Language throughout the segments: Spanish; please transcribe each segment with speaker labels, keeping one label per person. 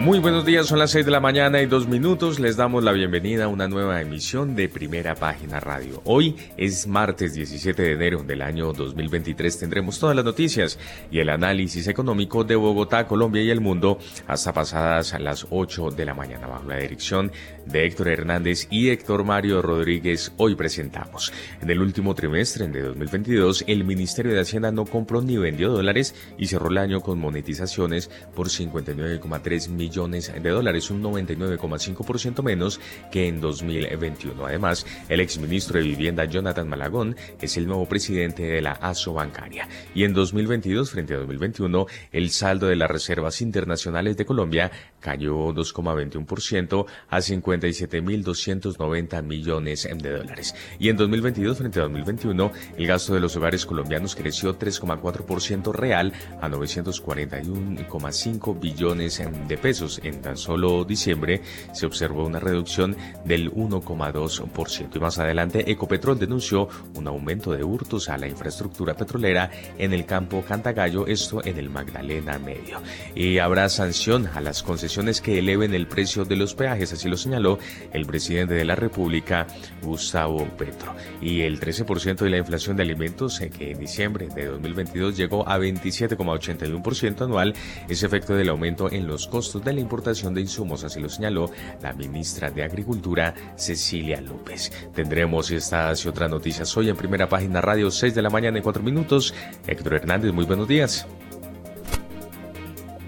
Speaker 1: Muy buenos días, son las 6 de la mañana y dos minutos. Les damos la bienvenida a una nueva emisión de Primera Página Radio. Hoy es martes 17 de enero del año 2023. Tendremos todas las noticias y el análisis económico de Bogotá, Colombia y el mundo hasta pasadas a las 8 de la mañana bajo la dirección de Héctor Hernández y Héctor Mario Rodríguez. Hoy presentamos. En el último trimestre de 2022, el Ministerio de Hacienda no compró ni vendió dólares y cerró el año con monetizaciones por 59,3 millones de dólares, un 99,5% menos que en 2021. Además, el exministro de Vivienda Jonathan Malagón es el nuevo presidente de la ASO Bancaria. Y en 2022 frente a 2021, el saldo de las reservas internacionales de Colombia cayó 2,21% a 57.290 millones de dólares. Y en 2022 frente a 2021, el gasto de los hogares colombianos creció 3,4% real a 941,5 billones de pesos en tan solo diciembre se observó una reducción del 1,2%. Y más adelante, Ecopetrol denunció un aumento de hurtos a la infraestructura petrolera en el campo Cantagallo, esto en el Magdalena Medio. Y habrá sanción a las concesiones que eleven el precio de los peajes, así lo señaló el presidente de la República, Gustavo Petro. Y el 13% de la inflación de alimentos, eh, que en diciembre de 2022 llegó a 27,81% anual, es efecto del aumento en los costos de la importación de insumos, así lo señaló la ministra de Agricultura, Cecilia López. Tendremos estas y otras noticias hoy en primera página radio 6 de la mañana en 4 minutos. Héctor Hernández, muy buenos días.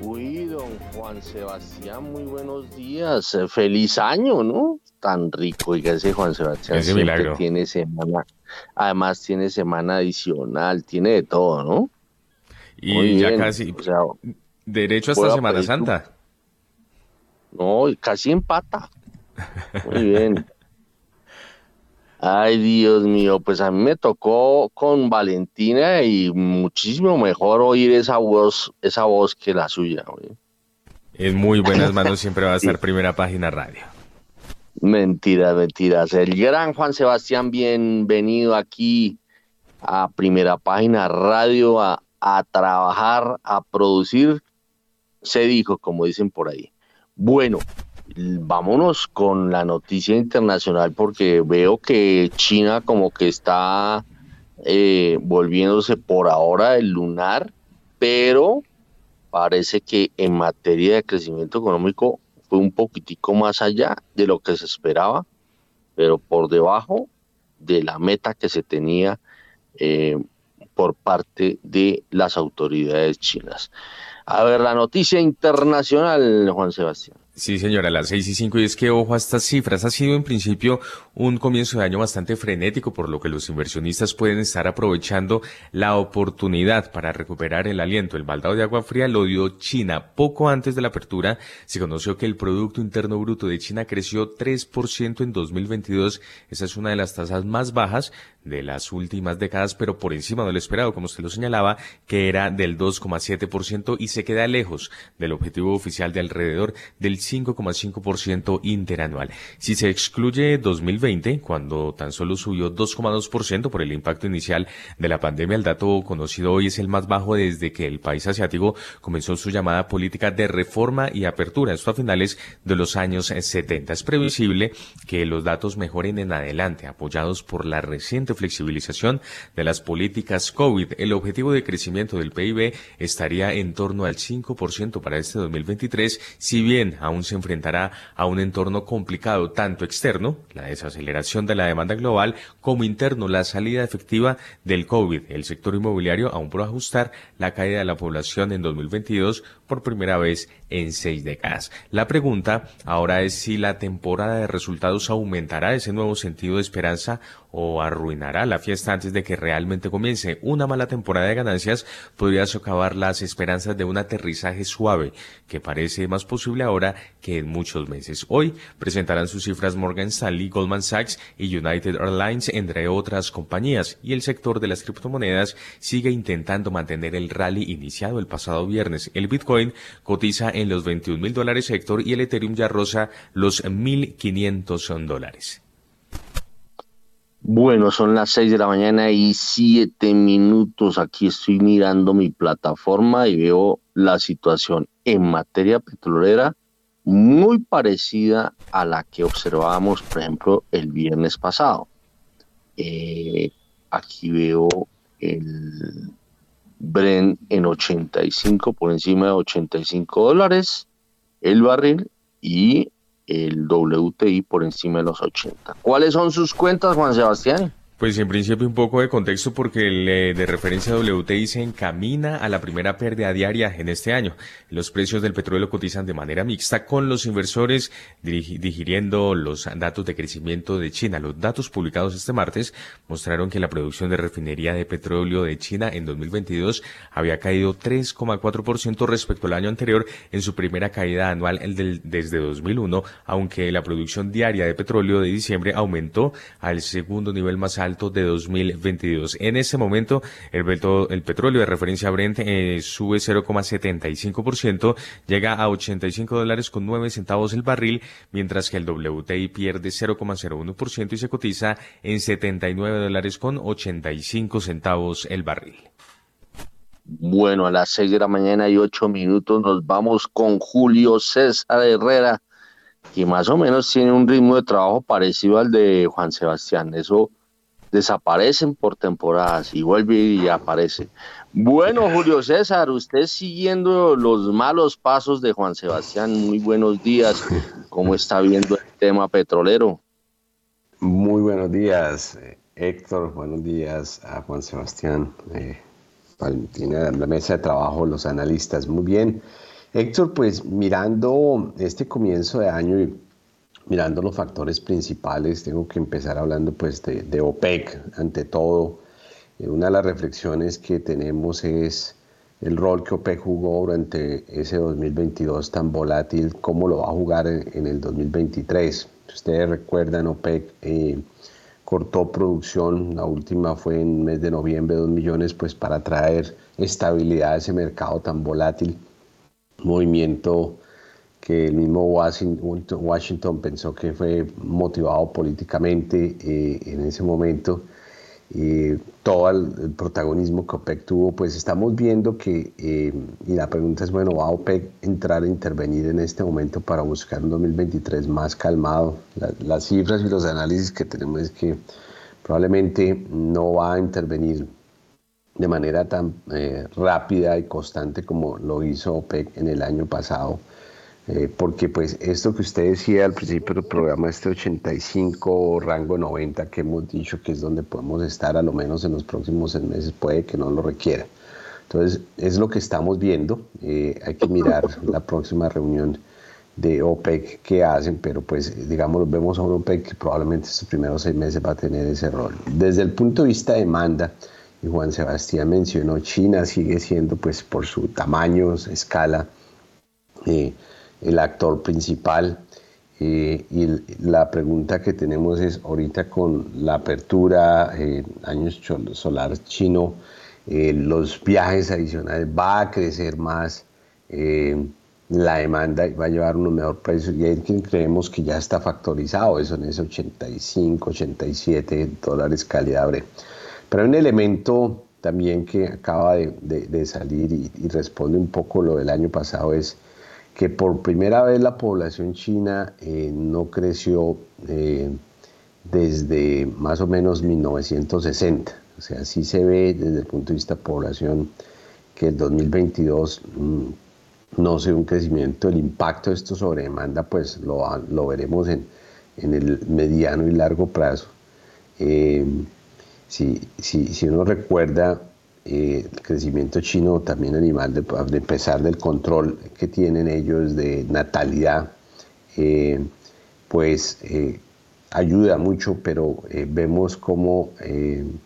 Speaker 2: Uy, don Juan Sebastián, muy buenos días. Eh, feliz año, ¿no? Tan rico, y ese Juan Sebastián
Speaker 1: ese milagro.
Speaker 2: tiene semana, además tiene semana adicional, tiene de todo, ¿no?
Speaker 1: Y ya casi, derecho hasta Semana Santa.
Speaker 2: No, casi empata. Muy bien. Ay, Dios mío, pues a mí me tocó con Valentina y muchísimo mejor oír esa voz, esa voz que la suya.
Speaker 1: En muy buenas manos siempre va a estar primera página radio.
Speaker 2: Mentiras, mentiras. El gran Juan Sebastián, bienvenido aquí a primera página radio a, a trabajar, a producir, se dijo, como dicen por ahí. Bueno, vámonos con la noticia internacional porque veo que China como que está eh, volviéndose por ahora el lunar, pero parece que en materia de crecimiento económico fue un poquitico más allá de lo que se esperaba, pero por debajo de la meta que se tenía eh, por parte de las autoridades chinas. A ver, la noticia internacional, Juan Sebastián.
Speaker 1: Sí, señora, las seis y cinco. Y es que, ojo a estas cifras. Ha sido en principio un comienzo de año bastante frenético, por lo que los inversionistas pueden estar aprovechando la oportunidad para recuperar el aliento. El baldado de agua fría lo dio China. Poco antes de la apertura se conoció que el Producto Interno Bruto de China creció 3% en 2022. Esa es una de las tasas más bajas de las últimas décadas, pero por encima de lo esperado, como usted lo señalaba, que era del 2,7% y se queda lejos del objetivo oficial de alrededor del 5,5% interanual. Si se excluye 2020, cuando tan solo subió 2,2% por el impacto inicial de la pandemia, el dato conocido hoy es el más bajo desde que el país asiático comenzó su llamada política de reforma y apertura, esto a finales de los años 70. Es previsible que los datos mejoren en adelante, apoyados por la reciente flexibilización de las políticas COVID. El objetivo de crecimiento del PIB estaría en torno al 5% para este 2023, si bien aún se enfrentará a un entorno complicado tanto externo, la desaceleración de la demanda global, como interno, la salida efectiva del COVID. El sector inmobiliario aún por ajustar la caída de la población en 2022 por primera vez en seis décadas. La pregunta ahora es si la temporada de resultados aumentará ese nuevo sentido de esperanza o arruinará la fiesta antes de que realmente comience. Una mala temporada de ganancias podría socavar las esperanzas de un aterrizaje suave que parece más posible ahora que en muchos meses. Hoy presentarán sus cifras Morgan Stanley, Goldman Sachs y United Airlines, entre otras compañías, y el sector de las criptomonedas sigue intentando mantener el rally iniciado el pasado viernes. El Bitcoin cotiza en los 21 mil dólares Héctor y el Ethereum ya roza los 1.500 dólares.
Speaker 2: Bueno, son las 6 de la mañana y 7 minutos. Aquí estoy mirando mi plataforma y veo la situación en materia petrolera muy parecida a la que observábamos, por ejemplo, el viernes pasado. Eh, aquí veo el Bren en 85, por encima de 85 dólares el barril y el WTI por encima de los 80. ¿Cuáles son sus cuentas, Juan Sebastián?
Speaker 1: Pues en principio un poco de contexto porque el eh, de referencia WTI se encamina a la primera pérdida diaria en este año. Los precios del petróleo cotizan de manera mixta con los inversores digiriendo los datos de crecimiento de China. Los datos publicados este martes mostraron que la producción de refinería de petróleo de China en 2022 había caído 3,4% respecto al año anterior en su primera caída anual desde 2001, aunque la producción diaria de petróleo de diciembre aumentó al segundo nivel más alto de 2022. En ese momento, el, el petróleo de referencia Brent eh, sube 0,75%, llega a 85 dólares con 9 centavos el barril, mientras que el WTI pierde 0,01% y se cotiza en 79 dólares con 85 centavos el barril.
Speaker 2: Bueno, a las 6 de la mañana y 8 minutos nos vamos con Julio César Herrera, que más o menos tiene un ritmo de trabajo parecido al de Juan Sebastián. Eso desaparecen por temporadas y vuelve y aparece. Bueno, Julio César, usted siguiendo los malos pasos de Juan Sebastián, muy buenos días. ¿Cómo está viendo el tema petrolero?
Speaker 3: Muy buenos días, eh, Héctor. Buenos días a Juan Sebastián, eh, Valentina, la mesa de trabajo, los analistas. Muy bien. Héctor, pues mirando este comienzo de año y mirando los factores principales, tengo que empezar hablando pues de, OPEC ante todo. Eh, una de las reflexiones que tenemos es el rol que OPEC jugó durante ese 2022 tan volátil, cómo lo va a jugar en, el 2023. Si ustedes recuerdan, OPEC eh, cortó producción, la última fue en mes de noviembre, 2 millones, pues para traer estabilidad a ese mercado tan volátil. Movimiento que el mismo Washington, pensó que fue motivado políticamente eh, en ese momento. todo el, protagonismo que OPEC tuvo, pues estamos viendo que, eh, y la pregunta es, bueno, ¿va OPEC entrar a intervenir en este momento para buscar un 2023 más calmado? las cifras y los análisis que tenemos es que probablemente no va a intervenir de manera tan eh, rápida y constante como lo hizo OPEC en el año pasado eh, porque pues esto que usted decía al principio del programa, este 85 rango 90 que hemos dicho que es donde podemos estar a lo menos en los próximos meses, puede que no lo requiera. Entonces es lo que estamos viendo, eh, hay que mirar la próxima reunión de OPEC que hacen, pero pues digamos vemos a un OPEC que probablemente estos primeros seis meses va a tener ese rol. Desde el punto de vista de demanda, y Juan Sebastián mencionó, China sigue siendo pues por su tamaño, escala, eh, el actor principal. Eh, y la pregunta que tenemos es, ahorita con la apertura, eh, años solar chino, eh, los viajes adicionales, va a crecer más la demanda y va a llevar unos mejor precios. Y ahí creemos que ya está factorizado eso en ese 85, 87 dólares calidad Pero hay un elemento también que acaba de, salir y, y responde un poco lo del año pasado, es que por primera vez la población china eh, no creció eh, desde más o menos 1960. O sea, sí se ve desde el punto de vista de población que el 2022 mm, no se ve un crecimiento. El impacto de esto sobre demanda, pues lo, lo veremos en, en, el mediano y largo plazo. Eh, si, si uno recuerda, eh, el crecimiento chino también animal, de, de, pesar del control que tienen ellos de natalidad, eh, pues eh, ayuda mucho, pero eh, vemos como en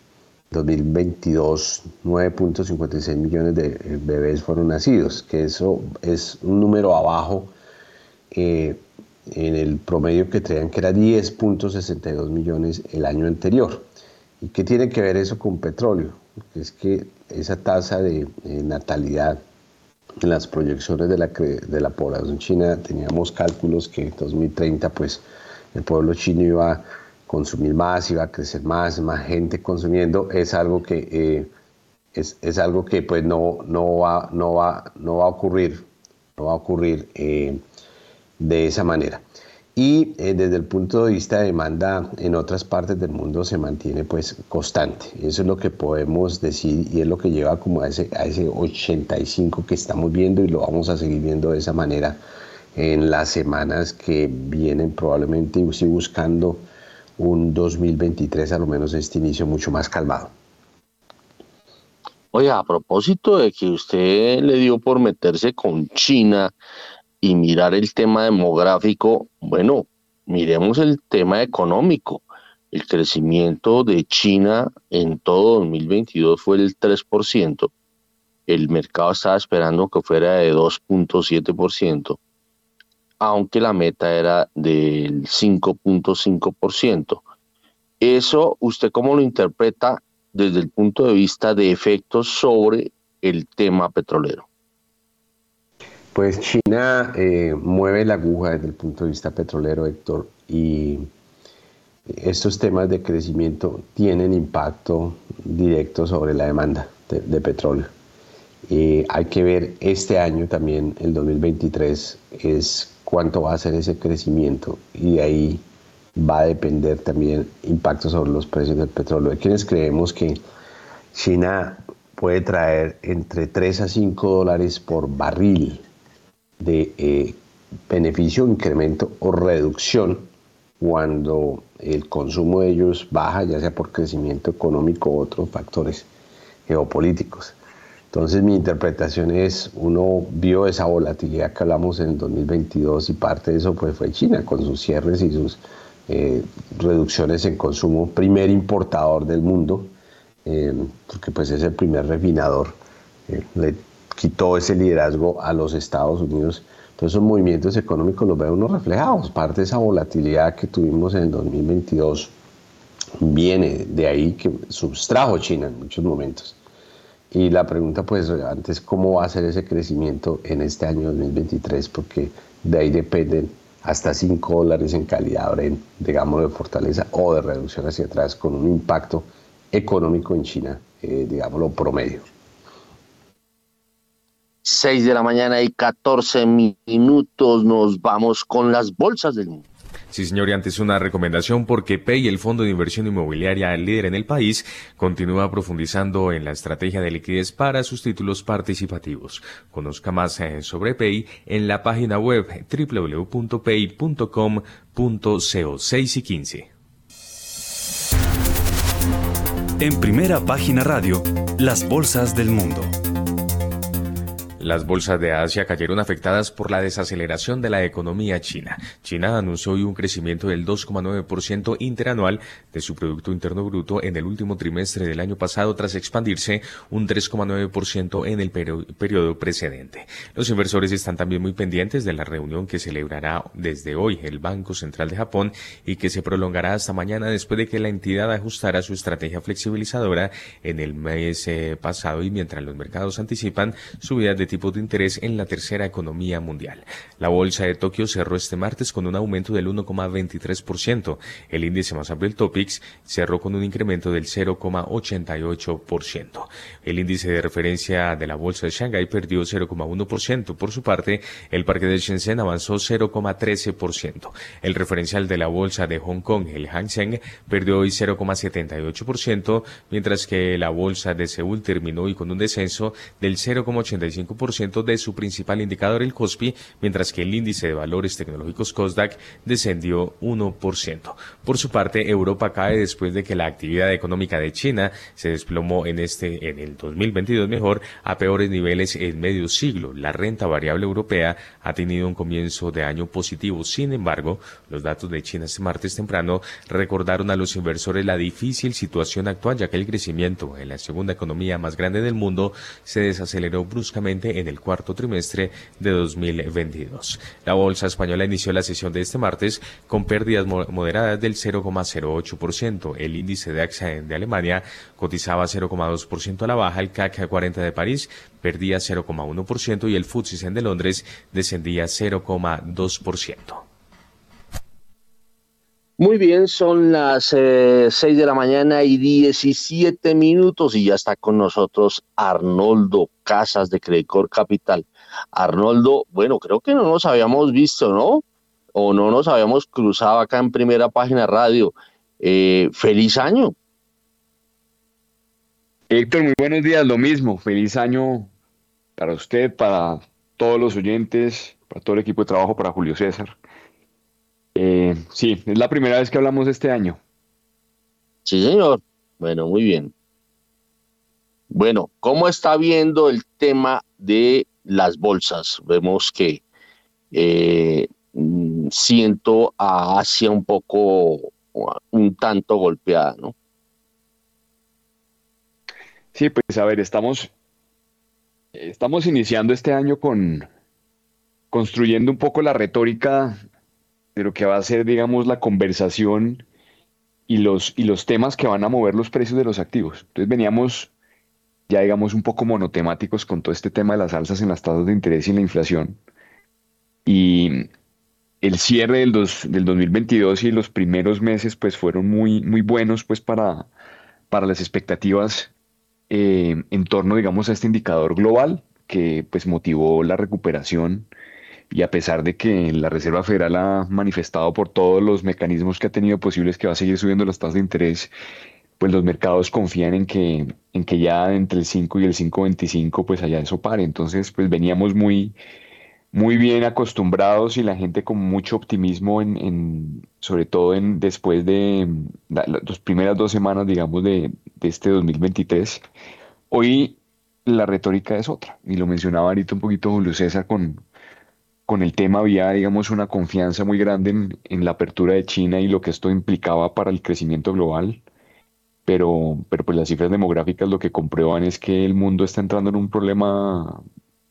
Speaker 3: 2022 9.56 millones de bebés fueron nacidos, que eso es un número abajo en el promedio que traían, que era 10.62 millones el año anterior. ¿Y qué tiene que ver eso con petróleo? Es que esa tasa de natalidad en las proyecciones de la, de la población china teníamos cálculos que en 2030 pues el pueblo chino iba a consumir más, iba a crecer más, más gente consumiendo, es algo que, eh, es, algo que pues no, no, va, no, va, no va a ocurrir, no va a ocurrir eh, de esa manera y eh, desde el punto de vista de demanda en otras partes del mundo se mantiene pues constante. Eso es lo que podemos decir y es lo que lleva como a ese, a ese 85 que estamos viendo y lo vamos a seguir viendo de esa manera en las semanas que vienen probablemente y buscando un 2023 a lo menos este inicio mucho más calmado.
Speaker 2: Oye, a propósito de que usted le dio por meterse con China, y mirar el tema demográfico, bueno, miremos el tema económico. El crecimiento de China en todo 2022 fue el 3%. El mercado estaba esperando que fuera de 2.7%, aunque la meta era del 5.5%. Eso, ¿usted cómo lo interpreta desde el punto de vista de efectos sobre el tema petrolero?
Speaker 3: Pues China eh, mueve la aguja desde el punto de vista petrolero, Héctor, y estos temas de crecimiento tienen impacto directo sobre la demanda de, petróleo. hay que ver este año también, el 2023, es cuánto va a ser ese crecimiento y de ahí va a depender también impacto sobre los precios del petróleo. Hay quienes creemos que China puede traer entre 3 a 5 dólares por barril de eh, beneficio, incremento o reducción cuando el consumo de ellos baja, ya sea por crecimiento económico u otros factores geopolíticos. Entonces mi interpretación es, uno vio esa volatilidad que hablamos en el 2022 y parte de eso pues fue China con sus cierres y sus eh, reducciones en consumo, primer importador del mundo, eh, porque pues es el primer refinador, le quitó ese liderazgo a los Estados Unidos. Entonces esos movimientos económicos los ve uno reflejados. Parte de esa volatilidad que tuvimos en el 2022 viene de ahí que sustrajo China en muchos momentos. Y la pregunta pues antes, ¿cómo va a ser ese crecimiento en este año 2023? Porque de ahí dependen hasta 5 dólares en calidad, digamos, de fortaleza o de reducción hacia atrás con un impacto económico en China, eh, digámoslo, promedio.
Speaker 2: 6 de la mañana y 14 minutos. Nos vamos con las bolsas del mundo.
Speaker 1: Sí, señor, y antes una recomendación porque PEI, el Fondo de Inversión Inmobiliaria líder en el país, continúa profundizando en la estrategia de liquidez para sus títulos participativos. Conozca más eh, sobre PEI en la página web www.pei.com.co 6 y 15.
Speaker 4: En primera página radio, las bolsas del mundo.
Speaker 1: Las bolsas de Asia cayeron afectadas por la desaceleración de la economía china. China anunció hoy un crecimiento del 2,9% interanual de su Producto Interno Bruto en el último trimestre del año pasado tras expandirse un 3,9% en el periodo precedente. Los inversores están también muy pendientes de la reunión que celebrará desde hoy el Banco Central de Japón y que se prolongará hasta mañana después de que la entidad ajustara su estrategia flexibilizadora en el mes eh, pasado y mientras los mercados anticipan subidas de tipo de interés en la tercera economía mundial. La bolsa de Tokio cerró este martes con un aumento del 1,23%. El índice más amplio, el Topix, cerró con un incremento del 0,88%. El índice de referencia de la bolsa de Shanghái perdió 0,1%. Por su parte, el parque de Shenzhen avanzó 0,13%. El referencial de la bolsa de Hong Kong, el Hang Seng, perdió hoy 0,78%, mientras que la bolsa de Seúl terminó hoy con un descenso del 0,85% 0,1% de su principal indicador, el COSPI, mientras que el índice de valores tecnológicos COSDAC descendió 1%. Por su parte, Europa cae después de que la actividad económica de China se desplomó en este en el 2022 mejor a peores niveles en medio siglo. La renta variable europea ha tenido un comienzo de año positivo. Sin embargo, los datos de China este martes temprano recordaron a los inversores la difícil situación actual, ya que el crecimiento en la segunda economía más grande del mundo se desaceleró bruscamente en el cuarto trimestre de 2022. La bolsa española inició la sesión de este martes con pérdidas moderadas del 0,08%. El índice de AXA de Alemania cotizaba 0,2% a la baja, el CAC 40 de París perdía 0,1% y el FTSE de Londres descendía 0,2%.
Speaker 2: Muy bien, son las eh, 6 de la mañana y 17 minutos y ya está con nosotros Arnoldo Casas de Credicor Capital. Arnoldo, bueno, creo que no nos habíamos visto, ¿no? O no nos habíamos cruzado acá en primera página radio. Eh, feliz año.
Speaker 5: Héctor, muy buenos días, lo mismo. Feliz año para usted, para todos los oyentes, para todo el equipo de trabajo, para Julio César. Eh, sí, es la primera vez que hablamos este año.
Speaker 2: Sí, señor. Bueno, muy bien. Bueno, ¿cómo está viendo el tema de las bolsas? Vemos que eh, mm, siento a Asia un poco, un tanto golpeada, ¿no?
Speaker 5: Sí, pues a ver, estamos, estamos iniciando este año con construyendo un poco la retórica de lo que va a ser, digamos, la conversación y los, y los temas que van a mover los precios de los activos. Entonces veníamos ya, digamos, un poco monotemáticos con todo este tema de las alzas en las tasas de interés y la inflación. Y el cierre del, del 2022 y los primeros meses, pues, fueron muy, muy buenos, pues, para, para las expectativas eh, en torno, digamos, a este indicador global que, pues, motivó la recuperación y a pesar de que la Reserva Federal ha manifestado por todos los mecanismos que ha tenido posibles que va a seguir subiendo las tasas de interés, pues los mercados confían en que, en que ya entre el 5 y el 5.25 pues allá eso pare. Entonces pues veníamos muy, muy bien acostumbrados y la gente con mucho optimismo en, sobre todo en después de las primeras dos semanas digamos de, de este 2023. Hoy la retórica es otra y lo mencionaba ahorita un poquito Julio César con, con el tema había, digamos, una confianza muy grande en, la apertura de China y lo que esto implicaba para el crecimiento global. Pero, pero pues las cifras demográficas lo que comprueban es que el mundo está entrando en un problema,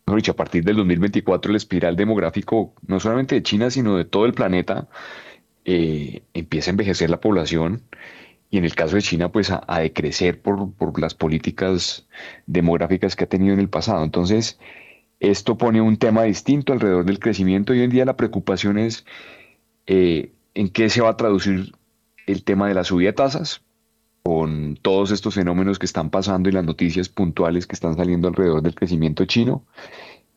Speaker 5: mejor dicho, a partir del 2024 el espiral demográfico, no solamente de China, sino de todo el planeta, eh, empieza a envejecer la población y en el caso de China, pues a, a decrecer por, por las políticas demográficas que ha tenido en el pasado. Entonces, esto pone un tema distinto alrededor del crecimiento y hoy en día la preocupación es eh, en qué se va a traducir el tema de la subida de tasas con todos estos fenómenos que están pasando y las noticias puntuales que están saliendo alrededor del crecimiento chino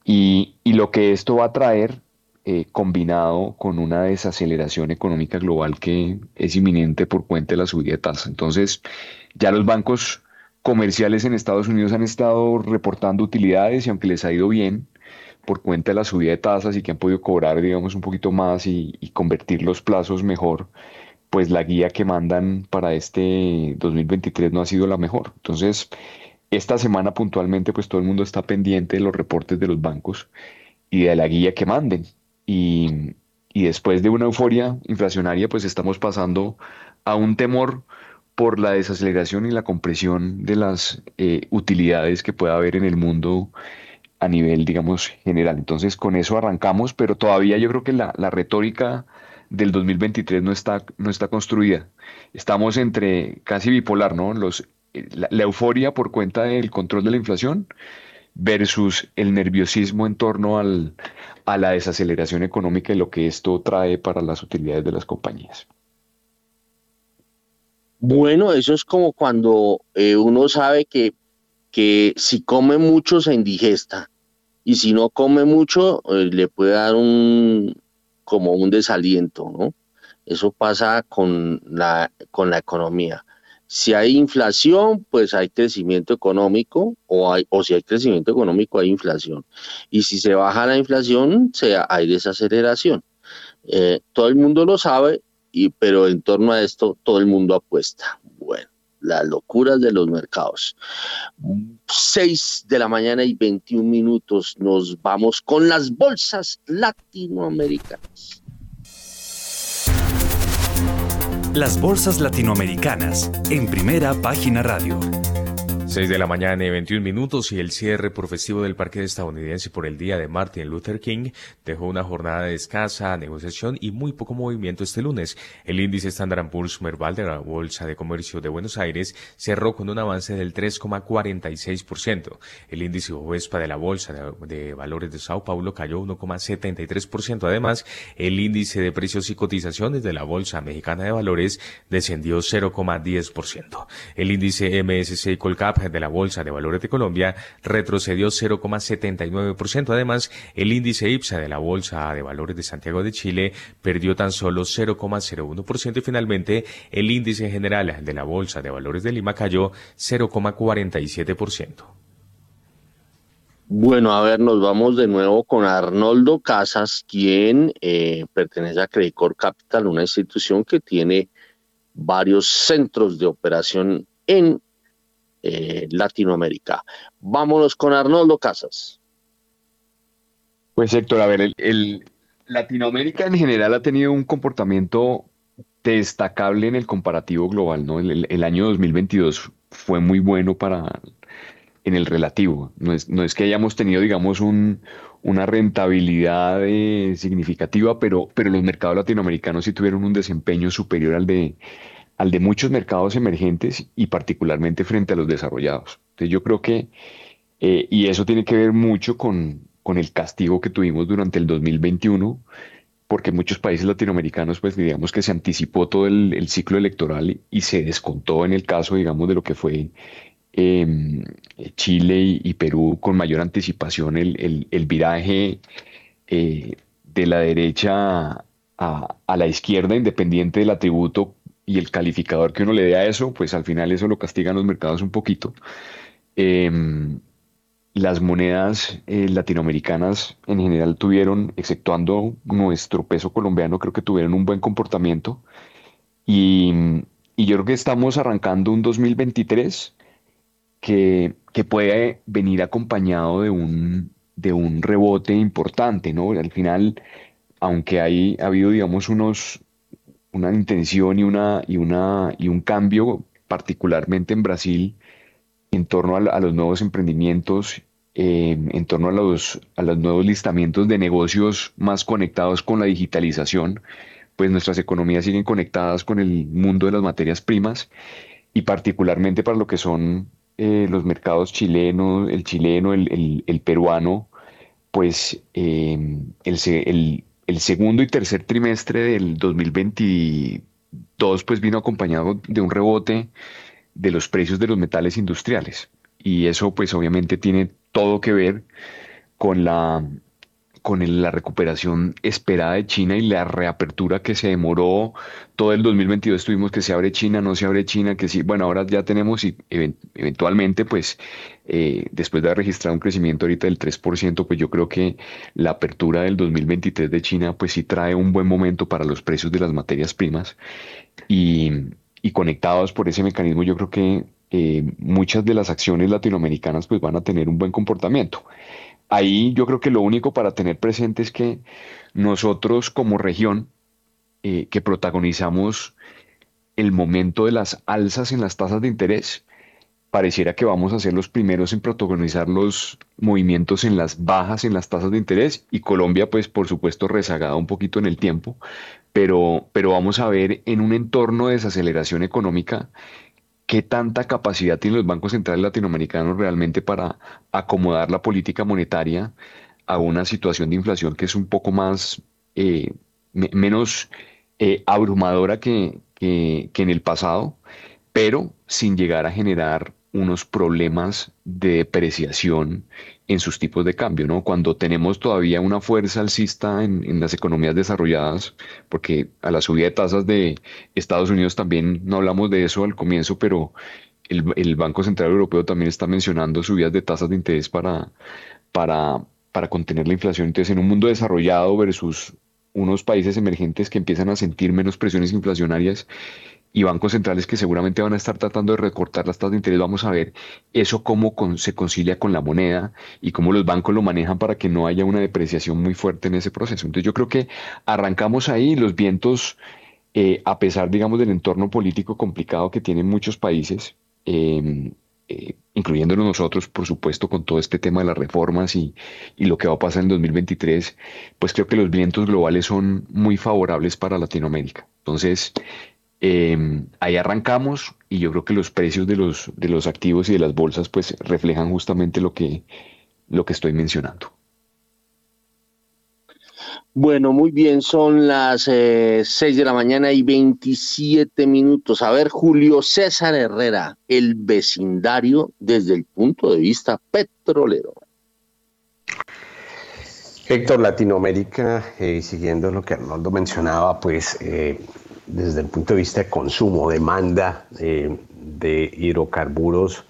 Speaker 5: y, lo que esto va a traer eh, combinado con una desaceleración económica global que es inminente por cuenta de la subida de tasas. Entonces, ya los bancos comerciales en Estados Unidos han estado reportando utilidades y aunque les ha ido bien por cuenta de la subida de tasas y que han podido cobrar, digamos, un poquito más y, convertir los plazos mejor, pues la guía que mandan para este 2023 no ha sido la mejor. Entonces, esta semana puntualmente, pues todo el mundo está pendiente de los reportes de los bancos y de la guía que manden. Y, y después de una euforia inflacionaria, pues estamos pasando a un temor por la desaceleración y la compresión de las eh, utilidades que pueda haber en el mundo a nivel, digamos, general. Entonces, con eso arrancamos, pero todavía yo creo que la, retórica del 2023 no está, no está construida. Estamos entre casi bipolar, ¿no? Los, eh, la, euforia por cuenta del control de la inflación versus el nerviosismo en torno al, a la desaceleración económica y lo que esto trae para las utilidades de las compañías.
Speaker 2: Bueno, eso es como cuando eh, uno sabe que, que si come mucho se indigesta y si no come mucho eh, le puede dar un como un desaliento, ¿no? Eso pasa con la, con la economía. Si hay inflación, pues hay crecimiento económico o, hay, o si hay crecimiento económico hay inflación. Y si se baja la inflación, se, hay desaceleración. Eh, todo el mundo lo sabe, y, pero en torno a esto todo el mundo apuesta. Bueno, las locuras de los mercados. 6 de la mañana y 21 minutos nos vamos con las bolsas latinoamericanas.
Speaker 4: Las bolsas latinoamericanas en primera página radio.
Speaker 1: 6 de la mañana y 21 minutos y el cierre por festivo del parque estadounidense por el día de Martin Luther King dejó una jornada de escasa negociación y muy poco movimiento este lunes. El índice Standard Poor's Merval de la Bolsa de Comercio de Buenos Aires cerró con un avance del 3,46%. El índice Ovespa de la Bolsa de, Valores de Sao Paulo cayó 1,73%. Además, el índice de precios y cotizaciones de la Bolsa Mexicana de Valores descendió 0,10%. El índice MSCI Colcap de la Bolsa de Valores de Colombia retrocedió 0,79%. Además, el índice IPSA de la Bolsa de Valores de Santiago de Chile perdió tan solo 0,01% y finalmente el índice general de la Bolsa de Valores de Lima cayó 0,47%.
Speaker 2: Bueno, a ver, nos vamos de nuevo con Arnoldo Casas, quien eh, pertenece a Credicor Capital, una institución que tiene varios centros de operación en eh, Latinoamérica. Vámonos con Arnoldo Casas.
Speaker 5: Pues Héctor, a ver, el, Latinoamérica en general ha tenido un comportamiento destacable en el comparativo global, ¿no? El, año 2022 fue muy bueno para en el relativo. No es, no es que hayamos tenido, digamos, un, una rentabilidad eh, significativa, pero, pero los mercados latinoamericanos sí tuvieron un desempeño superior al de, al de muchos mercados emergentes y particularmente frente a los desarrollados. Entonces yo creo que, eh, y eso tiene que ver mucho con, el castigo que tuvimos durante el 2021, porque muchos países latinoamericanos, pues digamos que se anticipó todo el, ciclo electoral y se descontó en el caso, digamos, de lo que fue em, Chile y, Perú con mayor anticipación el, viraje eh, de la derecha a, la izquierda, independiente del atributo y el calificador que uno le dé a eso, pues al final eso lo castigan los mercados un poquito. Em, las monedas eh, latinoamericanas en general tuvieron, exceptuando nuestro peso colombiano, creo que tuvieron un buen comportamiento. Y, yo creo que estamos arrancando un 2023 que, que puede venir acompañado de un, de un rebote importante, ¿no? Al final, aunque hay, ha habido, digamos, unos, una intención y, una, y, una, y un cambio, particularmente en Brasil, en torno a, los nuevos emprendimientos, em, en torno a los, a los nuevos listamientos de negocios más conectados con la digitalización, pues nuestras economías siguen conectadas con el mundo de las materias primas y particularmente para lo que son eh, los mercados chilenos, el chileno, el, el, peruano, pues em, el, el, el segundo y tercer trimestre del 2022 pues vino acompañado de un rebote de los precios de los metales industriales. Y eso pues obviamente tiene todo que ver con la con la recuperación esperada de China y la reapertura que se demoró todo el 2022 tuvimos que se abre China, no se abre China, que sí, bueno, ahora ya tenemos y eventualmente pues eh, después de haber registrado un crecimiento ahorita del 3%, pues yo creo que la apertura del 2023 de China pues sí trae un buen momento para los precios de las materias primas y, conectados por ese mecanismo yo creo que eh, muchas de las acciones latinoamericanas pues van a tener un buen comportamiento. Ahí yo creo que lo único para tener presente es que nosotros como región eh, que protagonizamos el momento de las alzas en las tasas de interés, pareciera que vamos a ser los primeros en protagonizar los movimientos en las bajas en las tasas de interés y Colombia pues por supuesto rezagada un poquito en el tiempo, pero, pero vamos a ver en un entorno de desaceleración económica qué tanta capacidad tienen los bancos centrales latinoamericanos realmente para acomodar la política monetaria a una situación de inflación que es un poco más, eh, menos eh, abrumadora que, en el pasado, pero sin llegar a generar unos problemas de depreciación en sus tipos de cambio, ¿no? Cuando tenemos todavía una fuerza alcista en, las economías desarrolladas, porque a la subida de tasas de Estados Unidos también no hablamos de eso al comienzo, pero el, Banco Central Europeo también está mencionando subidas de tasas de interés para, para, para contener la inflación. Entonces, en un mundo desarrollado versus unos países emergentes que empiezan a sentir menos presiones inflacionarias, y bancos centrales que seguramente van a estar tratando de recortar las tasas de interés, vamos a ver eso cómo se concilia con la moneda y cómo los bancos lo manejan para que no haya una depreciación muy fuerte en ese proceso. Entonces yo creo que arrancamos ahí, los vientos, eh, a pesar, digamos, del entorno político complicado que tienen muchos países, em, eh, incluyéndonos nosotros, por supuesto, con todo este tema de las reformas y, y, lo que va a pasar en 2023, pues creo que los vientos globales son muy favorables para Latinoamérica. Entonces, Em, ahí arrancamos y yo creo que los precios de los, de los activos y de las bolsas pues reflejan justamente lo que, lo que estoy mencionando.
Speaker 2: Bueno, muy bien, son las eh, 6 de la mañana y 27 minutos. A ver, Julio César Herrera, el vecindario desde el punto de vista petrolero.
Speaker 3: Héctor, Latinoamérica, eh, siguiendo lo que Arnoldo mencionaba, pues eh, desde el punto de vista de consumo, demanda eh, de hidrocarburos,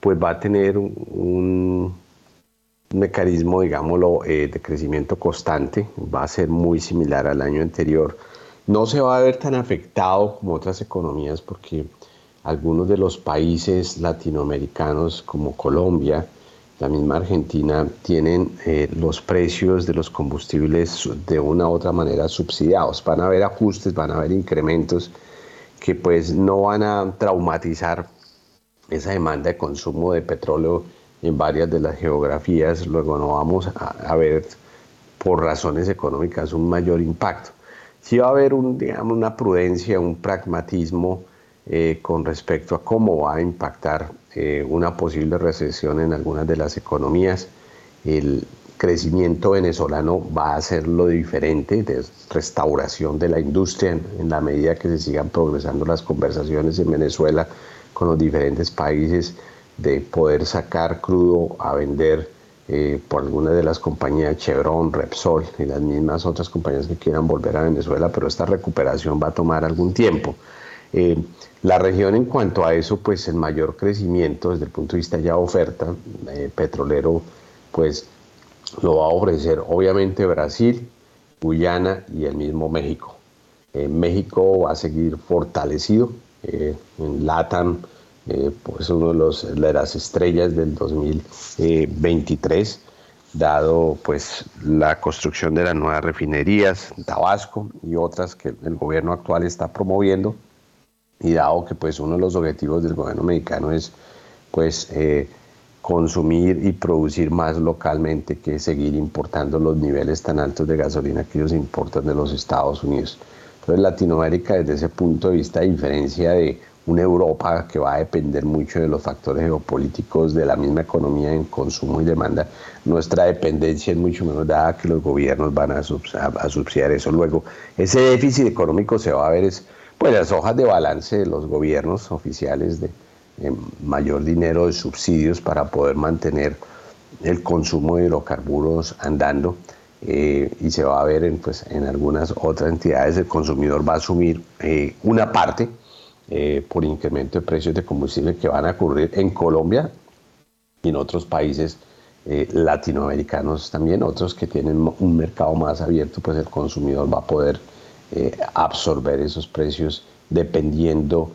Speaker 3: pues va a tener un, mecanismo, digámoslo, eh, de crecimiento constante, va a ser muy similar al año anterior. No se va a ver tan afectado como otras economías porque algunos de los países latinoamericanos como Colombia, la misma Argentina, tienen eh, los precios de los combustibles de una u otra manera subsidiados. Van a haber ajustes, van a haber incrementos que pues no van a traumatizar esa demanda de consumo de petróleo en varias de las geografías. Luego no vamos a, ver por razones económicas un mayor impacto. Sí va a haber una prudencia, un pragmatismo eh, con respecto a cómo va a impactar eh, una posible recesión en algunas de las economías. El crecimiento venezolano va a ser lo diferente, de restauración de la industria en, la medida que se sigan progresando las conversaciones en Venezuela con los diferentes países de poder sacar crudo a vender eh, por algunas de las compañías Chevron, Repsol y las mismas otras compañías que quieran volver a Venezuela, pero esta recuperación va a tomar algún tiempo. Eh, la región en cuanto a eso, pues el mayor crecimiento desde el punto de vista ya oferta eh, petrolero, pues lo va a ofrecer obviamente Brasil, Guyana y el mismo México. Eh, México va a seguir fortalecido. en LATAM, pues uno de, de las estrellas del 2023 dado pues la construcción de las nuevas refinerías, Tabasco y otras que el gobierno actual está promoviendo y dado que pues uno de los objetivos del gobierno mexicano es pues eh, consumir y producir más localmente que seguir importando los niveles tan altos de gasolina que ellos importan de los Estados Unidos. Entonces Latinoamérica desde ese punto de vista, a diferencia de una Europa que va a depender mucho de los factores geopolíticos de la misma economía en consumo y demanda, nuestra dependencia es mucho menos dada que los gobiernos van a, subsidiar eso. Luego, ese déficit económico se va a ver es pues las hojas de balance de los gobiernos oficiales de, mayor dinero de subsidios para poder mantener el consumo de hidrocarburos andando eh, y se va a ver en, pues, en algunas otras entidades el consumidor va a asumir eh, una parte eh, por incremento de precios de combustible que van a ocurrir en Colombia y en otros países latinoamericanos también, otros que tienen un mercado más abierto, pues el consumidor va a poder eh, absorber esos precios dependiendo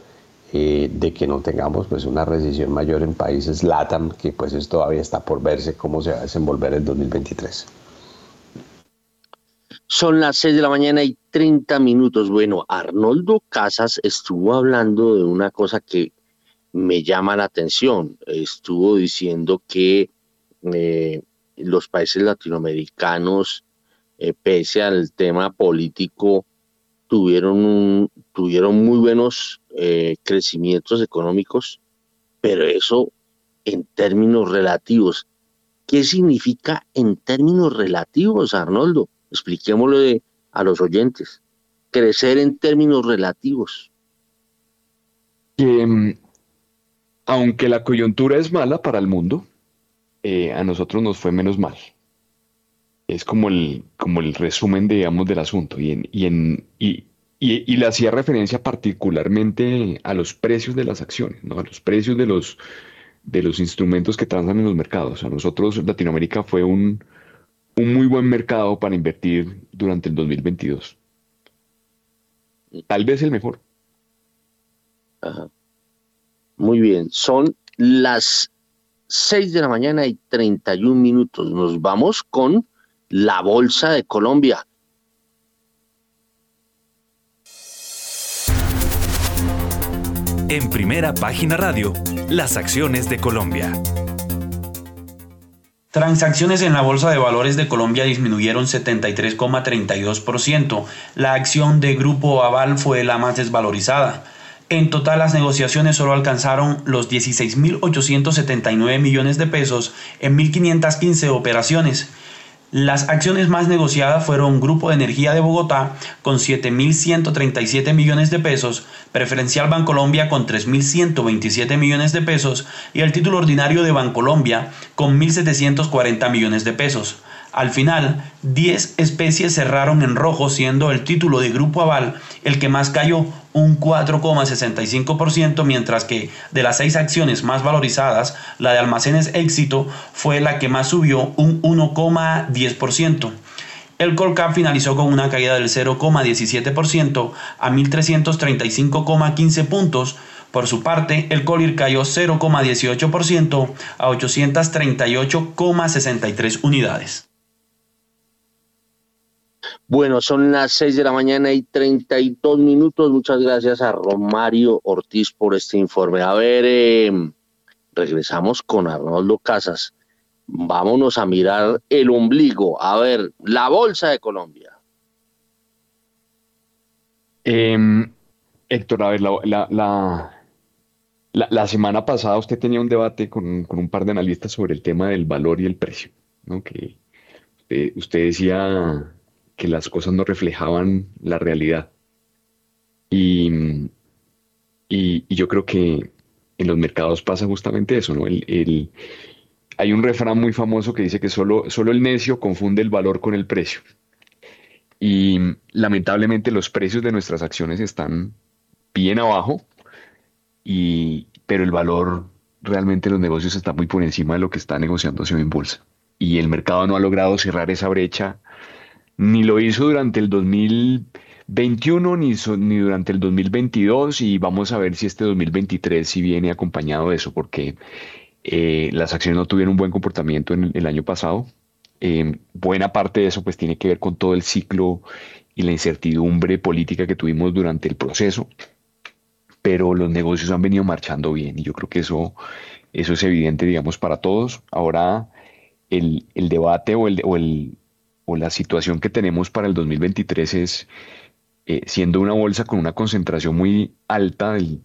Speaker 3: eh, de que no tengamos pues una recesión mayor en países LATAM, que pues es, todavía está por verse cómo se va a desenvolver el 2023.
Speaker 2: Son las 6 de la mañana y 30 minutos. Bueno, Arnoldo Casas estuvo hablando de una cosa que me llama la atención. Estuvo diciendo que eh, los países latinoamericanos, pese al tema político, tuvieron, un, tuvieron muy buenos eh, crecimientos económicos, pero eso en términos relativos. ¿Qué significa en términos relativos, Arnoldo? Expliquémoslo a los oyentes. Crecer en términos relativos.
Speaker 5: Mm, aunque la coyuntura es mala para el mundo, eh, a nosotros nos fue menos mal. Es como el, como el resumen, digamos, del asunto. Y, en, y, en, y, y, le hacía referencia particularmente a los precios de las acciones, ¿no? a los precios de los, de los instrumentos que transan en los mercados. A nosotros Latinoamérica fue un, un muy buen mercado para invertir durante el 2022. Tal vez el mejor.
Speaker 2: Muy bien, son las 6 de la mañana y 31 minutos. Nos vamos con la Bolsa de Colombia.
Speaker 4: En primera página radio, las acciones de Colombia.
Speaker 6: Transacciones en la Bolsa de Valores de Colombia disminuyeron 73,32%. La acción de Grupo Aval fue la más desvalorizada. En total las negociaciones solo alcanzaron los 16.879 millones de pesos en 1.515 operaciones. Las acciones más negociadas fueron Grupo de Energía de Bogotá con 7.137 millones de pesos, Preferencial Bancolombia con 3.127 millones de pesos y el título ordinario de Bancolombia con 1.740 millones de pesos. Al final, 10 especies cerraron en rojo, siendo el título de Grupo Aval el que más cayó, un 4,65%, mientras que de las seis acciones más valorizadas, la de Almacenes Éxito fue la que más subió, un 1,10%. El Colcap finalizó con una caída del 0,17% a 1.335,15 puntos. Por su parte, el Colir cayó 0,18% a 838,63 unidades.
Speaker 2: Bueno, son las 6 de la mañana y 32 minutos. Muchas gracias a Romario Ortiz por este informe. A ver, em, regresamos con Arnoldo Casas. Vámonos a mirar el ombligo. A ver, la Bolsa de Colombia.
Speaker 5: Em, Héctor, a ver, la, la, semana pasada usted tenía un debate con, un par de analistas sobre el tema del valor y el precio, ¿no? Que usted decía que las cosas no reflejaban la realidad. Y, y, yo creo que en los mercados pasa justamente eso, ¿no? El, hay un refrán muy famoso que dice que solo, solo el necio confunde el valor con el precio. Y lamentablemente los precios de nuestras acciones están bien abajo, y, pero el valor realmente los negocios está muy por encima de lo que está negociándose en bolsa. Y el mercado no ha logrado cerrar esa brecha ni lo hizo durante el 2021 ni, ni durante el 2022 y vamos a ver si este 2023 si viene acompañado de eso porque eh, las acciones no tuvieron un buen comportamiento en el, año pasado. Eh, buena parte de eso pues tiene que ver con todo el ciclo y la incertidumbre política que tuvimos durante el proceso, pero los negocios han venido marchando bien y yo creo que eso, eso es evidente, digamos, para todos. Ahora el, el debate o el, o el, o la situación que tenemos para el 2023 es, eh, siendo una bolsa con una concentración muy alta del,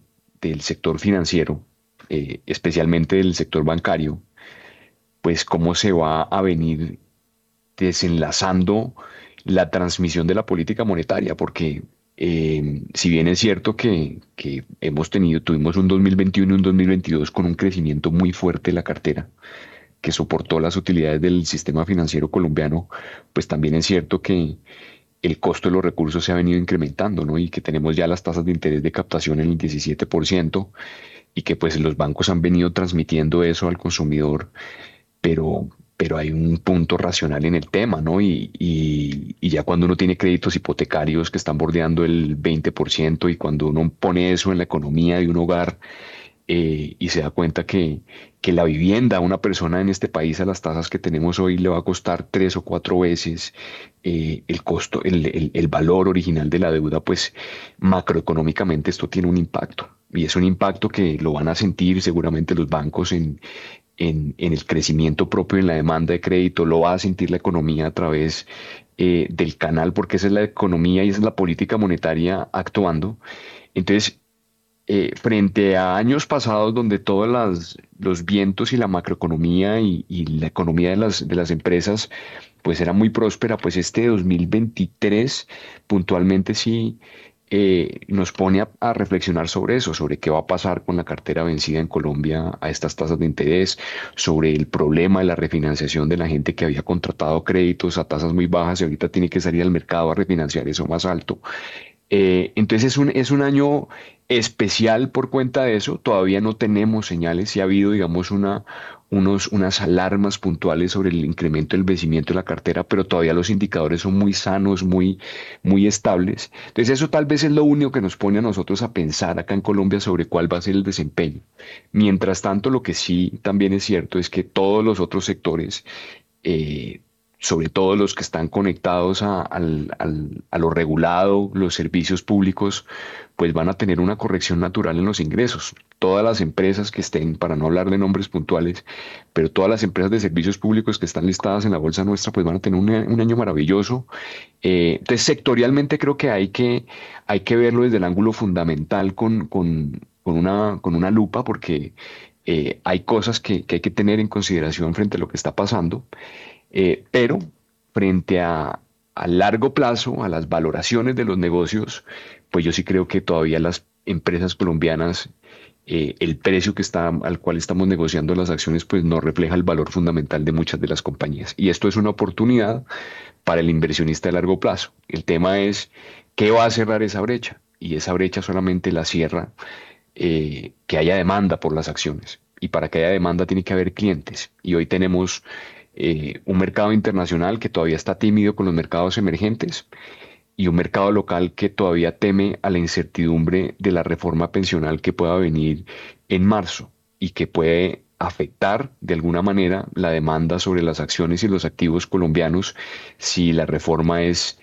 Speaker 5: sector financiero, eh, especialmente del sector bancario, pues cómo se va a venir desenlazando la transmisión de la política monetaria, porque eh, si bien es cierto que, que, hemos tenido, tuvimos un 2021 y un 2022 con un crecimiento muy fuerte de la cartera, que soportó las utilidades del sistema financiero colombiano, pues también es cierto que el costo de los recursos se ha venido incrementando, ¿no? Y que tenemos ya las tasas de interés de captación en el 17% y que pues los bancos han venido transmitiendo eso al consumidor, pero, pero hay un punto racional en el tema, ¿no? Y, y, ya cuando uno tiene créditos hipotecarios que están bordeando el 20% y cuando uno pone eso en la economía de un hogar, eh, y se da cuenta que, que, la vivienda a una persona en este país a las tasas que tenemos hoy le va a costar tres o cuatro veces eh, el costo, el, el, valor original de la deuda, pues macroeconómicamente esto tiene un impacto. Y es un impacto que lo van a sentir seguramente los bancos en, en, en el crecimiento propio en la demanda de crédito, lo va a sentir la economía a través eh, del canal, porque esa es la economía y esa es la política monetaria actuando. Entonces, eh, frente a años pasados donde todos los vientos y la macroeconomía y, la economía de las, de las empresas pues era muy próspera, pues este 2023 puntualmente sí eh, nos pone a, reflexionar sobre eso, sobre qué va a pasar con la cartera vencida en Colombia a estas tasas de interés, sobre el problema de la refinanciación de la gente que había contratado créditos a tasas muy bajas y ahorita tiene que salir al mercado a refinanciar eso más alto. Eh, entonces es un, es un año especial por cuenta de eso. Todavía no tenemos señales. Si ha habido, digamos, una, unos, unas alarmas puntuales sobre el incremento del vencimiento de la cartera, pero todavía los indicadores son muy sanos, muy, muy estables. Entonces eso tal vez es lo único que nos pone a nosotros a pensar acá en Colombia sobre cuál va a ser el desempeño. Mientras tanto, lo que sí también es cierto es que todos los otros sectores eh, sobre todo los que están conectados a, lo regulado, los servicios públicos, pues van a tener una corrección natural en los ingresos. Todas las empresas que estén, para no hablar de nombres puntuales, pero todas las empresas de servicios públicos que están listadas en la bolsa nuestra, pues van a tener un, año maravilloso. Eh, entonces, sectorialmente creo que hay, que hay que verlo desde el ángulo fundamental con, una, con una lupa, porque eh, hay cosas que, que hay que tener en consideración frente a lo que está pasando. Eh, pero frente a, largo plazo, a las valoraciones de los negocios, pues yo sí creo que todavía las empresas colombianas, eh, el precio que está, al cual estamos negociando las acciones, pues no refleja el valor fundamental de muchas de las compañías. Y esto es una oportunidad para el inversionista de largo plazo. El tema es qué va a cerrar esa brecha. Y esa brecha solamente la cierra eh, que haya demanda por las acciones. Y para que haya demanda tiene que haber clientes. Y hoy tenemos eh, un mercado internacional que todavía está tímido con los mercados emergentes y un mercado local que todavía teme a la incertidumbre de la reforma pensional que pueda venir en marzo y que puede afectar de alguna manera la demanda sobre las acciones y los activos colombianos si la reforma es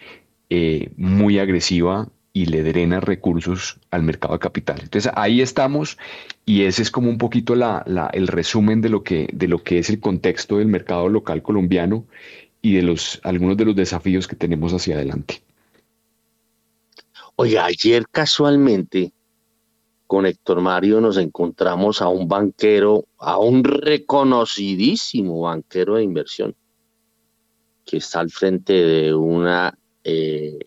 Speaker 5: eh, muy agresiva y le drena recursos al mercado de capital. Entonces ahí estamos y ese es como un poquito la, el resumen de lo, que, de lo que es el contexto del mercado local colombiano y de los, algunos de los desafíos que tenemos hacia adelante.
Speaker 2: Oye, ayer casualmente con Héctor Mario nos encontramos a un banquero, a un reconocidísimo banquero de inversión, que está al frente de una eh,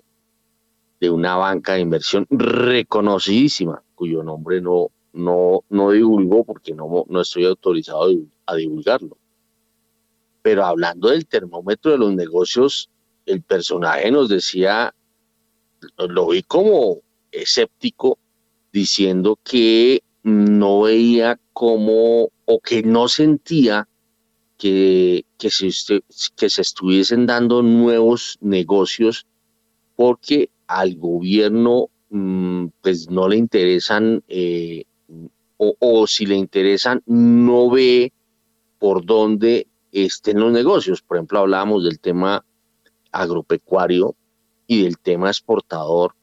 Speaker 2: de una banca de inversión reconocidísima, cuyo nombre no, no, no divulgo porque no, no estoy autorizado a divulgarlo. Pero hablando del termómetro de los negocios, el personaje nos decía, lo vi como escéptico, diciendo que no veía como o que no sentía que, que, se, que se estuviesen dando nuevos negocios porque al gobierno mm, pues no le interesan eh, o, si le interesan no ve por dónde estén los negocios. Por ejemplo, hablábamos del tema agropecuario y del tema exportador,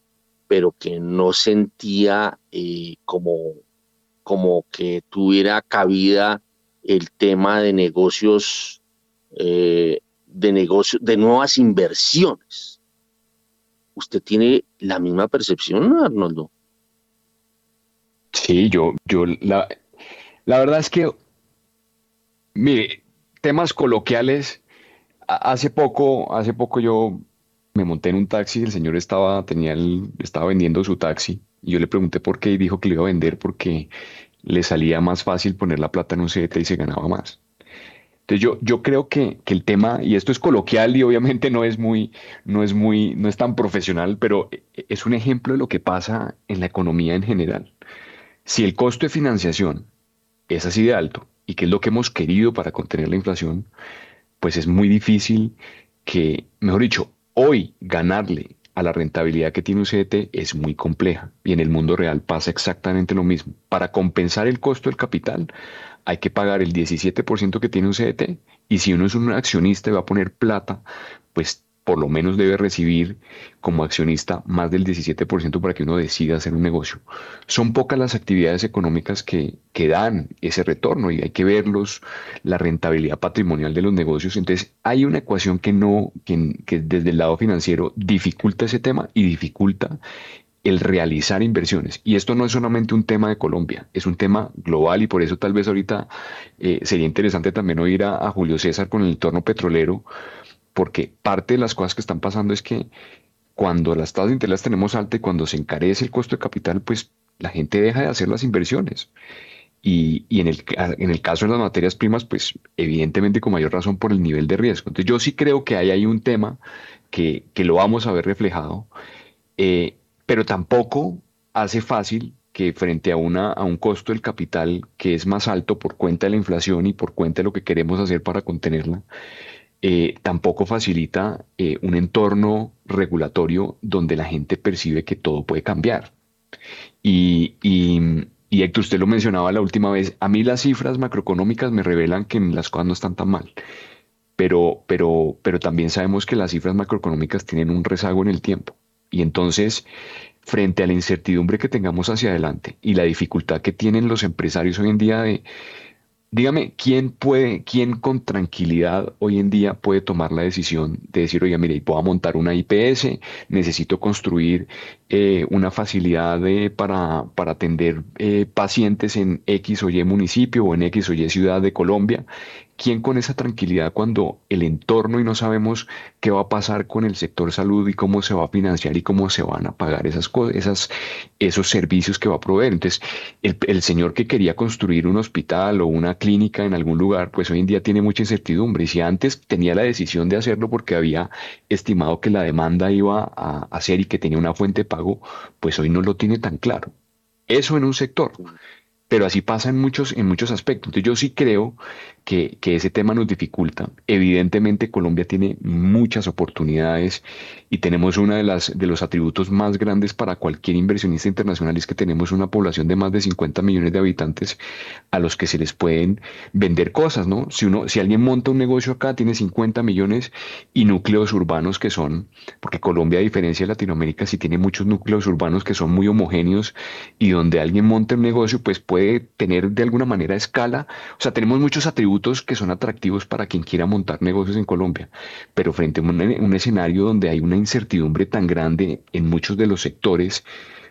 Speaker 2: pero que no sentía eh, como, como que tuviera cabida el tema de negocios, eh, de negocios, de nuevas inversiones. ¿Usted tiene la misma percepción, Arnoldo?
Speaker 5: Sí, yo, yo, la, la verdad es que, mire, temas coloquiales, hace poco, hace poco yo me monté en un taxi, el señor estaba, tenía el, estaba vendiendo su taxi, y yo le pregunté por qué y dijo que le iba a vender porque le salía más fácil poner la plata en un CDT y se ganaba más. Entonces yo, creo que, el tema, y esto es coloquial y obviamente no es muy, no es muy, no es tan profesional, pero es un ejemplo de lo que pasa en la economía en general. Si el costo de financiación es así de alto, y que es lo que hemos querido para contener la inflación, pues es muy difícil que, mejor dicho, hoy ganarle a la rentabilidad que tiene un CDT es muy compleja y en el mundo real pasa exactamente lo mismo. Para compensar el costo del capital hay que pagar el 17% que tiene un CDT y si uno es un accionista y va a poner plata, pues por lo menos debe recibir como accionista más del 17% para que uno decida hacer un negocio. Son pocas las actividades económicas que, que dan ese retorno y hay que verlos, la rentabilidad patrimonial de los negocios. Entonces hay una ecuación que no, que, que desde el lado financiero dificulta ese tema y dificulta el realizar inversiones. Y esto no es solamente un tema de Colombia, es un tema global y por eso tal vez ahorita eh, sería interesante también oír a, Julio César con el entorno petrolero, porque parte de las cosas que están pasando es que cuando las tasas de interés las tenemos altas y cuando se encarece el costo de capital, pues la gente deja de hacer las inversiones. Y, en, el, en el caso de las materias primas, pues evidentemente con mayor razón por el nivel de riesgo. Entonces yo sí creo que hay ahí un tema que, lo vamos a ver reflejado, eh, pero tampoco hace fácil que frente a, un costo del capital que es más alto por cuenta de la inflación y por cuenta de lo que queremos hacer para contenerla, eh, tampoco facilita eh, un entorno regulatorio donde la gente percibe que todo puede cambiar. Y, y, usted lo mencionaba la última vez, a mí las cifras macroeconómicas me revelan que las cosas no están tan mal, pero, pero, pero también sabemos que las cifras macroeconómicas tienen un rezago en el tiempo. Y entonces, frente a la incertidumbre que tengamos hacia adelante y la dificultad que tienen los empresarios hoy en día de Dígame, ¿quién puede, quién con tranquilidad hoy en día puede tomar la decisión de decir, oye, mire, puedo montar una IPS, necesito construir eh, una facilidad para, para, atender eh, pacientes en X o Y municipio o en X o Y ciudad de Colombia ¿quién con esa tranquilidad cuando el entorno y no sabemos qué va a pasar con el sector salud y cómo se va a financiar y cómo se van a pagar esas cosas, esos servicios que va a proveer? Entonces, el, señor que quería construir un hospital o una clínica en algún lugar, pues hoy en día tiene mucha incertidumbre. Y si antes tenía la decisión de hacerlo porque había estimado que la demanda iba a hacer y que tenía una fuente de pago, pues hoy no lo tiene tan claro. Eso en un sector pero así pasa en muchos, en muchos aspectos. Entonces yo sí creo que, ese tema nos dificulta. Evidentemente Colombia tiene muchas oportunidades y tenemos uno de, las, de los atributos más grandes para cualquier inversionista internacional es que tenemos una población de más de 50 millones de habitantes a los que se les pueden vender cosas, ¿no? Si, uno, si alguien monta un negocio acá, tiene 50 millones y núcleos urbanos que son, porque Colombia a diferencia de Latinoamérica sí tiene muchos núcleos urbanos que son muy homogéneos y donde alguien monta un negocio pues puede tener de alguna manera escala. O sea, tenemos muchos atributos que son atractivos para quien quiera montar negocios en Colombia, pero frente a un, escenario donde hay una incertidumbre tan grande en muchos de los sectores,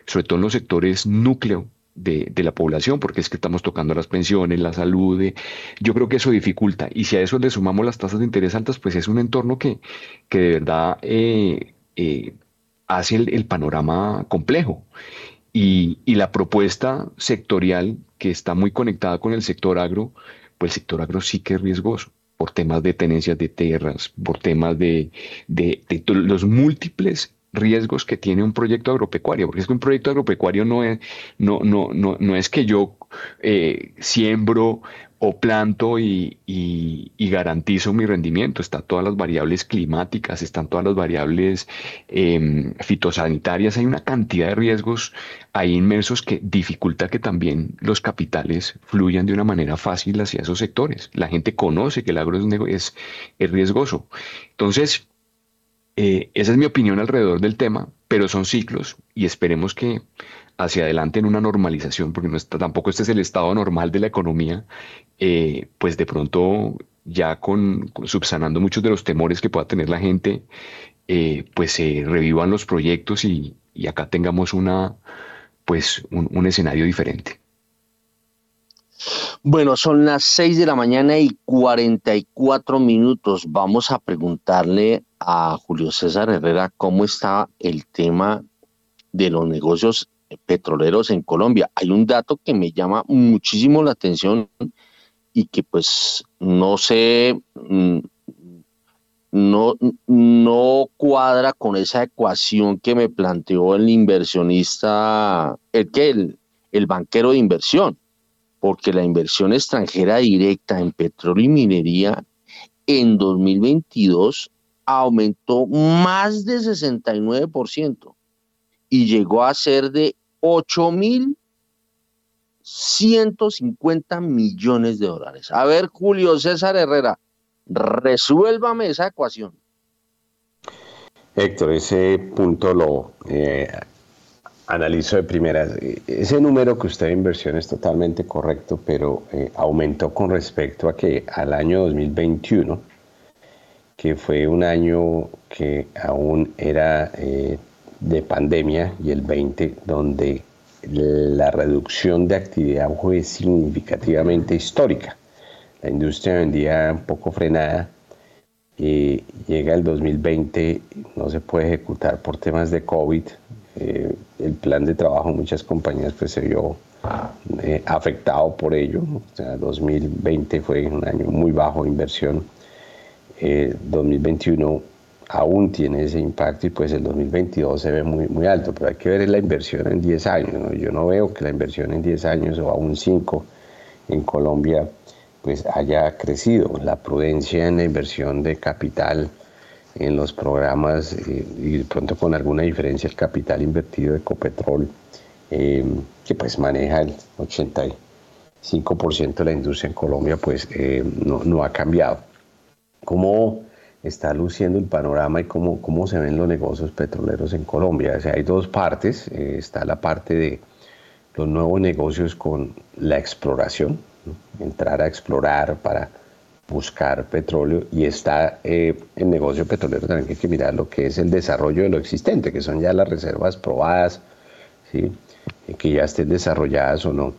Speaker 5: sobre todo en los sectores núcleo de, la población, porque es que estamos tocando las pensiones, la salud, eh, yo creo que eso dificulta. Y si a eso le sumamos las tasas de interés altas, pues es un entorno que, que de verdad eh, eh, hace el, panorama complejo. Y, y, la propuesta sectorial que está muy conectada con el sector agro, pues el sector agro sí que es riesgoso por temas de tenencias de tierras, por temas de, los múltiples riesgos que tiene un proyecto agropecuario, porque es que un proyecto agropecuario no es, no, no, no, no es que yo eh, siembro o planto y, garantizo mi rendimiento. Están todas las variables climáticas, están todas las variables em, fitosanitarias. Hay una cantidad de riesgos ahí inmersos que dificulta que también los capitales fluyan de una manera fácil hacia esos sectores. La gente conoce que el agro es, riesgoso. Entonces, eh, esa es mi opinión alrededor del tema, pero son ciclos y esperemos que hacia adelante en una normalización, porque no tampoco este es el estado normal de la economía, eh, pues de pronto ya con, subsanando muchos de los temores que pueda tener la gente, eh, pues se revivan los proyectos y, acá tengamos una, pues un, escenario diferente.
Speaker 2: Bueno, son las 6 de la mañana y 44 minutos. Vamos a preguntarle a Julio César Herrera cómo está el tema de los negocios petroleros en Colombia. Hay un dato que me llama muchísimo la atención y que pues no sé, mm, no, no cuadra con esa ecuación que me planteó el inversionista, el que el, el banquero de inversión, porque la inversión extranjera directa en petróleo y minería en 2022 aumentó más de 69% y llegó a ser de 8.150 millones de dólares. A ver, Julio César Herrera, resuélvame esa ecuación.
Speaker 3: Héctor, ese punto lo eh, analizo de primera. Ese número que usted inversión es totalmente correcto, pero eh, aumentó con respecto a que al año 2021, que fue un año que aún era eh, de pandemia y el 20, donde la reducción de actividad fue significativamente histórica. La industria vendía un poco frenada y llega el 2020, no se puede ejecutar por temas de COVID. Eh, el plan de trabajo en muchas compañías pues, se vio eh, afectado por ello. O sea, 2020 fue un año muy bajo de inversión. 2021 eh, aún tiene ese impacto y pues el 2022 se ve muy, muy alto, pero hay que ver la inversión en 10 años. Yo no veo que la inversión en 10 años o aún 5 en Colombia pues haya crecido. La prudencia en la inversión de capital en los programas eh, y de pronto con alguna diferencia el capital invertido de Ecopetrol, eh, que pues maneja el 85% de la industria en Colombia, pues eh, no, no, ha cambiado. ¿Cómo está luciendo el panorama y cómo, cómo se ven los negocios petroleros en Colombia? O sea, hay dos partes. está la parte de los nuevos negocios con la exploración, entrar a explorar para buscar petróleo y está eh, el negocio petrolero también hay que mirar lo que es el desarrollo de lo existente, que son ya las reservas probadas, ¿sí? que ya estén desarrolladas o no.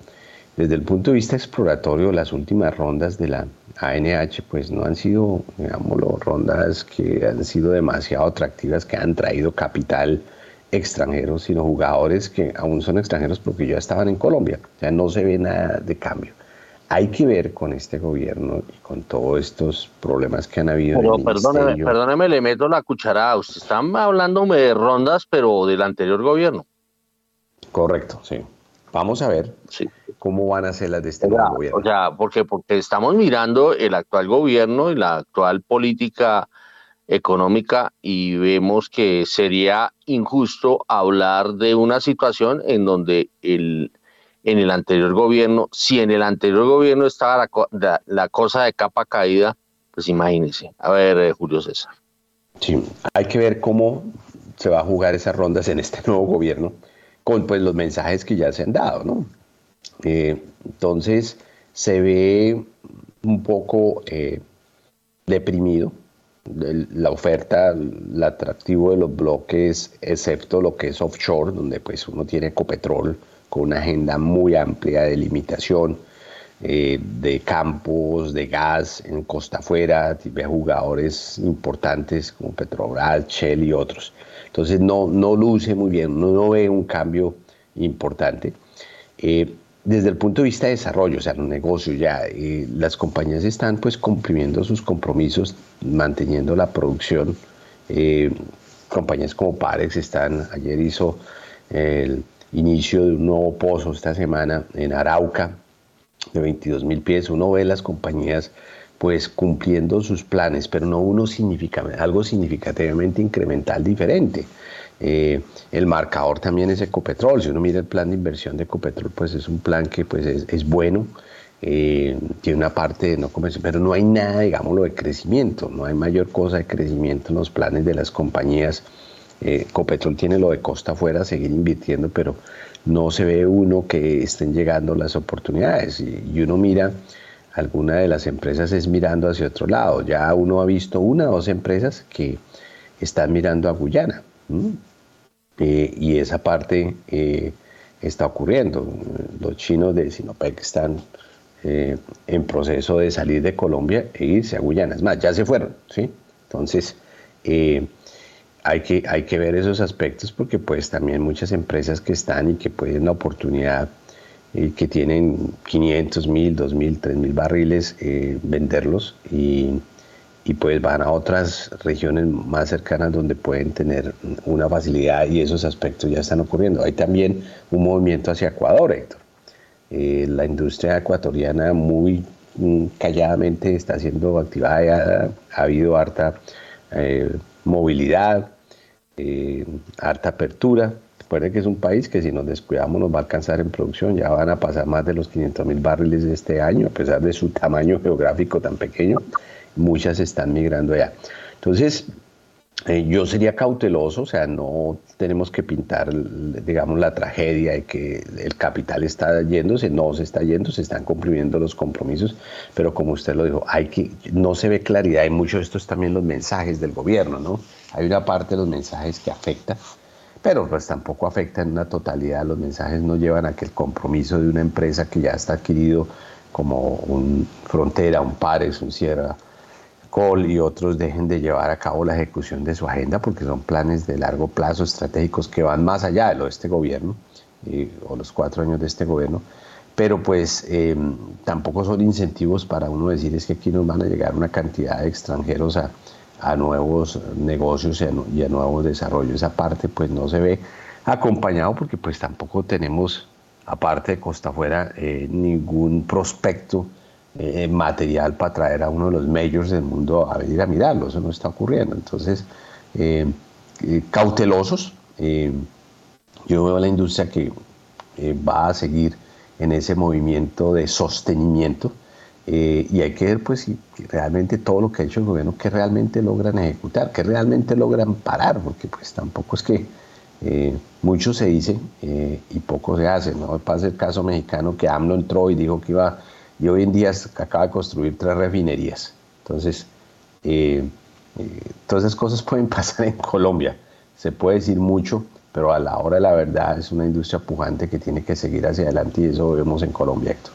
Speaker 3: Desde el punto de vista exploratorio, las últimas rondas de la ANH pues no han sido, digámoslo, rondas que han sido demasiado atractivas, que han traído capital extranjero, sino jugadores que aún son extranjeros porque ya estaban en Colombia. O sea, no se ve nada de cambio hay que ver con este gobierno y con todos estos problemas que han habido.
Speaker 2: Pero perdóneme, perdóneme, le meto la cucharada. Usted está hablando de rondas, pero del anterior gobierno.
Speaker 3: Correcto, sí. Vamos a ver cómo van a ser las de este nuevo gobierno.
Speaker 2: O sea, porque, porque estamos mirando el actual gobierno y la actual política económica y vemos que sería injusto hablar de una situación en donde el en el anterior gobierno. Si en el anterior gobierno estaba la, cosa de capa caída, pues imagínense. A ver, eh, Julio César.
Speaker 3: Sí, hay que ver cómo se va a jugar esas rondas en este nuevo gobierno con pues los mensajes que ya se han dado, ¿no? Eh, entonces se ve un poco eh, deprimido la oferta, el atractivo de los bloques, excepto lo que es offshore, donde pues uno tiene Ecopetrol, con una agenda muy amplia de limitación eh, de campos, de gas en costa afuera, de jugadores importantes como Petrobras, Shell y otros. Entonces no, no luce muy bien, no, ve un cambio importante. Eh, desde el punto de vista de desarrollo, o sea, los negocios ya, eh, las compañías están pues cumpliendo sus compromisos, manteniendo la producción. compañías como Parex están, ayer hizo el inicio de un nuevo pozo esta semana en Arauca de 22 mil pies. Uno ve las compañías pues cumpliendo sus planes, pero no uno significa, algo significativamente incremental diferente. Eh, el marcador también es Ecopetrol. Si uno mira el plan de inversión de Ecopetrol, pues es un plan que pues es, bueno, eh, tiene una parte de no comercio, pero no hay nada, digámoslo, de crecimiento, no hay mayor cosa de crecimiento en los planes de las compañías eh, Copetrol tiene lo de costa afuera, seguir invirtiendo, pero no se ve uno que estén llegando las oportunidades. Y, uno mira, alguna de las empresas es mirando hacia otro lado. Ya uno ha visto una o dos empresas que están mirando a Guyana. Eh, y esa parte eh, está ocurriendo. Los chinos de Sinopec están en proceso de salir de Colombia e irse a Guyana. Es más, ya se fueron. ¿sí? Entonces, hay que, hay que ver esos aspectos porque pues también muchas empresas que están y que pueden la oportunidad eh, que tienen 500 mil, 2 mil, 3 mil barriles, eh, venderlos y, y, pues van a otras regiones más cercanas donde pueden tener una facilidad y esos aspectos ya están ocurriendo. Hay también un movimiento hacia Ecuador, Héctor. Eh, la industria ecuatoriana muy mm, calladamente está siendo activada, ha habido harta movilidad, eh, harta apertura. Recuerden que es un país que si nos descuidamos nos va a alcanzar en producción, ya van a pasar más de los 500 mil barriles este año, a pesar de su tamaño geográfico tan pequeño, muchas están migrando allá. Entonces, eh, yo sería cauteloso, o sea, no tenemos que pintar, digamos, la tragedia de que el capital está yéndose, no se está yendo, se están cumpliendo los compromisos, pero como usted lo dijo, hay que, no se ve claridad, y muchos de estos también los mensajes del gobierno, ¿no? Hay una parte de los mensajes que afecta, pero pues tampoco afecta en una totalidad, los mensajes no llevan a que el compromiso de una empresa que ya está adquirido como un Frontera, un Pares, un Sierra, Col y otros dejen de llevar a cabo la ejecución de su agenda porque son planes de largo plazo estratégicos que van más allá de lo de este gobierno o los cuatro años de este gobierno pero pues eh, tampoco son incentivos para uno decir es que aquí nos van a llegar una cantidad de extranjeros a, nuevos negocios y a, nuevos desarrollos. Esa parte pues no se ve acompañado porque pues tampoco tenemos, aparte de Costa Afuera, eh, ningún prospecto eh, material para traer a uno de los majors del mundo a venir a mirarlo. Eso no está ocurriendo. Entonces, cautelosos. yo veo a la industria que va a seguir en ese movimiento de sostenimiento. Eh, y hay que ver pues si realmente todo lo que ha hecho el gobierno, que realmente logran ejecutar, que realmente logran parar, porque pues tampoco es que eh, mucho se dice eh, y poco se hace. ¿no? Pasa el caso mexicano que AMLO entró y dijo que iba, y hoy en día acaba de construir tres refinerías. Entonces, todas esas cosas pueden pasar en Colombia. Se puede decir mucho, pero a la hora de la verdad es una industria pujante que tiene que seguir hacia adelante y eso vemos en Colombia, Héctor.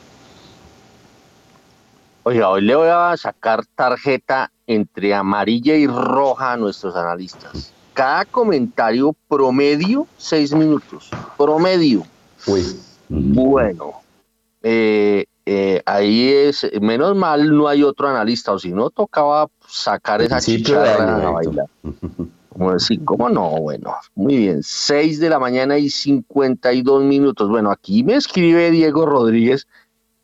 Speaker 2: Oiga, hoy le voy a sacar tarjeta entre amarilla y roja a nuestros analistas. Cada comentario promedio, seis minutos. Promedio.
Speaker 3: Uy.
Speaker 2: Bueno, eh, eh, ahí es, menos mal no hay otro analista, o si no tocaba sacar esa chicharra a bailar. Como decir, ¿cómo no? Bueno, muy bien. 6 de la mañana y 52 minutos. Bueno, aquí me escribe Diego Rodríguez,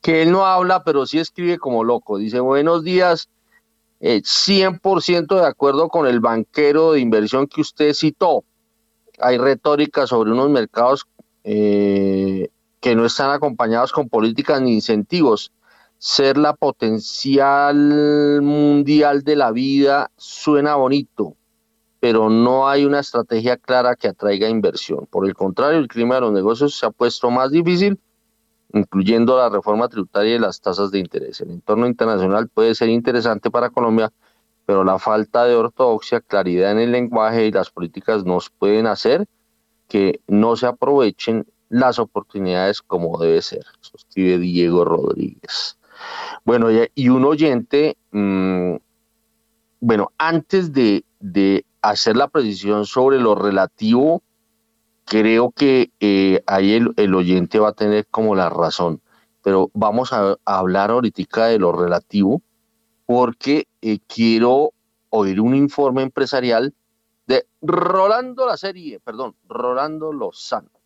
Speaker 2: que él no habla, pero sí escribe como loco. Dice, buenos días, 100% eh, de acuerdo con el banquero de inversión que usted citó. Hay retórica sobre unos mercados eh, que no están acompañados con políticas ni incentivos. Ser la potencial mundial de la vida suena bonito pero no hay una estrategia clara que atraiga inversión. Por el contrario, el clima de los negocios se ha puesto más difícil, incluyendo la reforma tributaria y las tasas de interés. El entorno internacional puede ser interesante para Colombia, pero la falta de ortodoxia, claridad en el lenguaje y las políticas nos pueden hacer que no se aprovechen las oportunidades como debe ser. Escribe Diego Rodríguez. Bueno, y un oyente, mm, bueno, antes de, de hacer la precisión sobre lo relativo, creo que eh, ahí el, oyente va a tener como la razón. Pero vamos a, hablar ahorita de lo relativo, porque eh, quiero oír un informe empresarial de Rolando la serie, perdón, Rolando Lozano.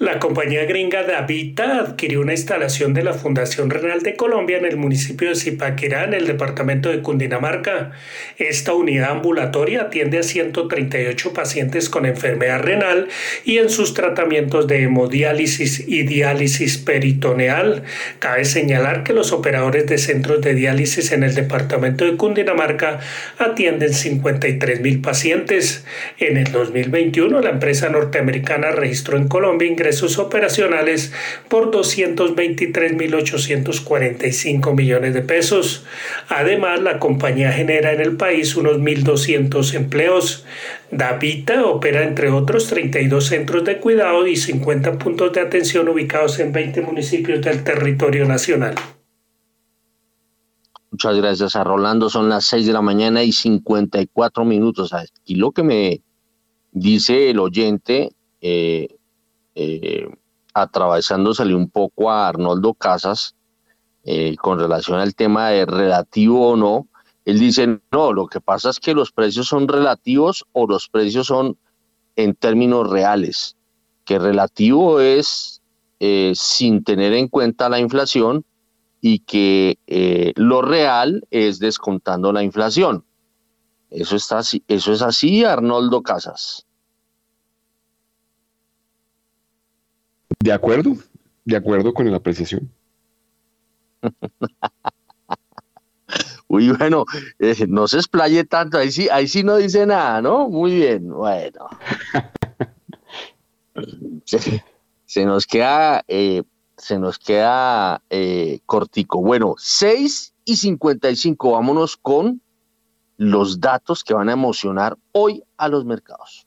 Speaker 7: La compañía gringa Davita adquirió una instalación de la Fundación Renal de Colombia en el municipio de Zipaquirá, en el departamento de Cundinamarca. Esta unidad ambulatoria atiende a 138 pacientes con enfermedad renal y en sus tratamientos de hemodiálisis y diálisis peritoneal. Cabe señalar que los operadores de centros de diálisis en el departamento de Cundinamarca atienden 53 mil pacientes. En el 2021, la empresa norteamericana registró en Colombia ingresos ingresos operacionales por 223.845 millones de pesos. Además, la compañía genera en el país unos 1.200 empleos. Davita opera entre otros 32 centros de cuidado y 50 puntos de atención ubicados en 20 municipios del territorio nacional.
Speaker 2: Muchas gracias a Rolando. Son las 6 de la mañana y 54 minutos. Aquí lo que me dice el oyente, eh, eh, atravesándosele un poco a Arnoldo Casas eh, con relación al tema de relativo o no. Él dice, no, lo que pasa es que los precios son relativos o los precios son en términos reales, que relativo es eh, sin tener en cuenta la inflación y que eh, lo real es descontando la inflación. Eso, está, eso es así, Arnoldo Casas.
Speaker 5: De acuerdo, de acuerdo con la apreciación.
Speaker 2: Uy, bueno, eh, no se explaye tanto, ahí sí, ahí sí no dice nada, ¿no? Muy bien, bueno. se, nos queda, eh, se nos queda eh, cortico. Bueno, 6 y 55, vámonos con los datos que van a emocionar hoy a los mercados.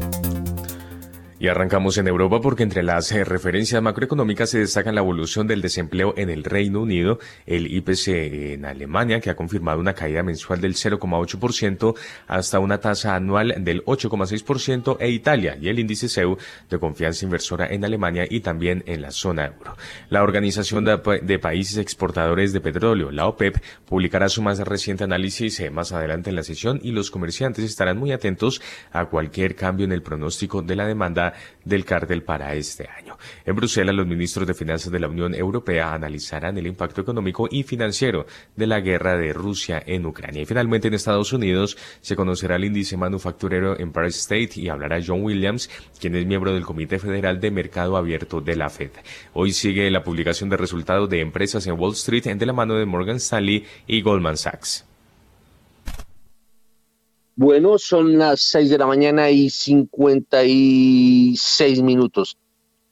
Speaker 1: Y arrancamos en Europa porque entre las eh, referencias macroeconómicas se destacan la evolución del desempleo en el Reino Unido, el IPC en Alemania, que ha confirmado una caída mensual del 0,8% hasta una tasa anual del 8,6%, e Italia y el índice CEU de confianza inversora en Alemania y también en la zona euro. La Organización de, Países Exportadores de Petróleo, la OPEP, publicará su más reciente análisis eh, más adelante en la sesión y los comerciantes estarán muy atentos a cualquier cambio en el pronóstico de la demanda del cártel para este año. En Bruselas, los ministros de Finanzas de la Unión Europea analizarán el impacto económico y financiero de la guerra de Rusia en Ucrania. Y finalmente, en Estados Unidos se conocerá el índice manufacturero Empire State y hablará John Williams, quien es miembro del Comité Federal de Mercado Abierto de la Fed. Hoy sigue la publicación de resultados de empresas en Wall Street de la mano de Morgan Stanley y Goldman Sachs.
Speaker 2: Bueno, son las 6 de la mañana y 56 minutos.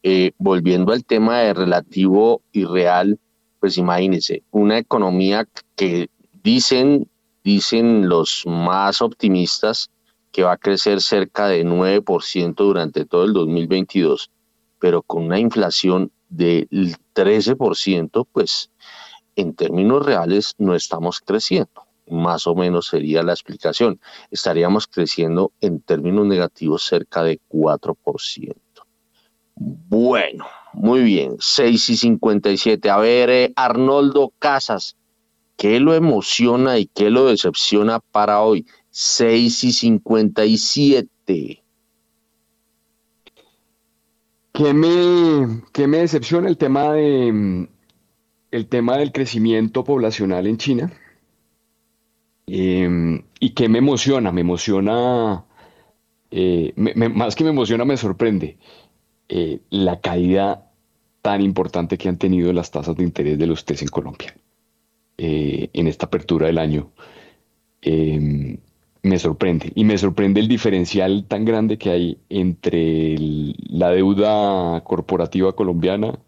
Speaker 2: Eh, volviendo al tema de relativo y real, pues imagínense, una economía que dicen, dicen los más optimistas que va a crecer cerca de 9% durante todo el 2022, pero con una inflación del 13%, pues en términos reales no estamos creciendo más o menos sería la explicación. Estaríamos creciendo en términos negativos cerca de 4%. Bueno, muy bien, 6 y 57. A ver, eh, Arnoldo Casas, ¿qué lo emociona y qué lo decepciona para hoy? 6 y 57.
Speaker 5: ¿Qué me, qué me decepciona el tema de el tema del crecimiento poblacional en China? Em, ¿Y qué me emociona? Me emociona, eh, más que me emociona, me sorprende eh, la caída tan importante que han tenido las tasas de interés de los TES en Colombia eh, en esta apertura del año. Em, me sorprende y me sorprende el diferencial tan grande que hay entre la deuda corporativa colombiana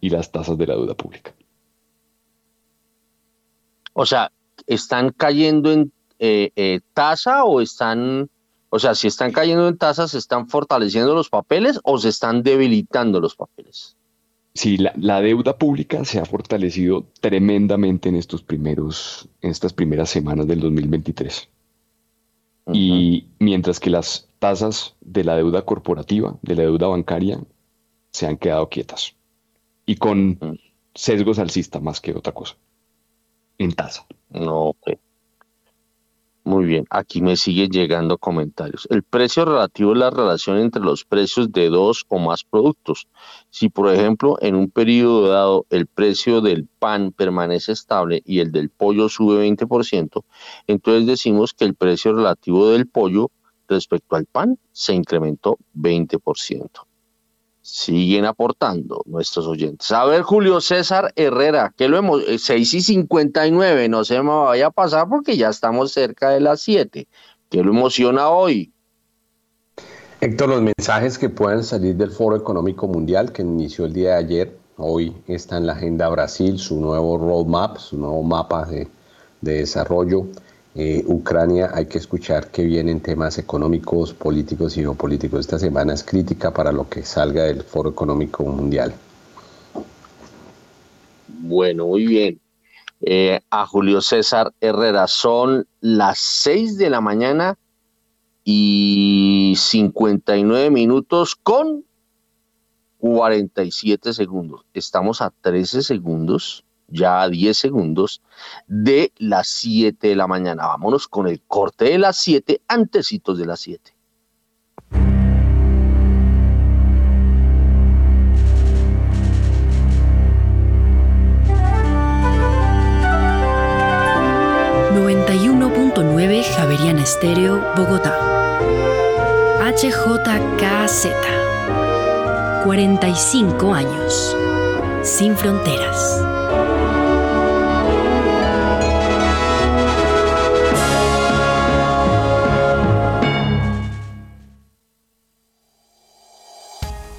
Speaker 5: y las tasas de la deuda pública.
Speaker 2: O sea, están cayendo en eh, eh, tasa o están, o sea, si están cayendo en tasa, ¿se están fortaleciendo los papeles o se están debilitando los papeles?
Speaker 5: Sí, la, deuda pública se ha fortalecido tremendamente en estos primeros, en estas primeras semanas del 2023. Y mientras que las tasas de la deuda corporativa, de la deuda bancaria, se han quedado quietas. Y con sesgos alcistas más que otra cosa. En tasa.
Speaker 2: No, ok. Muy bien, aquí me siguen llegando comentarios. El precio relativo es la relación entre los precios de dos o más productos. Si, por ejemplo, en un periodo dado el precio del pan permanece estable y el del pollo sube 20%, entonces decimos que el precio relativo del pollo respecto al pan se incrementó 20% siguen aportando nuestros oyentes. A ver, Julio César Herrera, que lo hemos, 6 eh, y 59, no se me vaya a pasar porque ya estamos cerca de las 7. ¿Qué lo emociona hoy?
Speaker 3: Héctor, los mensajes que puedan salir del Foro Económico Mundial que inició el día de ayer, hoy está en la agenda Brasil, su nuevo roadmap, su nuevo mapa de, de desarrollo. Eh, Ucrania hay que escuchar que vienen temas económicos, políticos y geopolíticos. Esta semana es crítica para lo que salga del Foro Económico Mundial.
Speaker 2: Bueno, muy bien. Eh, a Julio César Herrera, son las 6 de la mañana y 59 minutos con 47 segundos. Estamos a 13 segundos ya a 10 segundos de las 7 de la mañana. Vámonos con el corte de las 7, antecitos de las 7.
Speaker 8: Javeriana Estéreo, Bogotá. HJKZ. 45 años. Sin fronteras.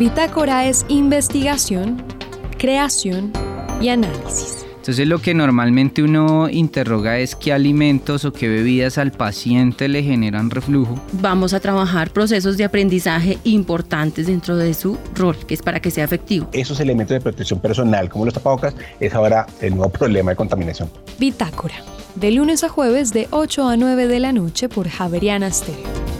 Speaker 9: Bitácora es investigación, creación y análisis
Speaker 10: entonces lo que normalmente uno interroga es qué alimentos o qué bebidas al paciente le generan reflujo.
Speaker 11: Vamos a trabajar procesos de aprendizaje importantes dentro de su rol, que es para que sea efectivo.
Speaker 12: Esos elementos de protección personal, como los tapabocas, es ahora el nuevo problema de contaminación.
Speaker 9: Bitácora, de lunes a jueves de 8 a 9 de la noche por Javeriana Stereo.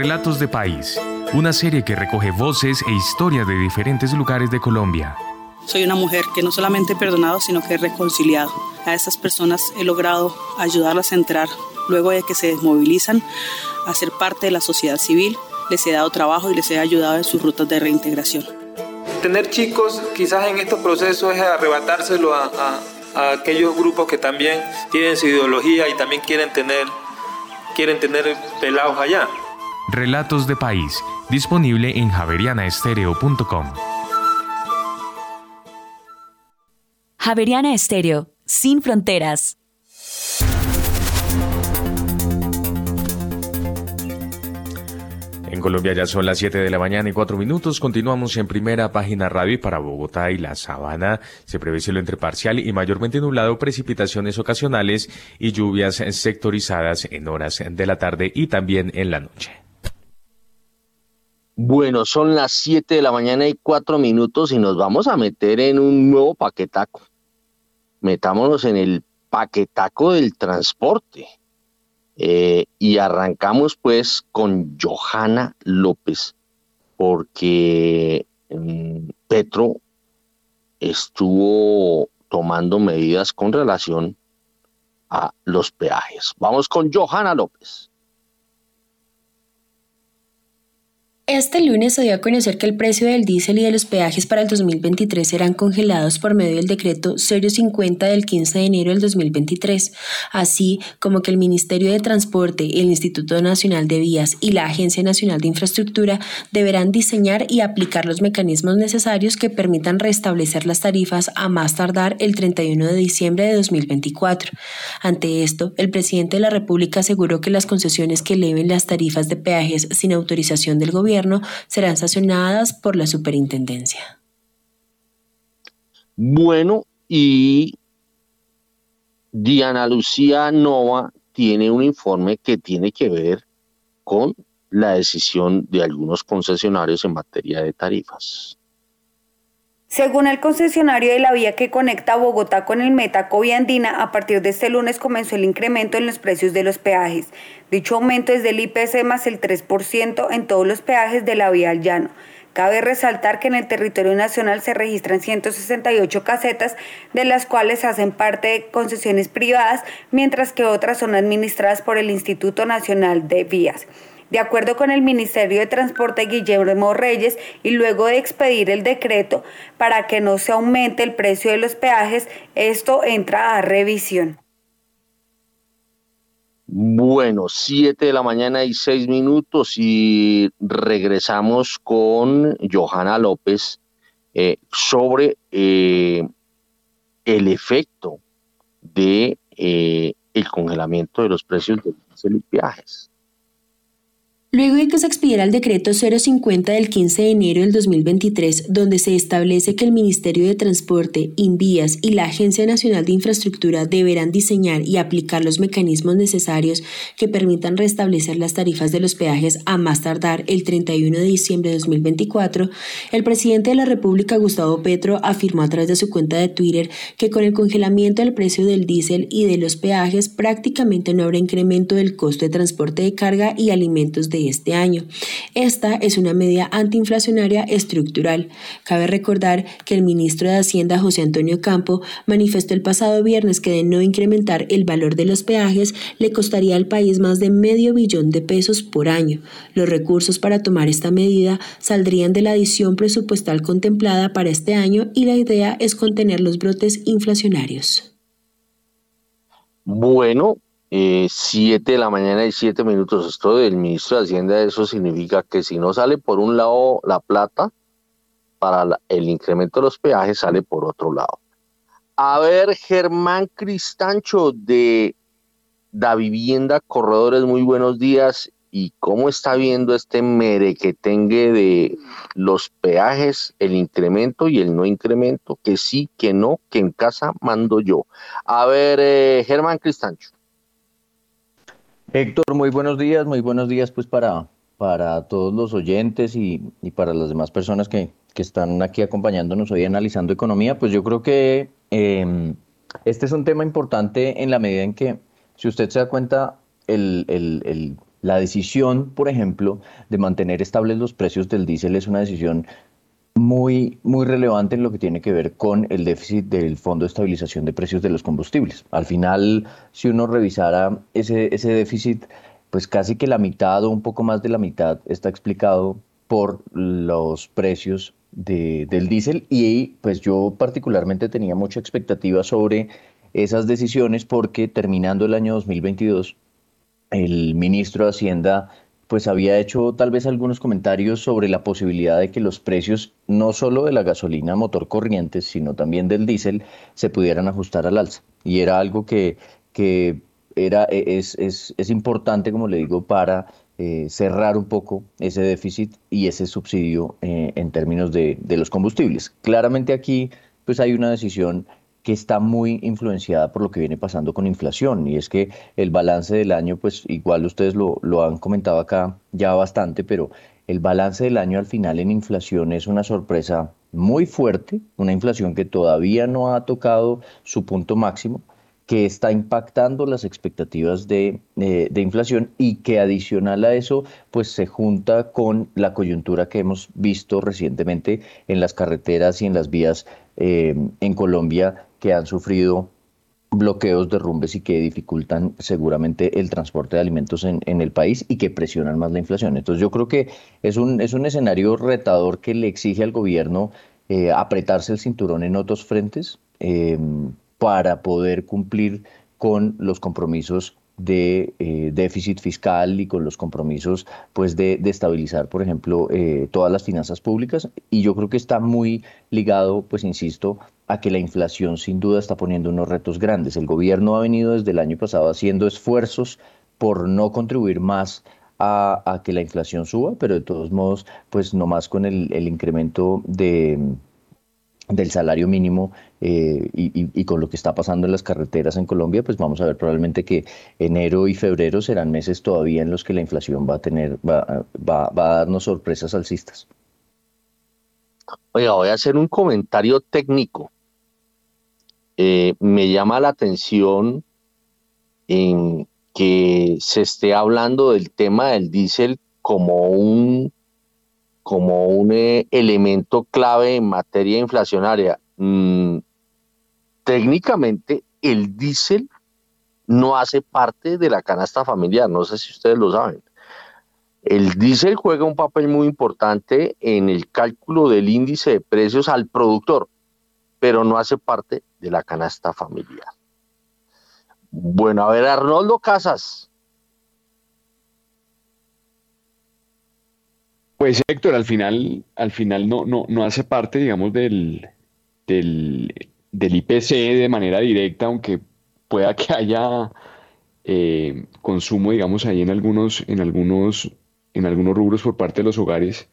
Speaker 4: Relatos de País, una serie que recoge voces e historias de diferentes lugares de Colombia.
Speaker 13: Soy una mujer que no solamente he perdonado, sino que he reconciliado. A estas personas he logrado ayudarlas a entrar luego de que se desmovilizan a ser parte de la sociedad civil. Les he dado trabajo y les he ayudado en sus rutas de reintegración.
Speaker 14: Tener chicos quizás en estos procesos es arrebatárselo a, a aquellos grupos que también tienen su ideología y también quieren tener, quieren tener pelados allá.
Speaker 4: Relatos de País, disponible en javerianaestereo.com.
Speaker 8: Javeriana Estéreo, sin fronteras.
Speaker 1: En Colombia ya son las 7 de la mañana y 4 minutos. Continuamos en primera página radio y para Bogotá y la Sabana se prevé cielo entre parcial y mayormente nublado, precipitaciones ocasionales y lluvias sectorizadas en horas de la tarde y también en la noche.
Speaker 2: Bueno, son las 7 de la mañana y 4 minutos y nos vamos a meter en un nuevo paquetaco. Metámonos en el paquetaco del transporte. Eh, y arrancamos pues con Johanna López, porque mm, Petro estuvo tomando medidas con relación a los peajes. Vamos con Johanna López.
Speaker 15: Este lunes se dio a conocer que el precio del diésel y de los peajes para el 2023 serán congelados por medio del decreto 050 del 15 de enero del 2023, así como que el Ministerio de Transporte, el Instituto Nacional de Vías y la Agencia Nacional de Infraestructura deberán diseñar y aplicar los mecanismos necesarios que permitan restablecer las tarifas a más tardar el 31 de diciembre de 2024. Ante esto, el presidente de la República aseguró que las concesiones que eleven las tarifas de peajes sin autorización del gobierno serán sancionadas por la superintendencia.
Speaker 2: Bueno, y Diana Lucía Nova tiene un informe que tiene que ver con la decisión de algunos concesionarios en materia de tarifas.
Speaker 16: Según el concesionario de la vía que conecta Bogotá con el Metaco Andina, a partir de este lunes comenzó el incremento en los precios de los peajes. Dicho aumento es del IPC más el 3% en todos los peajes de la vía al llano. Cabe resaltar que en el territorio nacional se registran 168 casetas, de las cuales hacen parte concesiones privadas, mientras que otras son administradas por el Instituto Nacional de Vías. De acuerdo con el Ministerio de Transporte Guillermo Reyes, y luego de expedir el decreto para que no se aumente el precio de los peajes, esto entra a revisión.
Speaker 2: Bueno, 7 de la mañana y 6 minutos y regresamos con Johanna López eh, sobre eh, el efecto de eh, el congelamiento de los precios de los peajes.
Speaker 15: Luego de que se expidiera el decreto 050 del 15 de enero del 2023, donde se establece que el Ministerio de Transporte, Invías y la Agencia Nacional de Infraestructura deberán diseñar y aplicar los mecanismos necesarios que permitan restablecer las tarifas de los peajes a más tardar el 31 de diciembre de 2024, el presidente de la República, Gustavo Petro, afirmó a través de su cuenta de Twitter que con el congelamiento del precio del diésel y de los peajes prácticamente no habrá incremento del costo de transporte de carga y alimentos de este año. Esta es una medida antiinflacionaria estructural. Cabe recordar que el ministro de Hacienda, José Antonio Campo, manifestó el pasado viernes que de no incrementar el valor de los peajes le costaría al país más de medio billón de pesos por año. Los recursos para tomar esta medida saldrían de la adición presupuestal contemplada para este año y la idea es contener los brotes inflacionarios.
Speaker 2: Bueno, eh, 7 de la mañana y 7 minutos. Esto del ministro de Hacienda, eso significa que si no sale por un lado la plata, para el incremento de los peajes sale por otro lado. A ver, Germán Cristancho de Da Vivienda Corredores, muy buenos días. ¿Y cómo está viendo este merequetengue de los peajes, el incremento y el no incremento? Que sí, que no, que en casa mando yo. A ver, eh, Germán Cristancho.
Speaker 17: Héctor, muy buenos días, muy buenos días pues para, para todos los oyentes y, para las demás personas que, están aquí acompañándonos hoy analizando economía. Pues yo creo que em, este es un tema importante en la medida en que, si usted se da cuenta, la decisión, por ejemplo, de mantener estables los precios del diésel es una decisión muy, muy relevante en lo que tiene que ver con el déficit del Fondo de Estabilización de Precios de los Combustibles. Al final, si uno revisara ese, ese déficit, pues casi que la mitad o un poco más de la mitad está explicado por los precios de, del diésel y pues yo particularmente tenía mucha expectativa sobre esas decisiones porque terminando el año 2022 el ministro de Hacienda pues había hecho tal vez algunos comentarios sobre la posibilidad de que los precios no solo de la gasolina motor corriente, sino también del diésel, se pudieran ajustar al alza. Y era algo que, que era, e, es, es, es importante, como le digo, para eh, cerrar un poco ese déficit y ese subsidio eh, en términos de, de los combustibles. Claramente aquí pues hay una decisión que está muy influenciada por lo que viene pasando con inflación. Y es que el balance del año, pues igual ustedes lo, lo han comentado acá ya bastante, pero el balance del año al final en inflación es una sorpresa muy fuerte, una inflación que todavía no ha tocado su punto máximo, que está impactando las expectativas de, eh, de, inflación y que adicional a eso, pues se junta con la coyuntura que hemos visto recientemente en las carreteras y en las vías eh, en Colombia que han sufrido bloqueos, derrumbes y que dificultan seguramente el transporte de alimentos en, el país y que presionan más la inflación. Entonces yo creo que es un, es un escenario retador que le exige al gobierno eh, apretarse el cinturón en otros frentes em, para poder cumplir con los compromisos de eh, déficit fiscal y con los compromisos pues de, estabilizar por ejemplo eh, todas las finanzas públicas y yo creo que está muy ligado pues insisto a que la inflación sin duda está poniendo unos retos grandes el gobierno ha venido desde el año pasado haciendo esfuerzos por no contribuir más a, que la inflación suba pero de todos modos pues no más con el, incremento de del salario mínimo eh, y, con lo que está pasando en las carreteras en Colombia, pues vamos a ver probablemente que enero y febrero serán meses todavía en los que la inflación va a tener, va, va, a darnos sorpresas alcistas.
Speaker 2: Oiga, voy a hacer un comentario técnico. Eh, me llama la atención en que se esté hablando del tema del diésel como un como un eh, elemento clave en materia inflacionaria. Mm, técnicamente, el diésel no hace parte de la canasta familiar, no sé si ustedes lo saben. El diésel juega un papel muy importante en el cálculo del índice de precios al productor, pero no hace parte de la canasta familiar. Bueno, a ver, Arnoldo Casas,
Speaker 5: Pues Héctor, al final, al final no, no, no hace parte, digamos, del, del, IPC de manera directa, aunque pueda que haya eh, consumo, digamos, ahí en algunos, en algunos, en algunos rubros por parte de los hogares,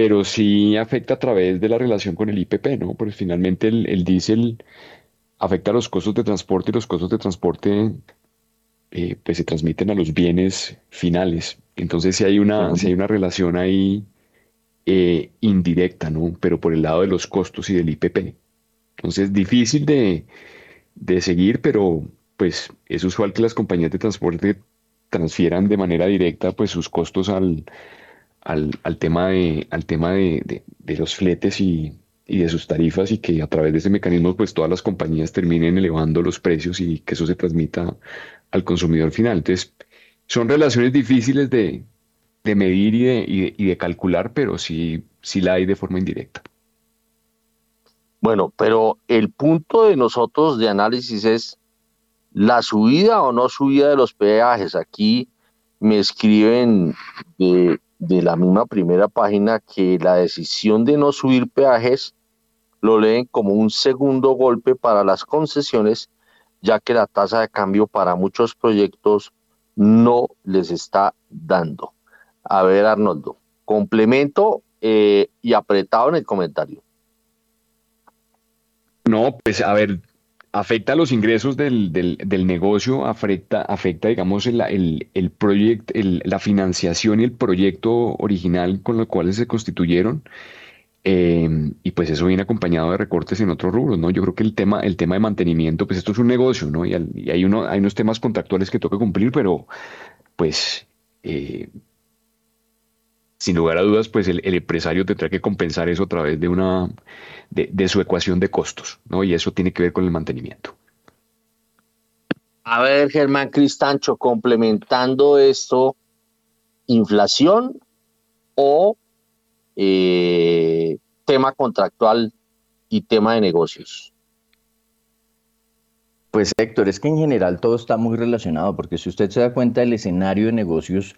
Speaker 5: pero sí afecta a través de la relación con el IPP, ¿no? Porque finalmente el, el diésel afecta a los costos de transporte y los costos de transporte eh, pues se transmiten a los bienes finales. Entonces si hay una, hay una relación ahí eh, indirecta, ¿no? Pero por el lado de los costos y del IPP. Entonces difícil de, seguir, pero pues es usual que las compañías de transporte transfieran de manera directa pues sus costos al, al, tema, de, al tema de, los fletes y, y, de sus tarifas y que a través de ese mecanismo pues todas las compañías terminen elevando los precios y que eso se transmita al consumidor final. Entonces, son relaciones difíciles de, medir y de, calcular, pero sí, sí la hay de forma indirecta.
Speaker 2: Bueno, pero el punto de nosotros de análisis es la subida o no subida de los peajes. Aquí me escriben de, de, la misma primera página que la decisión de no subir peajes lo leen como un segundo golpe para las concesiones ya que la tasa de cambio para muchos proyectos no les está dando. A ver, Arnoldo, complemento eh, y apretado en el comentario.
Speaker 5: No, pues a ver, afecta los ingresos del, del, negocio, afecta, afecta digamos, el, el, el proyecto, la financiación y el proyecto original con los cuales se constituyeron. Em, y pues eso viene acompañado de recortes en otros rubros, ¿no? Yo creo que el tema, el tema de mantenimiento, pues esto es un negocio, ¿no? Y, hay, uno, hay unos temas contractuales que toca cumplir, pero pues eh, sin lugar a dudas, pues el, empresario tendrá que compensar eso a través de una de, de, su ecuación de costos, ¿no? Y eso tiene que ver con el mantenimiento.
Speaker 2: A ver, Germán Cristancho, complementando esto, inflación o eh, tema contractual y tema de negocios?
Speaker 17: Pues Héctor, es que en general todo está muy relacionado, porque si usted se da cuenta, el escenario de negocios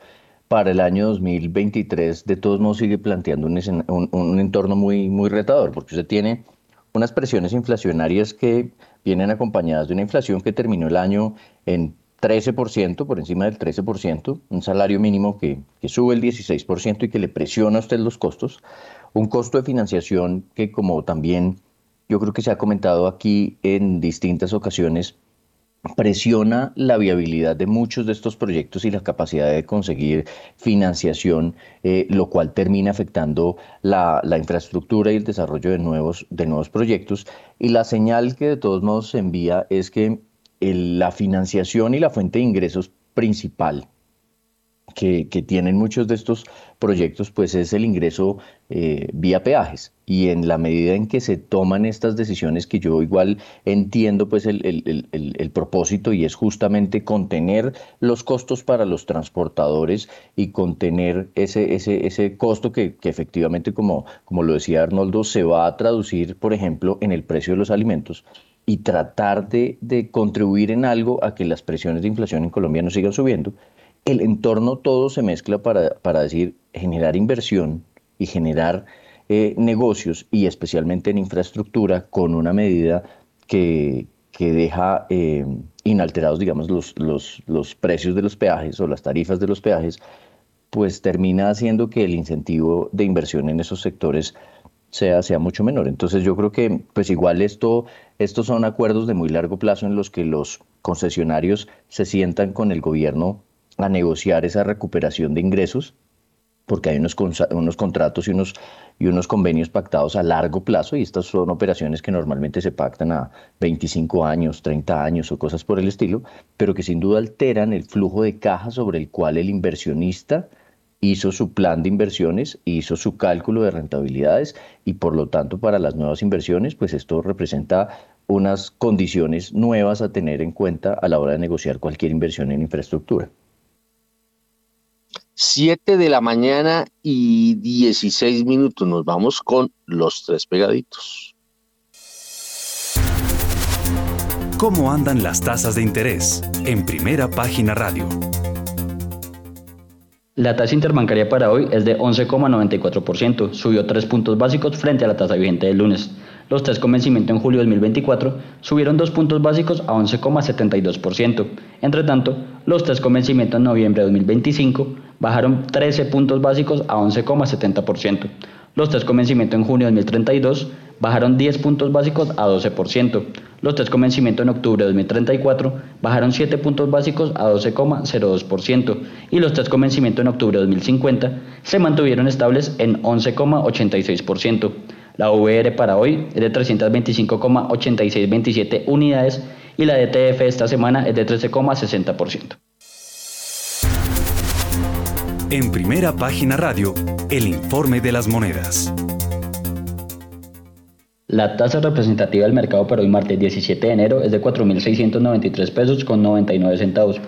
Speaker 17: para el año 2023 de todos modos sigue planteando un, un, entorno muy, muy retador, porque usted tiene unas presiones inflacionarias que vienen acompañadas de una inflación que terminó el año en 13%, por encima del 13%, un salario mínimo que, sube el 16% y que le presiona a usted los costos, un costo de financiación que como también yo creo que se ha comentado aquí en distintas ocasiones, presiona la viabilidad de muchos de estos proyectos y la capacidad de conseguir financiación, eh, lo cual termina afectando la, infraestructura y el desarrollo de nuevos, de nuevos proyectos. Y la señal que de todos modos se envía es que la financiación y la fuente de ingresos principal que, tienen muchos de estos proyectos, pues es el ingreso eh, vía peajes. Y en la medida en que se toman estas decisiones, que yo igual entiendo pues el, propósito y es justamente contener los costos para los transportadores y contener ese, ese, ese costo que, que efectivamente, como, como lo decía Arnoldo, se va a traducir, por ejemplo, en el precio de los alimentos y tratar de, contribuir en algo a que las presiones de inflación en Colombia no sigan subiendo, el entorno todo se mezcla para, para decir generar inversión y generar eh, negocios y especialmente en infraestructura con una medida que, que deja eh, inalterados, digamos, los, los, los precios de los peajes o las tarifas de los peajes, pues termina haciendo que el incentivo de inversión en esos sectores sea, sea mucho menor. Entonces yo creo que pues igual esto, estos son acuerdos de muy largo plazo en los que los concesionarios se sientan con el gobierno a negociar esa recuperación de ingresos, porque hay unos, unos contratos y unos, y unos convenios pactados a largo plazo y estas son operaciones que normalmente se pactan a 25 años, 30 años o cosas por el estilo, pero que sin duda alteran el flujo de caja sobre el cual el inversionista hizo su plan de inversiones, hizo su cálculo de rentabilidades y por lo tanto para las nuevas inversiones, pues esto representa unas condiciones nuevas a tener en cuenta a la hora de negociar cualquier inversión en infraestructura.
Speaker 2: 7 de la mañana y 16 minutos. Nos vamos con los tres pegaditos.
Speaker 18: ¿Cómo andan las tasas de interés? En primera página radio.
Speaker 19: La tasa interbancaria para hoy es de 11,94%, subió 3 puntos básicos frente a la tasa vigente del lunes. Los test con vencimiento en julio de 2024 subieron 2 puntos básicos a 11,72%. Entre tanto, los test con vencimiento en noviembre de 2025 bajaron 13 puntos básicos a 11,70%. Los test con vencimiento en junio de 2032 bajaron 10 puntos básicos a 12%. Los test con vencimiento en octubre de 2034 bajaron 7 puntos básicos a 12,02% y los test con vencimiento en octubre de 2050 se mantuvieron estables en 11,86%. La VR para hoy es de 325,8627 unidades y la DTF esta semana es de 13,60%.
Speaker 18: En primera página radio, el informe de las monedas.
Speaker 19: La tasa representativa del mercado para hoy martes 17 de enero es de 4.693 pesos con 99 centavos,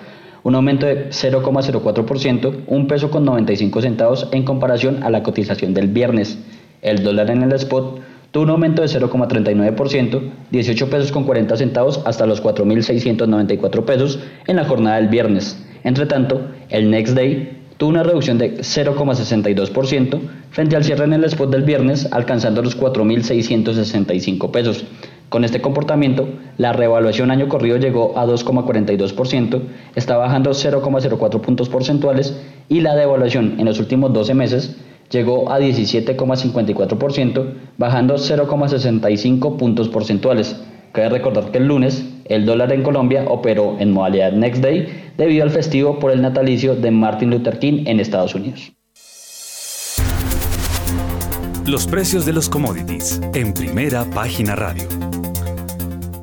Speaker 19: un aumento de 0,04%, un peso con 95 centavos en comparación a la cotización del viernes. El dólar en el spot tuvo un aumento de 0,39%, 18 pesos con 40 centavos hasta los 4.694 pesos en la jornada del viernes. Entre tanto, el next day tuvo una reducción de 0,62% frente al cierre en el spot del viernes, alcanzando los 4.665 pesos. Con este comportamiento, la revaluación año corrido llegó a 2,42%, está bajando 0,04 puntos porcentuales y la devaluación en los últimos 12 meses llegó a 17,54%, bajando 0,65 puntos porcentuales. Cabe recordar que el lunes el dólar en Colombia operó en modalidad Next Day debido al festivo por el natalicio de Martin Luther King en Estados Unidos.
Speaker 18: Los precios de los commodities en primera página radio.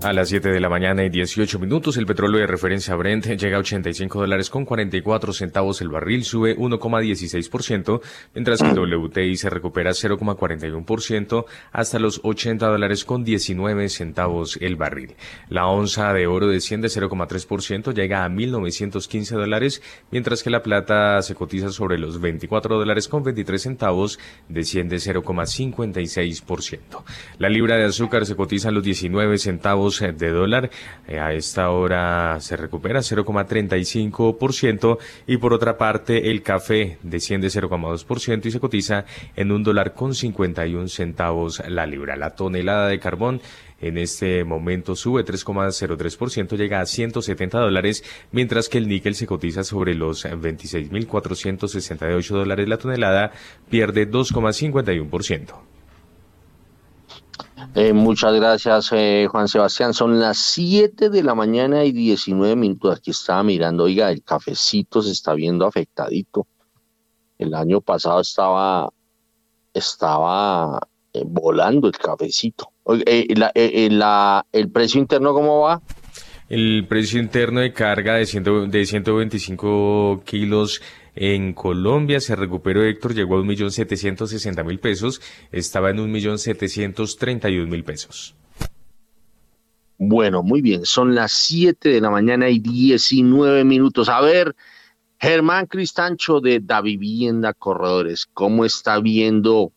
Speaker 1: A las 7 de la mañana y 18 minutos, el petróleo de referencia Brent llega a 85 dólares con 44 centavos el barril, sube 1,16%, mientras que el WTI se recupera 0,41% hasta los 80 dólares con 19 centavos el barril. La onza de oro desciende 0,3%, llega a 1.915 dólares, mientras que la plata se cotiza sobre los 24 dólares con 23 centavos, desciende 0,56%. La libra de azúcar se cotiza en los 19 centavos de dólar. Eh, a esta hora se recupera 0,35% y por otra parte el café desciende 0,2% y se cotiza en un dólar con 51 centavos la libra. La tonelada de carbón en este momento sube 3,03%, llega a 170 dólares, mientras que el níquel se cotiza sobre los 26.468 dólares la tonelada, pierde 2,51%.
Speaker 2: Eh, muchas gracias, eh, Juan Sebastián. Son las 7 de la mañana y 19 minutos. Aquí estaba mirando, oiga, el cafecito se está viendo afectadito. El año pasado estaba, estaba eh, volando el cafecito. ¿El precio interno cómo va?
Speaker 1: El precio interno de carga de, ciento, de 125 kilos en Colombia se recuperó, Héctor, llegó a 1.760.000 pesos, estaba en 1.731.000 pesos.
Speaker 2: Bueno, muy bien, son las 7 de la mañana y 19 minutos. A ver, Germán Cristancho de Da Vivienda Corredores, ¿cómo está viendo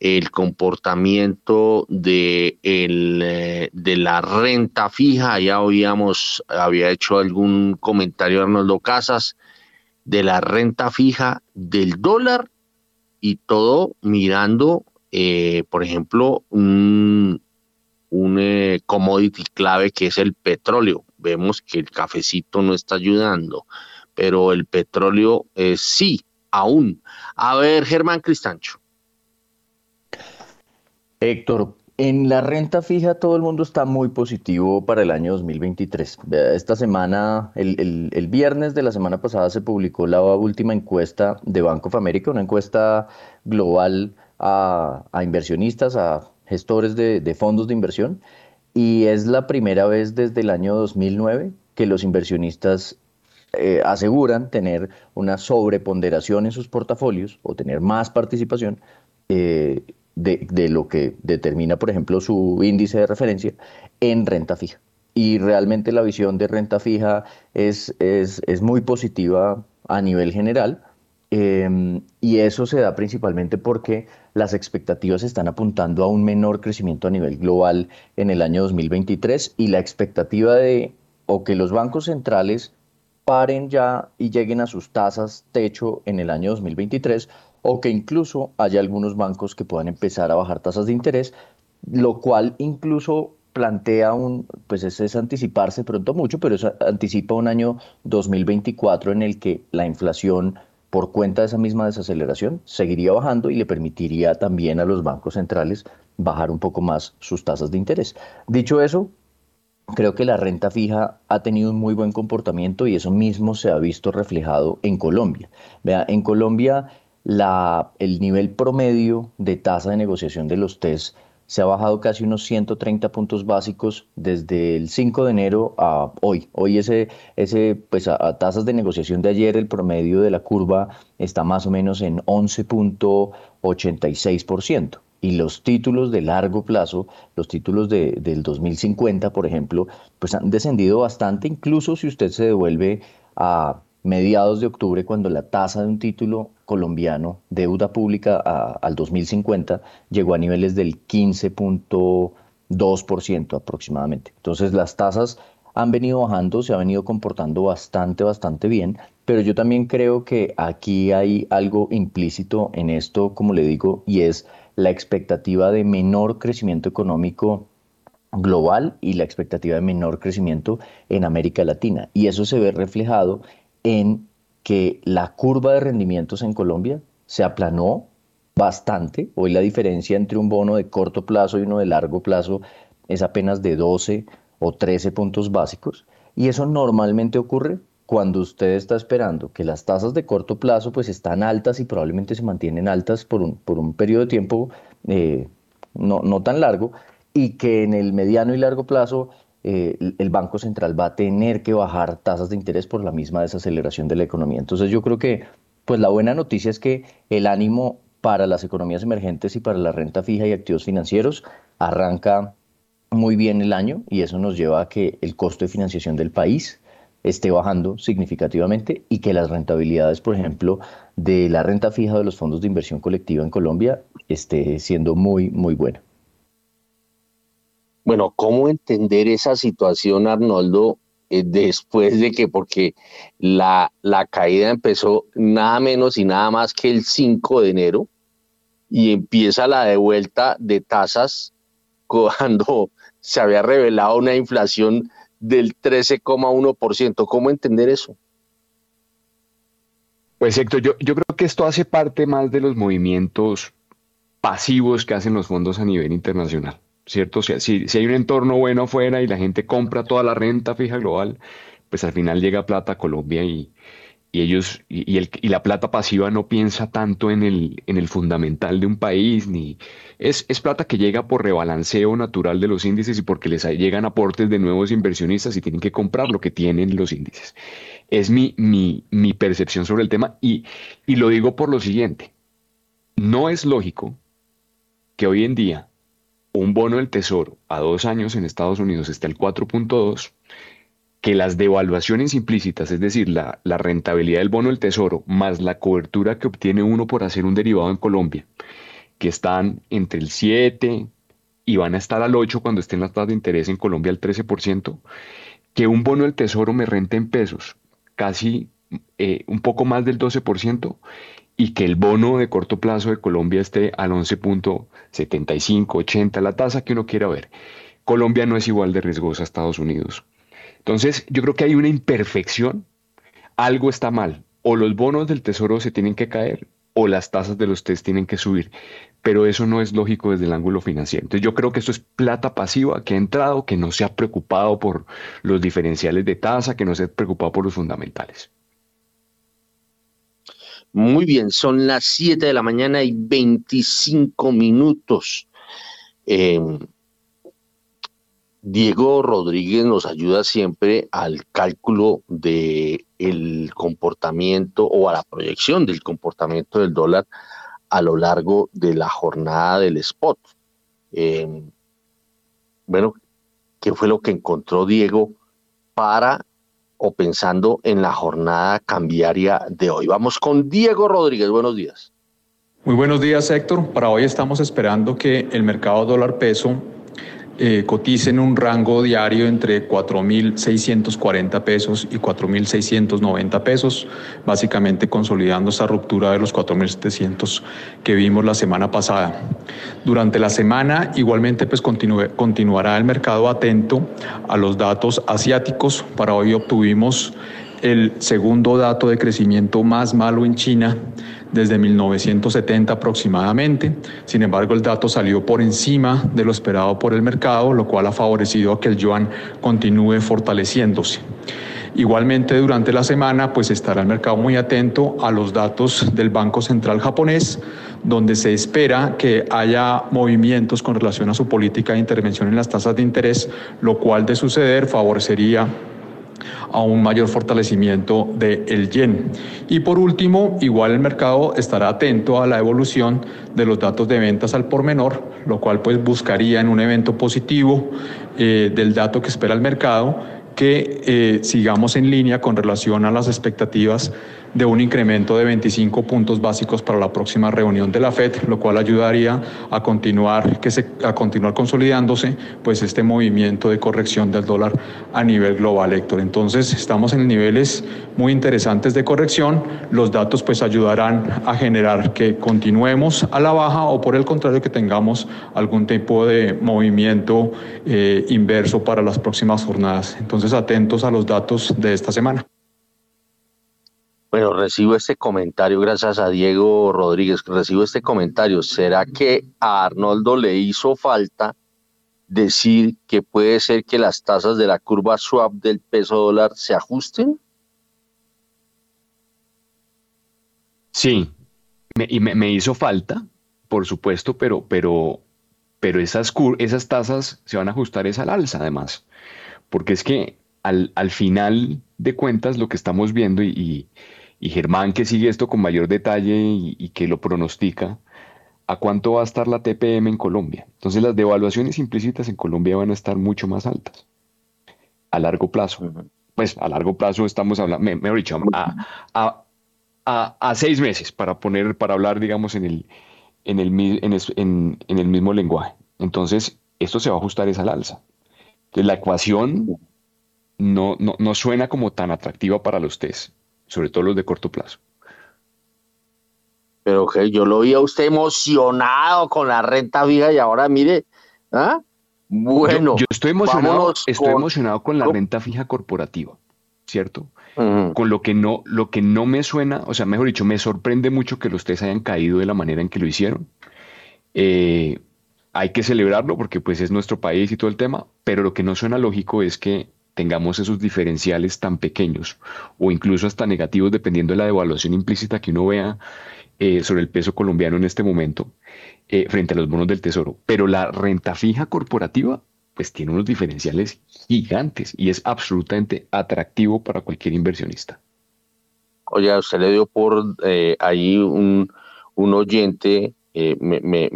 Speaker 2: el comportamiento de, eh, la renta fija? Ya habíamos, había hecho algún comentario Arnoldo Casas de la renta fija del dólar y todo mirando, eh, por ejemplo, un, un eh, commodity clave que es el petróleo. Vemos que el cafecito no está ayudando, pero el petróleo eh, sí, aún. A ver, Germán Cristancho.
Speaker 17: Héctor, en la renta fija todo el mundo está muy positivo para el año 2023. Esta semana, el, viernes de la semana pasada se publicó la última encuesta de Bank of America, una encuesta global a, inversionistas, a gestores de, fondos de inversión, y es la primera vez desde el año 2009 que los inversionistas eh, aseguran tener una sobreponderación en sus portafolios o tener más participación eh, de, lo que determina, por ejemplo, su índice de referencia en renta fija. Y realmente la visión de renta fija es, es, muy positiva a nivel general. Em, y eso se da principalmente porque las expectativas están apuntando a un menor crecimiento a nivel global en el año 2023 y la expectativa de o que los bancos centrales paren ya y lleguen a sus tasas techo en el año 2023 o que incluso haya algunos bancos que puedan empezar a bajar tasas de interés, lo cual incluso plantea un, pues es, es anticiparse pronto mucho, pero eso anticipa un año 2024 en el que la inflación por cuenta de esa misma desaceleración seguiría bajando y le permitiría también a los bancos centrales bajar un poco más sus tasas de interés. Dicho eso, creo que la renta fija ha tenido un muy buen comportamiento y eso mismo se ha visto reflejado en Colombia. Vea, en Colombia la, el nivel promedio de tasa de negociación de los TES se ha bajado casi unos 130 puntos básicos desde el 5 de enero a hoy. Hoy ese, ese pues a, tasas de negociación de ayer el promedio de la curva está más o menos en 11.86%. Y los títulos de largo plazo, los títulos de, del 2050, por ejemplo, pues han descendido bastante, incluso si usted se devuelve a mediados de octubre, cuando la tasa de un título colombiano, deuda pública al 2050, llegó a niveles del 15.2% aproximadamente. Entonces las tasas han venido bajando, se ha venido comportando bastante, bastante bien, pero yo también creo que aquí hay algo implícito en esto, como le digo, y es la expectativa de menor crecimiento económico global y la expectativa de menor crecimiento en América Latina. Y eso se ve reflejado en que la curva de rendimientos en Colombia se aplanó bastante. Hoy la diferencia entre un bono de corto plazo y uno de largo plazo es apenas de 12 o 13 puntos básicos. Y eso normalmente ocurre cuando usted está esperando que las tasas de corto plazo pues están altas y probablemente se mantienen altas por un, por un periodo de tiempo eh, no, no tan largo y que en el mediano y largo plazo eh, el Banco Central va a tener que bajar tasas de interés por la misma desaceleración de la economía. Entonces yo creo que pues la buena noticia es que el ánimo para las economías emergentes y para la renta fija y activos financieros arranca muy bien el año y eso nos lleva a que el costo de financiación del país esté bajando significativamente y que las rentabilidades, por ejemplo, de la renta fija de los fondos de inversión colectiva en Colombia esté siendo muy, muy buena.
Speaker 2: Bueno, ¿cómo entender esa situación, Arnoldo, eh, después de que, porque la, la caída empezó nada menos y nada más que el 5 de enero y empieza la devuelta de tasas cuando se había revelado una inflación del 13,1%. ¿Cómo entender eso?
Speaker 5: Pues Héctor, yo, yo creo que esto hace parte más de los movimientos pasivos que hacen los fondos a nivel internacional. ¿Cierto? Si, si, hay un entorno bueno afuera y la gente compra toda la renta fija global, pues al final llega plata a Colombia y, ellos y, el, y, la plata pasiva no piensa tanto en el, en el fundamental de un país, ni es, es, plata que llega por rebalanceo natural de los índices y porque les llegan aportes de nuevos inversionistas y tienen que comprar lo que tienen los índices. Es mi, mi, mi percepción sobre el tema y, y lo digo por lo siguiente. No es lógico que hoy en día un bono del tesoro a dos años en Estados Unidos está el 4.2, que las devaluaciones implícitas, es decir, la, rentabilidad del bono del tesoro más la cobertura que obtiene uno por hacer un derivado en Colombia, que están entre el 7 y van a estar al 8 cuando estén las tasas de interés en Colombia al 13%, que un bono del tesoro me renta en pesos casi eh, un poco más del 12% y que el bono de corto plazo de Colombia esté al 11.75, 80, la tasa que uno quiera ver. Colombia no es igual de riesgosa a Estados Unidos. Entonces, yo creo que hay una imperfección, algo está mal, o los bonos del tesoro se tienen que caer o las tasas de los test tienen que subir. pero eso no es lógico desde el ángulo financiero. Entonces yo creo que esto es plata pasiva que ha entrado, que no se ha preocupado por los diferenciales de tasa, que no se ha preocupado por los fundamentales.
Speaker 2: Muy bien, son las 7 de la mañana y 25 minutos. Em, Diego Rodríguez nos ayuda siempre al cálculo del el comportamiento o a la proyección del comportamiento del dólar a lo largo de la jornada del spot. Em, bueno, ¿qué fue lo que encontró Diego para o pensando en la jornada cambiaria de hoy? Vamos con Diego Rodríguez. Buenos días.
Speaker 20: Muy buenos días, Héctor. Para hoy estamos esperando que el mercado dólar peso eh, cotice en un rango diario entre 4.640 pesos y 4.690 pesos, básicamente consolidando esa ruptura de los 4.700 que vimos la semana pasada. Durante la semana igualmente pues continuará el mercado atento a los datos asiáticos. Para hoy obtuvimos el segundo dato de crecimiento más malo en China desde 1970 aproximadamente. Sin embargo, el dato salió por encima de lo esperado por el mercado, lo cual ha favorecido a que el yuan continúe fortaleciéndose. Igualmente durante la semana pues estará el mercado muy atento a los datos del Banco Central japonés, donde se espera que haya movimientos con relación a su política de intervención en las tasas de interés, lo cual de suceder favorecería a un mayor fortalecimiento del yen. Y por último, igual el mercado estará atento a la evolución de los datos de ventas al por menor, lo cual pues buscaría en un evento positivo eh, del dato que espera el mercado que eh, sigamos en línea con relación a las expectativas de un incremento de 25 puntos básicos para la próxima reunión de la Fed, lo cual ayudaría a continuar, que se, a continuar consolidándose pues este movimiento de corrección del dólar a nivel global, Héctor. Entonces estamos en niveles muy interesantes de corrección. Los datos pues ayudarán a generar que continuemos a la baja o por el contrario que tengamos algún tipo de movimiento eh, inverso para las próximas jornadas. Entonces atentos a los datos de esta semana.
Speaker 2: Bueno, recibo este comentario gracias a Diego Rodríguez, recibo este comentario. ¿Será que a Arnoldo le hizo falta decir que puede ser que las tasas de la curva swap del peso dólar se ajusten?
Speaker 5: Sí, me, y me, hizo falta, por supuesto, pero, pero, pero esas, esas tasas se van a ajustar es al alza además, porque es que al, al final de cuentas lo que estamos viendo y y Germán que sigue esto con mayor detalle y, que lo pronostica, ¿a cuánto va a estar la TPM en Colombia? Entonces las devaluaciones implícitas en Colombia van a estar mucho más altas a largo plazo. Pues a largo plazo estamos hablando, mejor dicho, a, a, seis meses para poner, para hablar, digamos, en el, en el, en, en el mismo lenguaje. Entonces, esto se va a ajustar es al alza. Entonces, la ecuación no, no, no suena como tan atractiva para los test sobre todo los de corto plazo.
Speaker 2: Pero que yo lo vi a usted emocionado con la renta fija y ahora mire, ¿ah? Bueno,
Speaker 5: yo, estoy emocionado, estoy emocionado con la renta fija corporativa, ¿cierto? Con lo que no, lo que no me suena, o sea, mejor dicho, me sorprende mucho que los tres hayan caído de la manera en que lo hicieron. Eh, hay que celebrarlo porque pues es nuestro país y todo el tema, pero lo que no suena lógico es que tengamos esos diferenciales tan pequeños o incluso hasta negativos dependiendo de la devaluación implícita que uno vea eh, sobre el peso colombiano en este momento eh, frente a los bonos del tesoro. Pero la renta fija corporativa pues tiene unos diferenciales gigantes y es absolutamente atractivo para cualquier inversionista.
Speaker 2: Oye, usted le dio por eh, ahí un, oyente, me, me,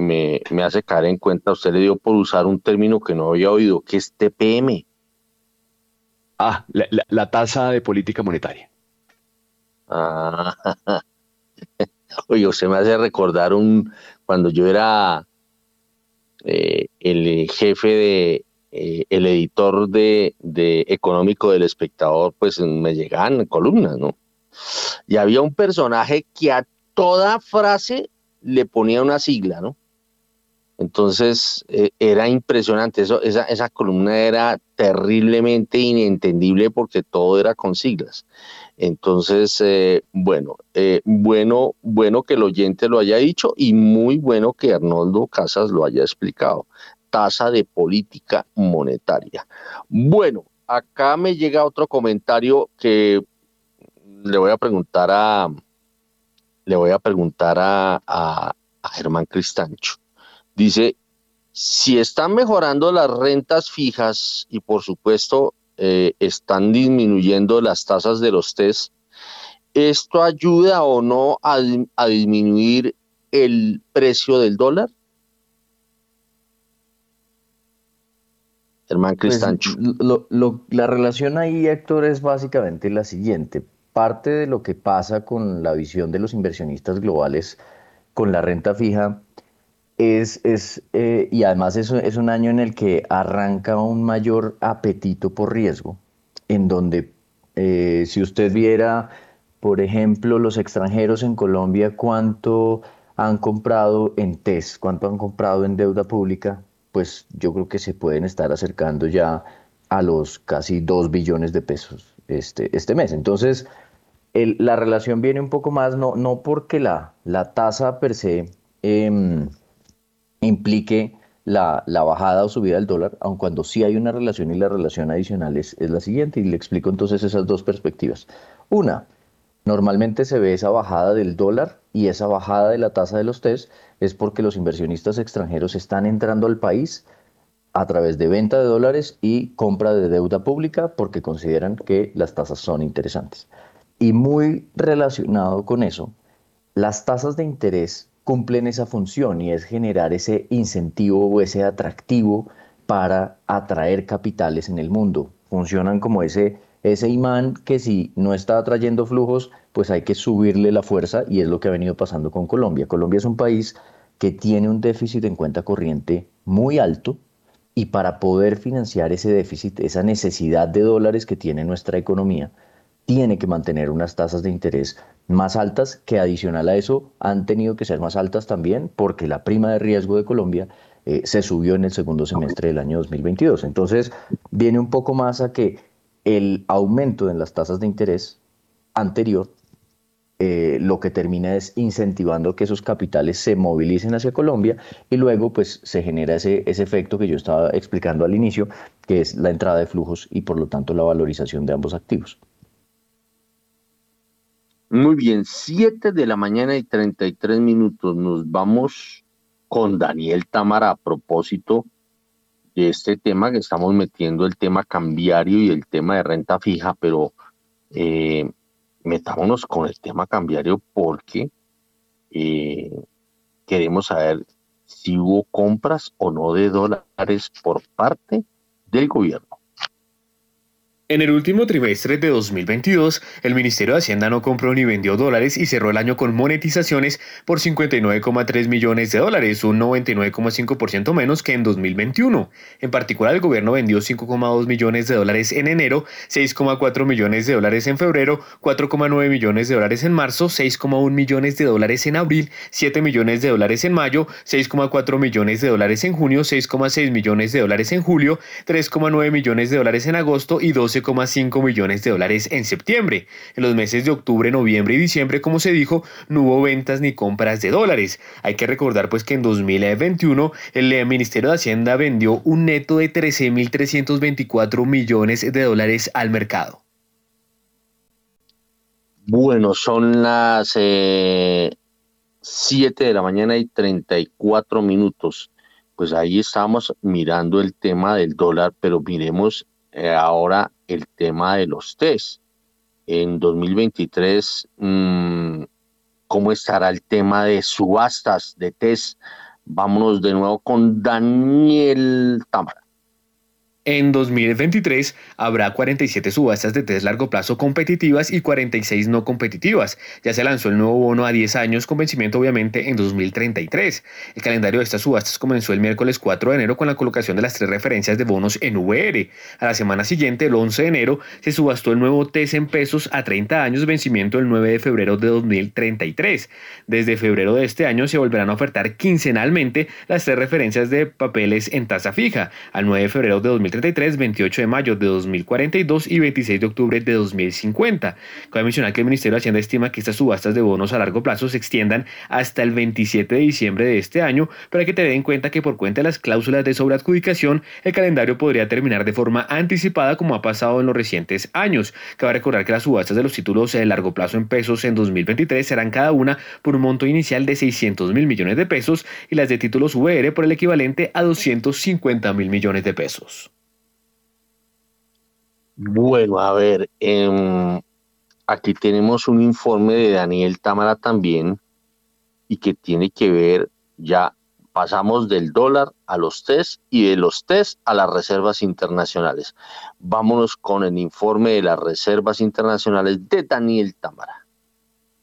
Speaker 2: me, hace caer en cuenta, usted le dio por usar un término que no había oído, que es TPM.
Speaker 5: Ah, la, tasa de política monetaria.
Speaker 2: Ah, oye, usted me hace recordar un cuando yo era eh, el jefe de eh, el editor de, de, económico del espectador, pues me llegaban columnas, ¿no? Y había un personaje que a toda frase le ponía una sigla, ¿no? Entonces eh, era impresionante, eso, esa, esa columna era terriblemente inentendible porque todo era con siglas. Entonces, eh, bueno, eh, bueno, bueno que el oyente lo haya dicho y muy bueno que Arnoldo Casas lo haya explicado. Tasa de política monetaria. Bueno, acá me llega otro comentario que le voy a preguntar a le voy a preguntar a, a, a Germán Cristancho. Dice, si están mejorando las rentas fijas y por supuesto eh, están disminuyendo las tasas de los test, ¿esto ayuda o no a, disminuir el precio del dólar? Germán pues, Cristancho.
Speaker 17: la relación ahí, Héctor, es básicamente la siguiente. Parte de lo que pasa con la visión de los inversionistas globales con la renta fija es, es eh, y además es, es un año en el que arranca un mayor apetito por riesgo, en donde eh, si usted viera, por ejemplo, los extranjeros en Colombia, cuánto han comprado en TES, cuánto han comprado en deuda pública, pues yo creo que se pueden estar acercando ya a los casi 2 billones de pesos este, este mes. Entonces, la relación viene un poco más, no, no porque la, la tasa per se em, implique la, bajada o subida del dólar, aun cuando sí hay una relación y la relación adicional es, la siguiente, y le explico entonces esas dos perspectivas. Una, normalmente se ve esa bajada del dólar y esa bajada de la tasa de los TES es porque los inversionistas extranjeros están entrando al país a través de venta de dólares y compra de deuda pública porque consideran que las tasas son interesantes. Y muy relacionado con eso, las tasas de interés cumplen esa función y es generar ese incentivo o ese atractivo para atraer capitales en el mundo. Funcionan como ese, ese imán que si no está atrayendo flujos, pues hay que subirle la fuerza y es lo que ha venido pasando con Colombia. Colombia es un país que tiene un déficit en cuenta corriente muy alto y para poder financiar ese déficit, esa necesidad de dólares que tiene nuestra economía, tiene que mantener unas tasas de interés más altas, que adicional a eso han tenido que ser más altas también porque la prima de riesgo de Colombia eh, se subió en el segundo semestre del año 2022. Entonces, viene un poco más a que el aumento en las tasas de interés anterior eh, lo que termina es incentivando que esos capitales se movilicen hacia Colombia y luego pues se genera ese, ese efecto que yo estaba explicando al inicio, que es la entrada de flujos y por lo tanto la valorización de ambos activos.
Speaker 2: Muy bien, 7 de la mañana y 33 minutos. Nos vamos con Daniel Tamara a propósito de este tema que estamos metiendo, el tema cambiario y el tema de renta fija, pero eh, metámonos con el tema cambiario porque eh, queremos saber si hubo compras o no de dólares por parte del gobierno.
Speaker 21: En el último trimestre de 2022, el Ministerio de Hacienda no compró ni vendió dólares y cerró el año con monetizaciones por 59,3 millones de dólares, un 99,5% menos que en 2021. En particular, el gobierno vendió 5,2 millones de dólares en enero, 6,4 millones de dólares en febrero, 4,9 millones de dólares en marzo, 6,1 millones de dólares en abril, 7 millones de dólares en mayo, 6,4 millones de dólares en junio, 6,6 millones de dólares en julio, 3,9 millones de dólares en agosto y 12 12,5 millones de dólares en septiembre. En los meses de octubre, noviembre y diciembre, como se dijo, no hubo ventas ni compras de dólares. Hay que recordar pues que en 2021 el Ministerio de Hacienda vendió un neto de 13.324 millones de dólares al mercado.
Speaker 2: Bueno, son las 7 eh, de la mañana y 34 minutos. Pues ahí estamos mirando el tema del dólar, pero miremos eh, ahora el tema de los test. En 2023, mm, ¿cómo estará el tema de subastas de test? Vámonos de nuevo con Daniel Tamara.
Speaker 21: En 2023 habrá 47 subastas de test largo plazo competitivas y 46 no competitivas. Ya se lanzó el nuevo bono a 10 años con vencimiento obviamente en 2033. El calendario de estas subastas comenzó el miércoles 4 de enero con la colocación de las tres referencias de bonos en VR. A la semana siguiente, el 11 de enero, se subastó el nuevo TES en pesos a 30 años, vencimiento el 9 de febrero de 2033. Desde febrero de este año se volverán a ofertar quincenalmente las tres referencias de papeles en tasa fija. Al 9 de febrero de 2033 2033, 28 de mayo de 2042 y 26 de octubre de 2050. Cabe mencionar que el Ministerio de Hacienda estima que estas subastas de bonos a largo plazo se extiendan hasta el 27 de diciembre de este año, pero hay que tener en cuenta que por cuenta de las cláusulas de sobreadjudicación, el calendario podría terminar de forma anticipada como ha pasado en los recientes años. Cabe recordar que las subastas de los títulos de largo plazo en pesos en 2023 serán cada una por un monto inicial de 600 mil millones de pesos y las de títulos VR por el equivalente a 250 mil millones de pesos.
Speaker 2: Bueno, a ver, em, aquí tenemos un informe de Daniel Támara también y que tiene que ver ya pasamos del dólar a los TES y de los TES a las reservas internacionales. Vámonos con el informe de las reservas internacionales de Daniel Támara.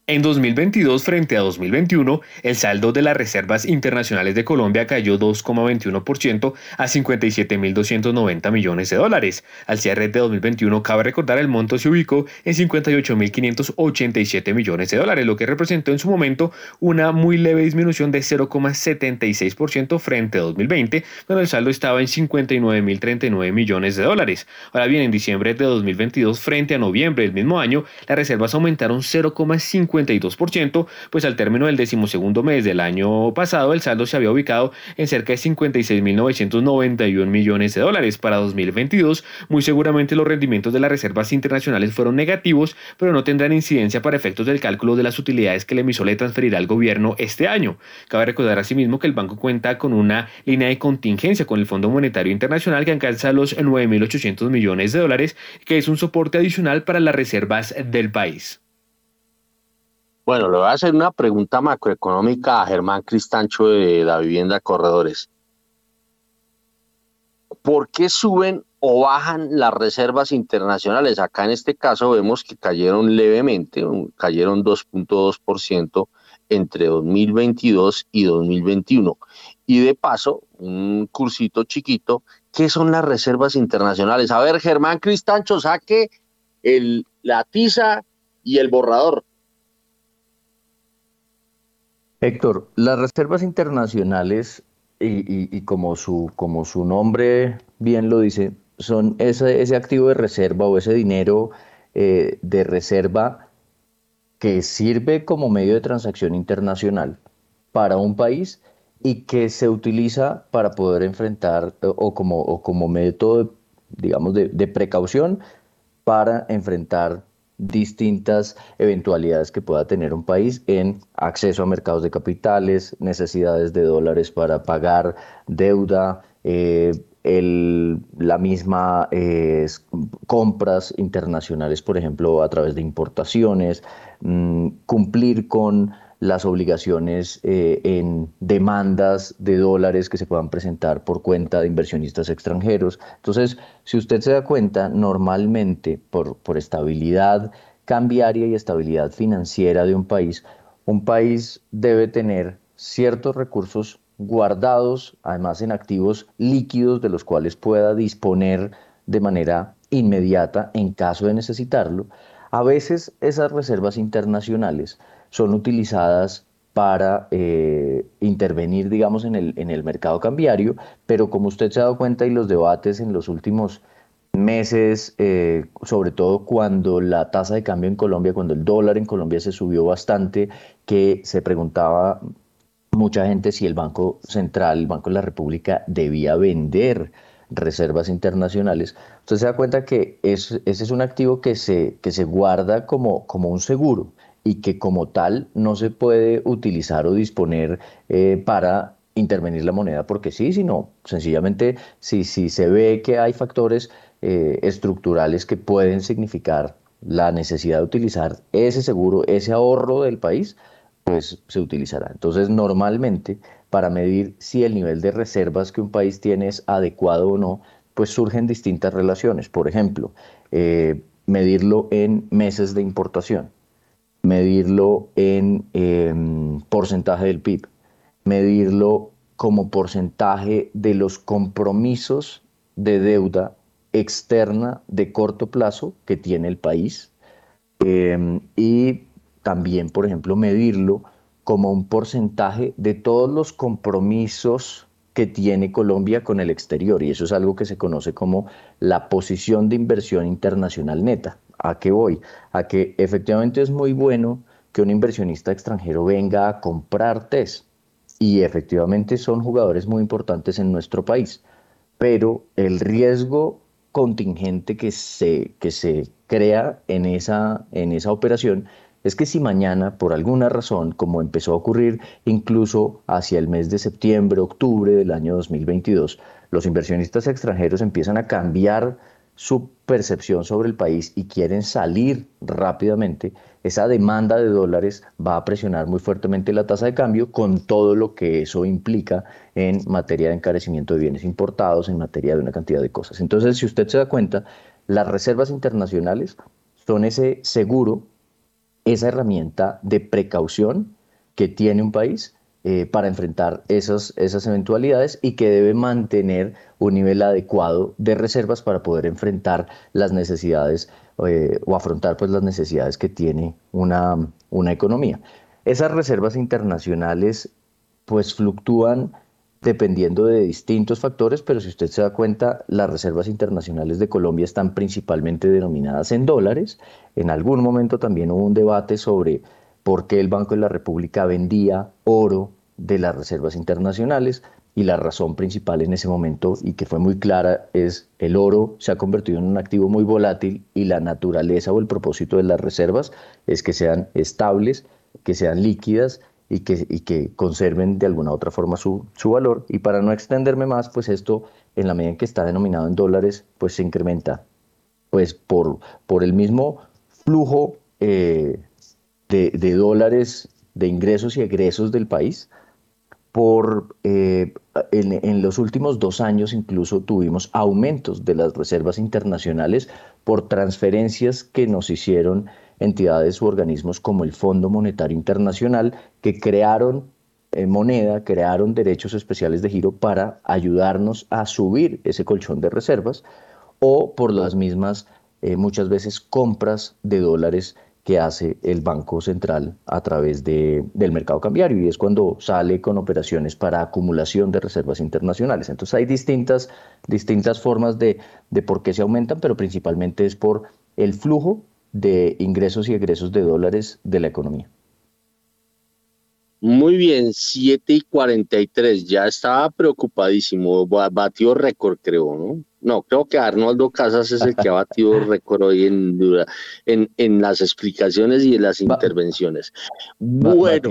Speaker 21: En 2022 frente a 2021, el saldo de las reservas internacionales de Colombia cayó 2,21% a 57.290 millones de dólares. Al cierre de 2021, cabe recordar el monto se ubicó en 58.587 millones de dólares, lo que representó en su momento una muy leve disminución de 0,76% frente a 2020, cuando el saldo estaba en 59.039 millones de dólares. Ahora bien, en diciembre de 2022 frente a noviembre del mismo año, las reservas aumentaron 0,50 52%, pues al término del decimosegundo mes del año pasado el saldo se había ubicado en cerca de 56.991 millones de dólares. Para 2022, muy seguramente los rendimientos de las reservas internacionales fueron negativos, pero no tendrán incidencia para efectos del cálculo de las utilidades que el emisor le transferirá al gobierno este año. Cabe recordar asimismo que el banco cuenta con una línea de contingencia con el Fondo Monetario Internacional que alcanza los 9.800 millones de dólares, que es un soporte adicional para las reservas del país.
Speaker 2: Bueno, le voy a hacer una pregunta macroeconómica a Germán Cristancho de la vivienda Corredores. ¿Por qué suben o bajan las reservas internacionales? Acá en este caso vemos que cayeron levemente, cayeron 2.2% entre 2022 y 2021. Y de paso, un cursito chiquito, ¿qué son las reservas internacionales? A ver, Germán Cristancho, saque el, la tiza y el borrador.
Speaker 17: Héctor, las reservas internacionales, y, como, su, como su nombre bien lo dice, son ese, ese activo de reserva o ese dinero eh, de reserva que sirve como medio de transacción internacional para un país y que se utiliza para poder enfrentar o como, como método, digamos, de, de precaución para enfrentar distintas eventualidades que pueda tener un país en acceso a mercados de capitales, necesidades de dólares para pagar deuda, eh, la misma eh, compras internacionales, por ejemplo, a través de importaciones, mm, cumplir con las obligaciones eh, en demandas de dólares que se puedan presentar por cuenta de inversionistas extranjeros. Entonces, si usted se da cuenta, normalmente por, por estabilidad cambiaria y estabilidad financiera de un país, un país debe tener ciertos recursos guardados, además en activos líquidos de los cuales pueda disponer de manera inmediata en caso de necesitarlo. A veces esas reservas internacionales son utilizadas para eh, intervenir, digamos, en el, en el mercado cambiario, pero como usted se ha dado cuenta y los debates en los últimos meses, eh, sobre todo cuando la tasa de cambio en Colombia, cuando el dólar en Colombia se subió bastante, que se preguntaba mucha gente si el Banco Central, el Banco de la República, debía vender reservas internacionales. Usted se da cuenta que ese es un activo que se, que se guarda como, como un seguro y que como tal no se puede utilizar o disponer eh, para intervenir la moneda porque sí, sino sencillamente si, se ve que hay factores eh, estructurales que pueden significar la necesidad de utilizar ese seguro, ese ahorro del país, pues se utilizará. Entonces, normalmente, para medir si el nivel de reservas que un país tiene es adecuado o no, pues surgen distintas relaciones. Por ejemplo, eh, medirlo en meses de importación medirlo en em, porcentaje del PIB, medirlo como porcentaje de los compromisos de deuda externa de corto plazo que tiene el país em, y también, por ejemplo, medirlo como un porcentaje de todos los compromisos que tiene Colombia con el exterior y eso es algo que se conoce como la posición de inversión internacional neta. ¿A qué voy? A que efectivamente es muy bueno que un inversionista extranjero venga a comprar TES y efectivamente son jugadores muy importantes en nuestro país, pero el riesgo contingente que se, que se crea en esa, en esa operación es que si mañana, por alguna razón, como empezó a ocurrir incluso hacia el mes de septiembre, octubre del año 2022, los inversionistas extranjeros empiezan a cambiar su percepción sobre el país y quieren salir rápidamente, esa demanda de dólares va a presionar muy fuertemente la tasa de cambio con todo lo que eso implica en materia de encarecimiento de bienes importados, en materia de una cantidad de cosas. Entonces, si usted se da cuenta, las reservas internacionales son ese seguro esa herramienta de precaución que tiene un país eh, para enfrentar esas, esas eventualidades y que debe mantener un nivel adecuado de reservas para poder enfrentar las necesidades eh, o afrontar pues, las necesidades que tiene una, una economía. Esas reservas internacionales pues fluctúan dependiendo de distintos factores, pero si usted se da cuenta, las reservas internacionales de Colombia están principalmente denominadas en dólares. En algún momento también hubo un debate sobre por qué el Banco de la República vendía oro de las reservas internacionales y la razón principal en ese momento y que fue muy clara es el oro se ha convertido en un activo muy volátil y la naturaleza o el propósito de las reservas es que sean estables, que sean líquidas y que, y que conserven de alguna otra forma su, su, valor. Y para no extenderme más, pues esto, en la medida en que está denominado en dólares, pues se incrementa pues por, por el mismo flujo eh, de, dólares de ingresos y egresos del país. Por, eh, en, en los últimos dos años incluso tuvimos aumentos de las reservas internacionales por transferencias que nos hicieron entidades u organismos como el Fondo Monetario Internacional que crearon eh, moneda, crearon derechos especiales de giro para ayudarnos a subir ese colchón de reservas o por las mismas eh, muchas veces compras de dólares que hace el Banco Central a través de, del mercado cambiario y es cuando sale con operaciones para acumulación de reservas internacionales. Entonces hay distintas, distintas formas de, de por qué se aumentan, pero principalmente es por el flujo de ingresos y egresos de dólares de la economía.
Speaker 2: Muy bien, 7 y 43, ya estaba preocupadísimo, batió récord creo, ¿no? No, creo que Arnoldo Casas es el que ha batido récord hoy en, en, en, las explicaciones y en las intervenciones. Bueno,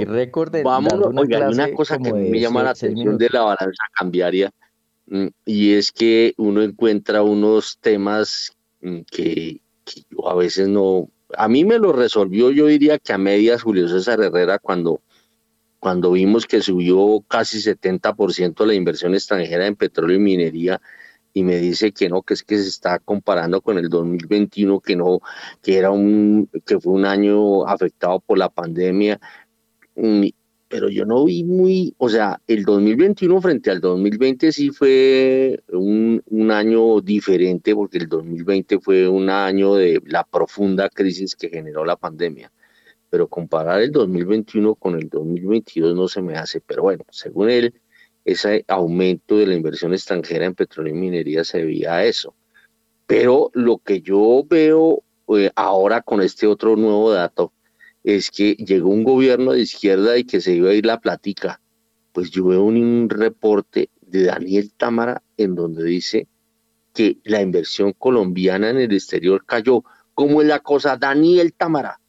Speaker 2: vamos, oigan, una cosa que me llama la atención de la balanza cambiaria mm, y es que uno encuentra unos temas mm, que, a veces no, a mí me lo resolvió, yo diría que a medias Julio César Herrera cuando, cuando vimos que subió casi 70% la inversión extranjera en petróleo y minería y me dice que no, que es que se está comparando con el 2021, que no, que era un, que fue un año afectado por la pandemia. Mm, pero yo no vi muy, o sea, el 2021 frente al 2020 sí fue un, un, año diferente porque el 2020 fue un año de la profunda crisis que generó la pandemia. Pero comparar el 2021 con el 2022 no se me hace, pero bueno, según él, ese aumento de la inversión extranjera en petróleo y minería se debía a eso. Pero lo que yo veo eh, ahora con este otro nuevo dato, es que llegó un gobierno de izquierda y que se iba a ir la platica. Pues yo veo un, reporte de Daniel Támara en donde dice que la inversión colombiana en el exterior cayó. ¿Cómo es la cosa, Daniel Támara?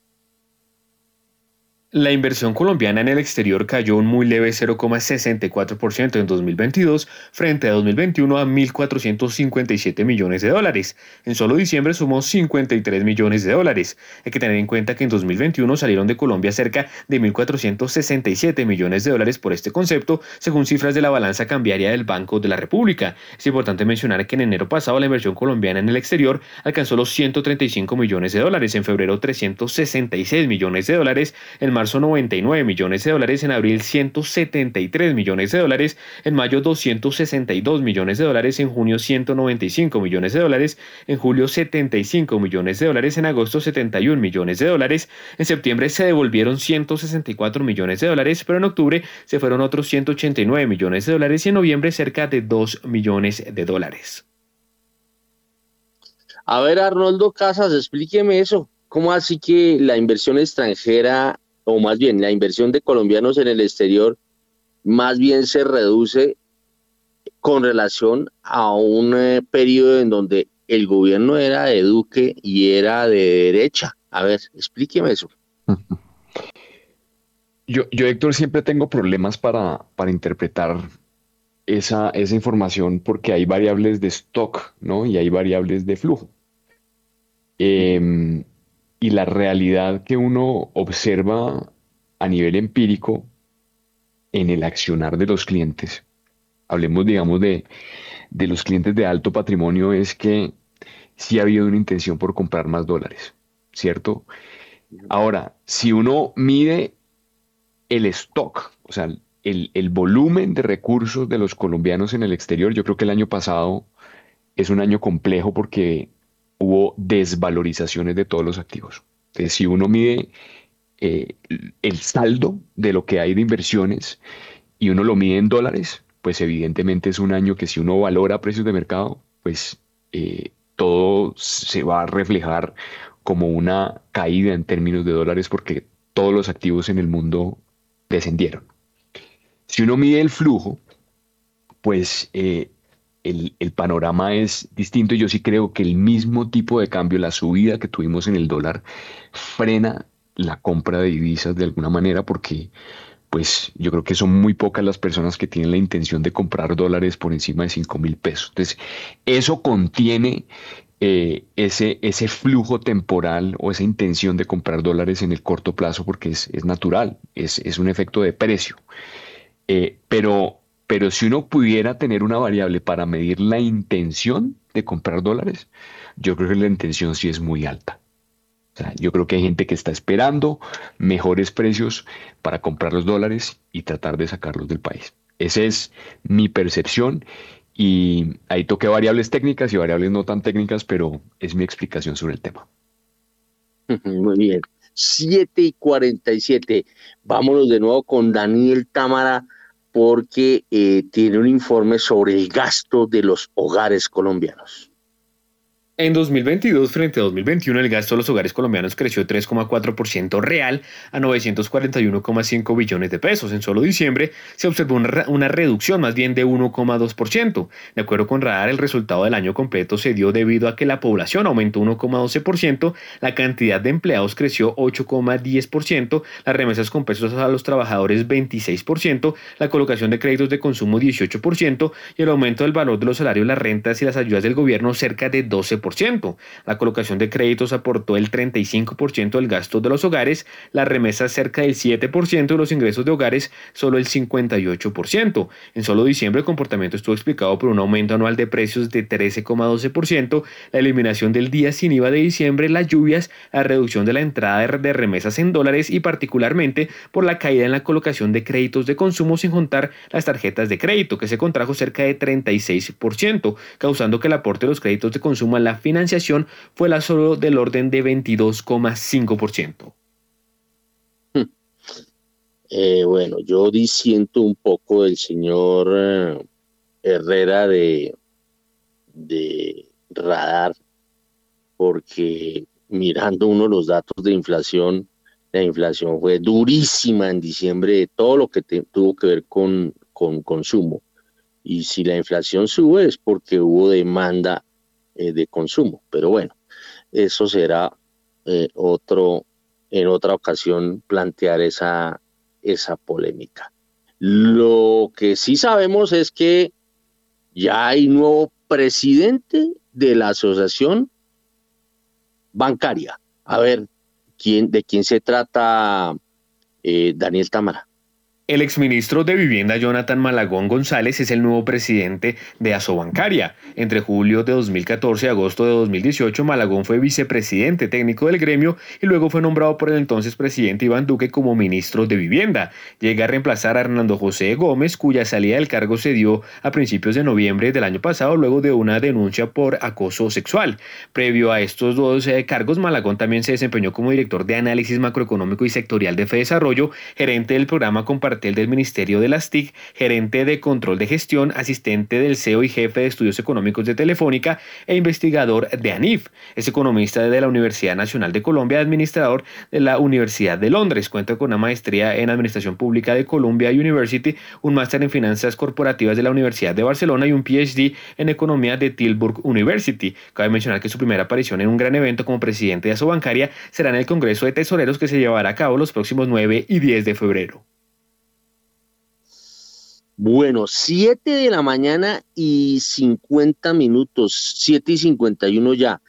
Speaker 21: La inversión colombiana en el exterior cayó un muy leve 0,64% en 2022 frente a 2021 a 1.457 millones de dólares. En solo diciembre sumó 53 millones de dólares. Hay que tener en cuenta que en 2021 salieron de Colombia cerca de 1.467 millones de dólares por este concepto, según cifras de la balanza cambiaria del Banco de la República. Es importante mencionar que en enero pasado la inversión colombiana en el exterior alcanzó los 135 millones de dólares, en febrero 366 millones de dólares, en marzo 99 millones de dólares, en abril 173 millones de dólares, en mayo 262 millones de dólares, en junio 195 millones de dólares, en julio 75 millones de dólares, en agosto 71 millones de dólares, en septiembre se devolvieron 164 millones de dólares, pero en octubre se fueron otros 189 millones de dólares y en noviembre cerca de 2 millones de dólares.
Speaker 2: A ver, Arnoldo Casas, explíqueme eso. ¿Cómo así que la inversión extranjera, o más bien la inversión de colombianos en el exterior, más bien se reduce con relación a un eh, periodo en donde el gobierno era de Duque y era de derecha? A ver, explíqueme eso.
Speaker 5: Yo, yo Héctor, siempre tengo problemas para, para interpretar esa, esa información porque hay variables de stock, ¿no? Y hay variables de flujo. Em, y la realidad que uno observa a nivel empírico en el accionar de los clientes, hablemos, digamos, de, de los clientes de alto patrimonio, es que sí ha habido una intención por comprar más dólares, ¿cierto? Ahora, si uno mide el stock, o sea, el, volumen de recursos de los colombianos en el exterior, yo creo que el año pasado es un año complejo porque hubo desvalorizaciones de todos los activos. Entonces, si uno mide eh, el saldo de lo que hay de inversiones y uno lo mide en dólares, pues evidentemente es un año que si uno valora precios de mercado, pues eh, todo se va a reflejar como una caída en términos de dólares porque todos los activos en el mundo descendieron. Si uno mide el flujo, pues eh, el, panorama es distinto. Yo sí creo que el mismo tipo de cambio, la subida que tuvimos en el dólar, frena la compra de divisas de alguna manera porque pues yo creo que son muy pocas las personas que tienen la intención de comprar dólares por encima de 5 mil pesos. Entonces, eso contiene eh, ese, flujo temporal o esa intención de comprar dólares en el corto plazo porque es, natural, es, es un efecto de precio. Eh, pero, pero si uno pudiera tener una variable para medir la intención de comprar dólares, yo creo que la intención sí es muy alta. yo creo que hay gente que está esperando mejores precios para comprar los dólares y tratar de sacarlos del país. Esa es mi percepción y ahí toqué variables técnicas y variables no tan técnicas, pero es mi explicación sobre el tema.
Speaker 2: Muy bien. 7 y 47. Vámonos de nuevo con Daniel Támara porque eh, tiene un informe sobre el gasto de los hogares colombianos.
Speaker 21: En 2022 frente a 2021 el gasto de los hogares colombianos creció 3,4% real a 941,5 billones de pesos. En solo diciembre se observó una, reducción más bien de 1,2%. De acuerdo con Radar, el resultado del año completo se dio debido a que la población aumentó 1,12%, la cantidad de empleados creció 8,10%, las remesas con pesos a los trabajadores 26%, la colocación de créditos de consumo 18% y el aumento del valor de los salarios, las rentas y las ayudas del gobierno cerca de 12%. La colocación de créditos aportó el 35% del gasto de los hogares, las remesas cerca del 7% y los ingresos de hogares solo el 58%. En solo diciembre el comportamiento estuvo explicado por un aumento anual de precios de 13,12%, la eliminación del día sin IVA de diciembre, las lluvias, la reducción de la entrada de remesas en dólares y particularmente por la caída en la colocación de créditos de consumo sin juntar las tarjetas de crédito, que se contrajo cerca de 36%, causando que el aporte de los créditos de consumo a la financiación fue la solo del orden de 22,5%.
Speaker 2: Hmm. Eh, bueno, yo disiento un poco del señor eh, Herrera de, de radar, porque mirando uno los datos de inflación, la inflación fue durísima en diciembre de todo lo que tuvo que ver con, con consumo. Y si la inflación sube es porque hubo demanda eh, de consumo. Pero bueno, eso será eh, otro, en otra ocasión plantear esa, esa polémica. Lo que sí sabemos es que ya hay nuevo presidente de la asociación bancaria. A ver, ¿quién, ¿de quién se trata eh, Daniel Tamara?
Speaker 21: El exministro de Vivienda Jonathan Malagón González es el nuevo presidente de Asobancaria. Entre julio de 2014 y agosto de 2018, Malagón fue vicepresidente técnico del gremio y luego fue nombrado por el entonces presidente Iván Duque como ministro de Vivienda. Llega a reemplazar a Hernando José Gómez, cuya salida del cargo se dio a principios de noviembre del año pasado luego de una denuncia por acoso sexual. Previo a estos dos eh, cargos, Malagón también se desempeñó como director de análisis macroeconómico y sectorial de Desarrollo, gerente del programa compartido del Ministerio de las TIC, gerente de control de gestión, asistente del CEO y jefe de estudios económicos de Telefónica e investigador de ANIF. Es economista de la Universidad Nacional de Colombia, administrador de la Universidad de Londres. Cuenta con una maestría en Administración Pública de Columbia University, un máster en Finanzas Corporativas de la Universidad de Barcelona y un PhD en Economía de Tilburg University. Cabe mencionar que su primera aparición en un gran evento como presidente de Asobancaria será en el Congreso de Tesoreros que se llevará a cabo los próximos 9 y 10 de febrero.
Speaker 2: Bueno, 7 de la mañana y 50 minutos, 7 y 51 ya.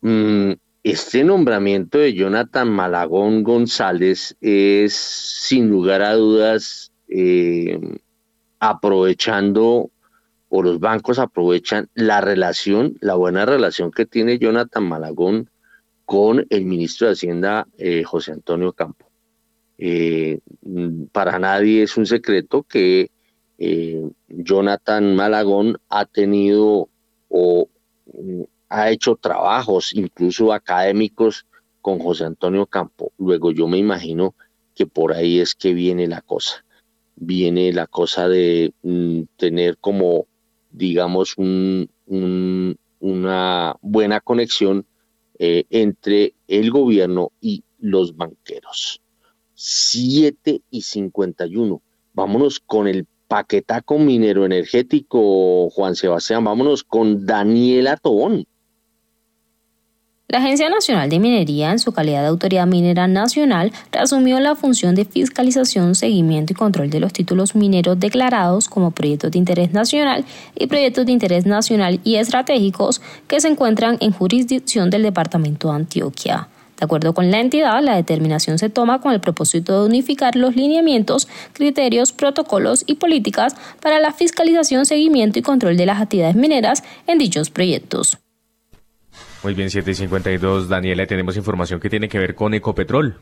Speaker 2: Mm, este nombramiento de Jonathan Malagón González es, sin lugar a dudas, eh, aprovechando, o los bancos aprovechan la relación, la buena relación que tiene Jonathan Malagón con el ministro de Hacienda, eh, José Antonio Campo. Eh, mm, para nadie es un secreto que eh, Jonathan Malagón ha tenido o mm, ha hecho trabajos incluso académicos con José Antonio Campo. Luego yo me imagino que por ahí es que viene la cosa. Viene la cosa de mm, tener como, digamos, una buena conexión eh, entre el gobierno y los banqueros. 7 y 51. Vámonos con el paquetaco minero energético, Juan Sebastián. Vámonos con Daniela Tobón.
Speaker 22: La Agencia Nacional de Minería, en su calidad de autoridad minera nacional, reasumió la función de fiscalización, seguimiento y control de los títulos mineros declarados como proyectos de interés nacional y proyectos de interés nacional y estratégicos que se encuentran en jurisdicción del Departamento de Antioquia. De acuerdo con la entidad, la determinación se toma con el propósito de unificar los lineamientos, criterios, protocolos y políticas para la fiscalización, seguimiento y control de las actividades mineras en dichos proyectos.
Speaker 1: Muy bien, 752. Daniela, tenemos información que tiene que ver con Ecopetrol.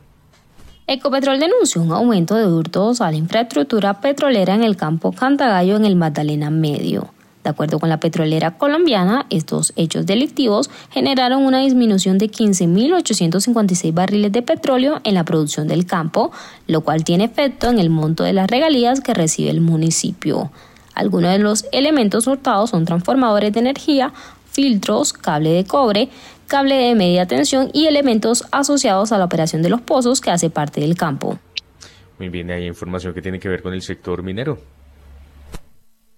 Speaker 22: Ecopetrol denunció un aumento de hurtos a la infraestructura petrolera en el campo Cantagallo en el Magdalena Medio. De acuerdo con la petrolera colombiana, estos hechos delictivos generaron una disminución de 15.856 barriles de petróleo en la producción del campo, lo cual tiene efecto en el monto de las regalías que recibe el municipio. Algunos de los elementos hurtados son transformadores de energía, filtros, cable de cobre, cable de media tensión y elementos asociados a la operación de los pozos que hace parte del campo.
Speaker 1: Muy bien, hay información que tiene que ver con el sector minero.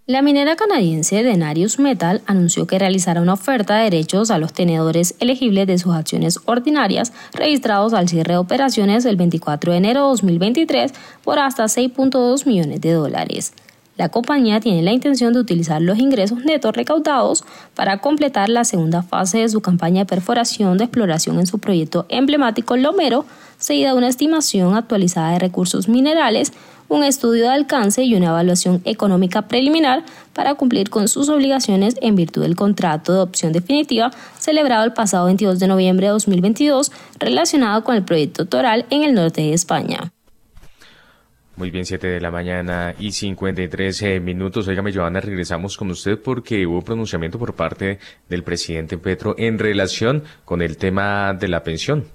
Speaker 22: La minera canadiense Denarius Metal anunció que realizará una oferta de derechos a los tenedores elegibles de sus acciones ordinarias registrados al cierre de operaciones el 24 de enero de 2023 por hasta 6.2 millones de dólares. La compañía tiene la intención de utilizar los ingresos netos recaudados para completar la segunda fase de su campaña de perforación de exploración en su proyecto emblemático Lomero, seguida de una estimación actualizada de recursos minerales un estudio de alcance y una evaluación económica preliminar para cumplir con sus obligaciones en virtud del contrato de opción definitiva celebrado el pasado 22 de noviembre de 2022 relacionado con el proyecto Toral en el norte de España.
Speaker 1: Muy bien, 7 de la mañana y 53 eh, minutos. Óigame, Joana, regresamos con usted porque hubo pronunciamiento por parte del presidente Petro en relación con el tema de la pensión.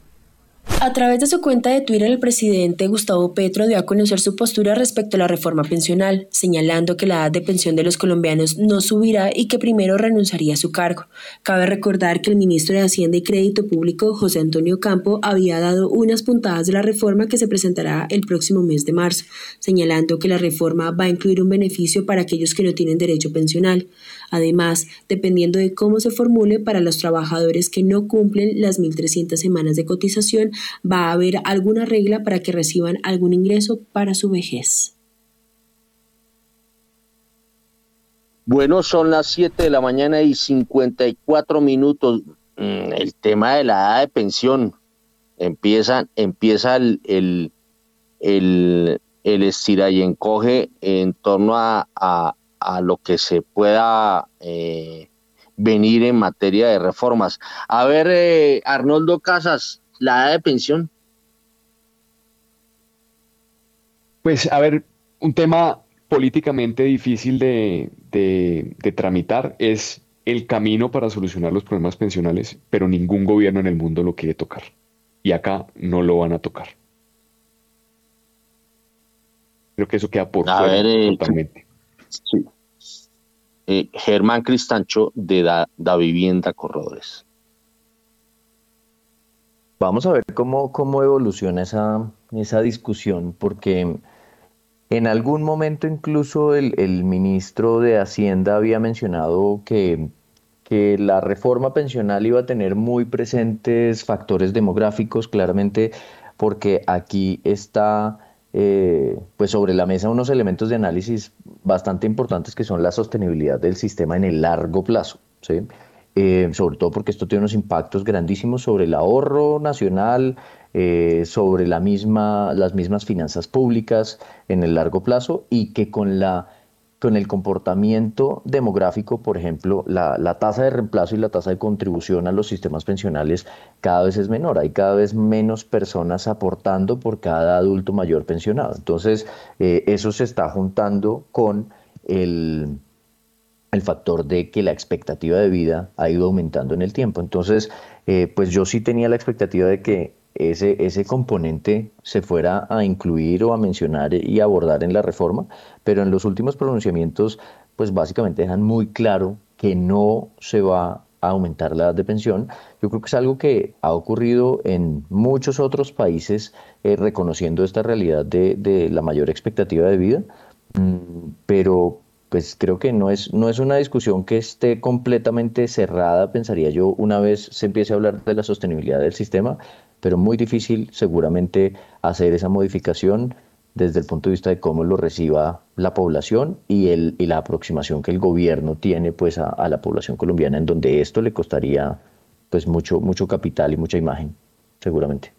Speaker 15: A través de su cuenta de Twitter, el presidente Gustavo Petro dio a conocer su postura respecto a la reforma pensional, señalando que la edad de pensión de los colombianos no subirá y que primero renunciaría a su cargo. Cabe recordar que el ministro de Hacienda y Crédito Público, José Antonio Campo, había dado unas puntadas de la reforma que se presentará el próximo mes de marzo, señalando que la reforma va a incluir un beneficio para aquellos que no tienen derecho pensional. Además, dependiendo de cómo se formule para los trabajadores que no cumplen las 1.300 semanas de cotización, va a haber alguna regla para que reciban algún ingreso para su vejez.
Speaker 2: Bueno, son las 7 de la mañana y 54 minutos. Mm, el tema de la edad de pensión empieza, empieza el, el, el estira y encoge en torno a, lo que se pueda eh, venir en materia de reformas. A ver, eh, Arnoldo Casas, la edad de pensión.
Speaker 5: Pues a ver, un tema políticamente difícil de, de, tramitar es el camino para solucionar los problemas pensionales, pero ningún gobierno en el mundo lo quiere tocar. Y acá no lo van a tocar. Creo que eso queda por fuera eh, totalmente.
Speaker 2: Eh, Germán Cristancho de da, Vivienda Corredores.
Speaker 17: Vamos a ver cómo, cómo evoluciona esa, esa discusión, porque en algún momento incluso el, ministro de Hacienda había mencionado que, que, la reforma pensional iba a tener muy presentes factores demográficos, claramente porque aquí está eh, pues sobre la mesa unos elementos de análisis bastante importantes que son la sostenibilidad del sistema en el largo plazo. Eh, sobre todo porque esto tiene unos impactos grandísimos sobre el ahorro nacional, eh, sobre la misma, las mismas finanzas públicas en el largo plazo y que con, la, con el comportamiento demográfico, por ejemplo, la, la tasa de reemplazo y la tasa de contribución a los sistemas pensionales cada vez es menor. Hay cada vez menos personas aportando por cada adulto mayor pensionado. Entonces, eh, eso se está juntando con el el factor de que la expectativa de vida ha ido aumentando en el tiempo. Entonces, eh, pues yo sí tenía la expectativa de que ese, ese componente se fuera a incluir o a mencionar y abordar en la reforma, pero en los últimos pronunciamientos, pues básicamente dejan muy claro que no se va a aumentar la edad de pensión. Yo creo que es algo que ha ocurrido en muchos otros países eh, reconociendo esta realidad de, de, la mayor expectativa de vida, mm, pero pues creo que no es, no es una discusión que esté completamente cerrada, pensaría yo, una vez se empiece a hablar de la sostenibilidad del sistema, pero muy difícil seguramente hacer esa modificación desde el punto de vista de cómo lo reciba la población y, el, y la aproximación que el gobierno tiene pues a, la población colombiana, en donde esto le costaría pues mucho, mucho capital y mucha imagen, seguramente.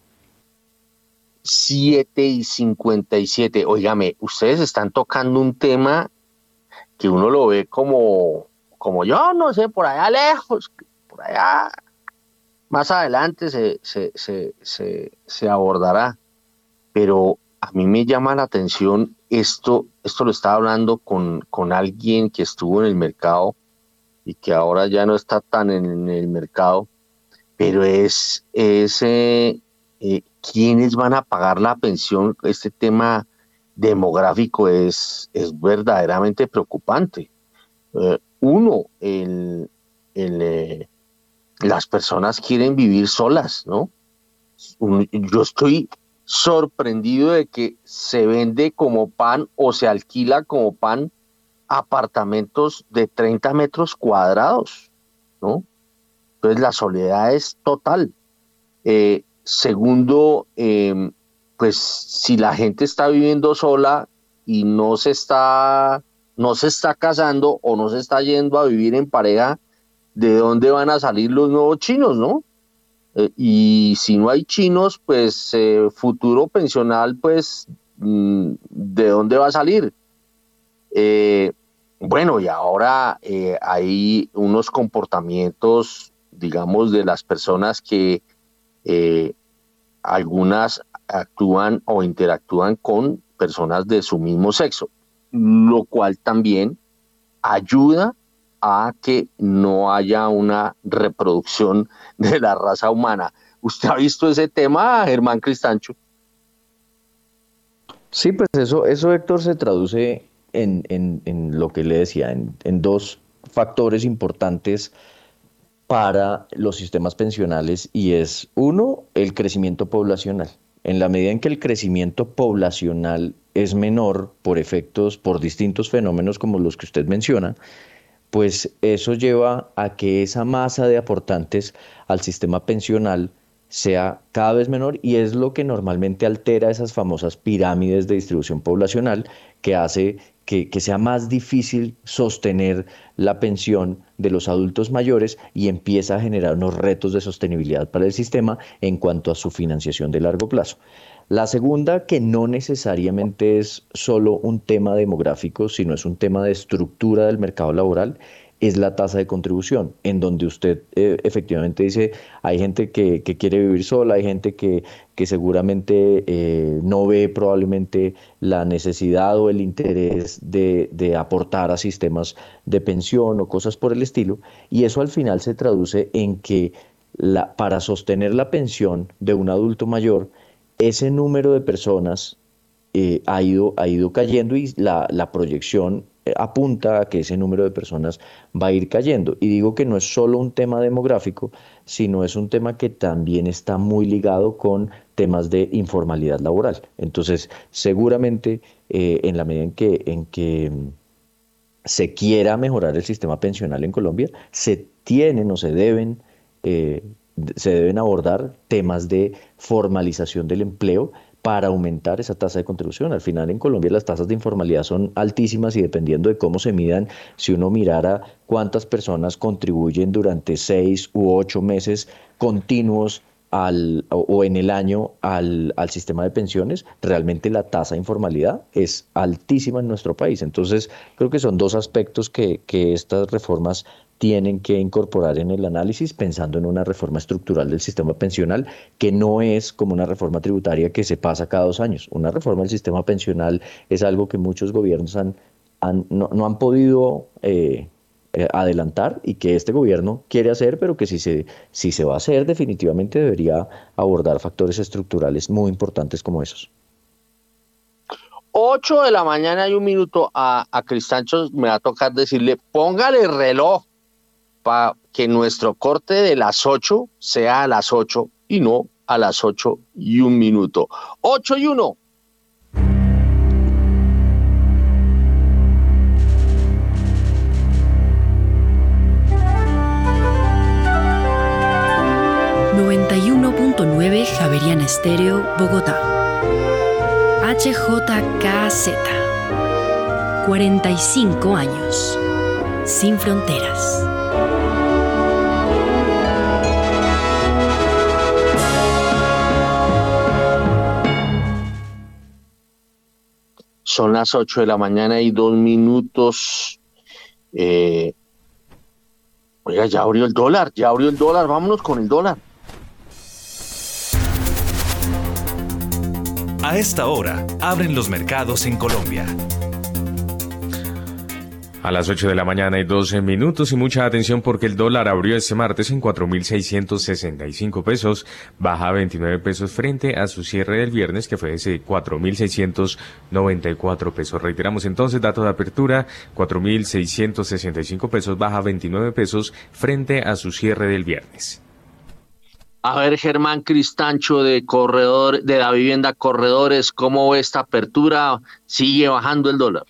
Speaker 2: 7 y 57. Óigame, ustedes están tocando un tema que uno lo ve como, como yo, no sé, por allá lejos, por allá más adelante se, se, abordará, pero a mí me llama la atención esto, esto lo estaba hablando con, con alguien que estuvo en el mercado y que ahora ya no está tan en el mercado, pero es, ese eh, quiénes van a pagar la pensión, este tema demográfico es, es verdaderamente preocupante. Eh, uno, el, el, eh, las personas quieren vivir solas, ¿no? Yo estoy sorprendido de que se vende como pan o se alquila como pan apartamentos de 30 metros cuadrados, ¿no? Entonces la soledad es total. Eh, segundo, em, pues si la gente está viviendo sola y no se está, no se está casando o no se está yendo a vivir en pareja, de dónde van a salir los nuevos chinos, ¿no? Eh, y si no hay chinos, pues eh, futuro pensional, pues, mm, ¿de dónde va a salir? Eh, bueno, y ahora hay unos comportamientos, digamos, de las personas que algunas actúan o interactúan con personas de su mismo sexo, lo cual también ayuda a que no haya una reproducción de la raza humana. ¿Usted ha visto ese tema, Germán Cristancho?
Speaker 17: Sí, pues eso, eso Héctor, se traduce en, en, lo que le decía, en, en dos factores importantes para los sistemas pensionales y es uno, el crecimiento poblacional. En la medida en que el crecimiento poblacional es menor por efectos, por distintos fenómenos como los que usted menciona, pues eso lleva a que esa masa de aportantes al sistema pensional sea cada vez menor y es lo que normalmente altera esas famosas pirámides de distribución poblacional que hace que, sea más difícil sostener la pensión de los adultos mayores y empieza a generar unos retos de sostenibilidad para el sistema en cuanto a su financiación de largo plazo. La segunda, que no necesariamente es solo un tema demográfico, sino es un tema de estructura del mercado laboral, es la tasa de contribución, en donde usted eh, efectivamente dice, hay gente que, quiere vivir sola, hay gente que, que seguramente eh, no ve probablemente la necesidad o el interés de, de, aportar a sistemas de pensión o cosas por el estilo, y eso al final se traduce en que la, para sostener la pensión de un adulto mayor, ese número de personas eh, ha, ido, ha ido cayendo y la, la proyección eh, apunta a que ese número de personas va a ir cayendo. Y digo que no es solo un tema demográfico, sino es un tema que también está muy ligado con temas de informalidad laboral. Entonces, seguramente eh, en la medida en que, en que mm, se quiera mejorar el sistema pensional en Colombia, se tienen o se deben, se deben abordar temas de formalización del empleo para aumentar esa tasa de contribución. Al final en Colombia las tasas de informalidad son altísimas y dependiendo de cómo se midan, si uno mirara cuántas personas contribuyen durante seis u ocho meses continuos al, o en el año al, al, sistema de pensiones, realmente la tasa de informalidad es altísima en nuestro país. Entonces, creo que son dos aspectos que, que estas reformas tienen que incorporar en el análisis pensando en una reforma estructural del sistema pensional que no es como una reforma tributaria que se pasa cada dos años. Una reforma del sistema pensional es algo que muchos gobiernos han, no, han podido eh, eh, adelantar y que este gobierno quiere hacer, pero que si se, si se va a hacer definitivamente debería abordar factores estructurales muy importantes como esos.
Speaker 2: 8 de la mañana y un minuto a, a Cristancho me va a tocar decirle, póngale reloj para que nuestro corte de las 8 sea a las 8 y no a las 8 y un minuto. 8 y 1.
Speaker 8: .9 Javeriana Estéreo, Bogotá. HJKZ. 45 años. Sin fronteras.
Speaker 2: Son las 8 de la mañana y dos minutos. Eh, oiga, ya abrió el dólar, ya abrió el dólar, vámonos con el dólar.
Speaker 18: A esta hora, abren los mercados en Colombia.
Speaker 1: A las 8 de la mañana y 12 minutos y mucha atención porque el dólar abrió este martes en 4.665 pesos, baja 29 pesos frente a su cierre del viernes que fue ese 4.694 pesos. Reiteramos entonces, dato de apertura, 4.665 pesos, baja 29 pesos frente a su cierre del viernes.
Speaker 2: A ver, Germán Cristancho de Corredor, de la vivienda Corredores, ¿cómo esta apertura? ¿Sigue bajando el dólar?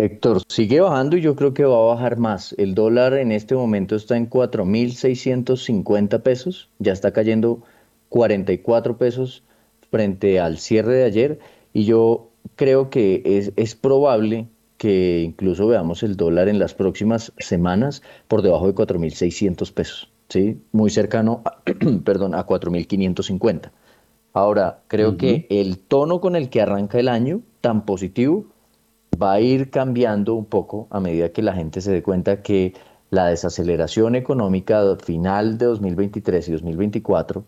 Speaker 17: Héctor, sigue bajando y yo creo que va a bajar más. El dólar en este momento está en 4.650 pesos, ya está cayendo 44 pesos frente al cierre de ayer y yo creo que es, es probable que incluso veamos el dólar en las próximas semanas por debajo de 4.600 pesos, ¿sí? muy cercano a, perdón, a 4.550. Ahora, creo que el tono con el que arranca el año, tan positivo, va a ir cambiando un poco a medida que la gente se dé cuenta que la desaceleración económica final de 2023 y 2024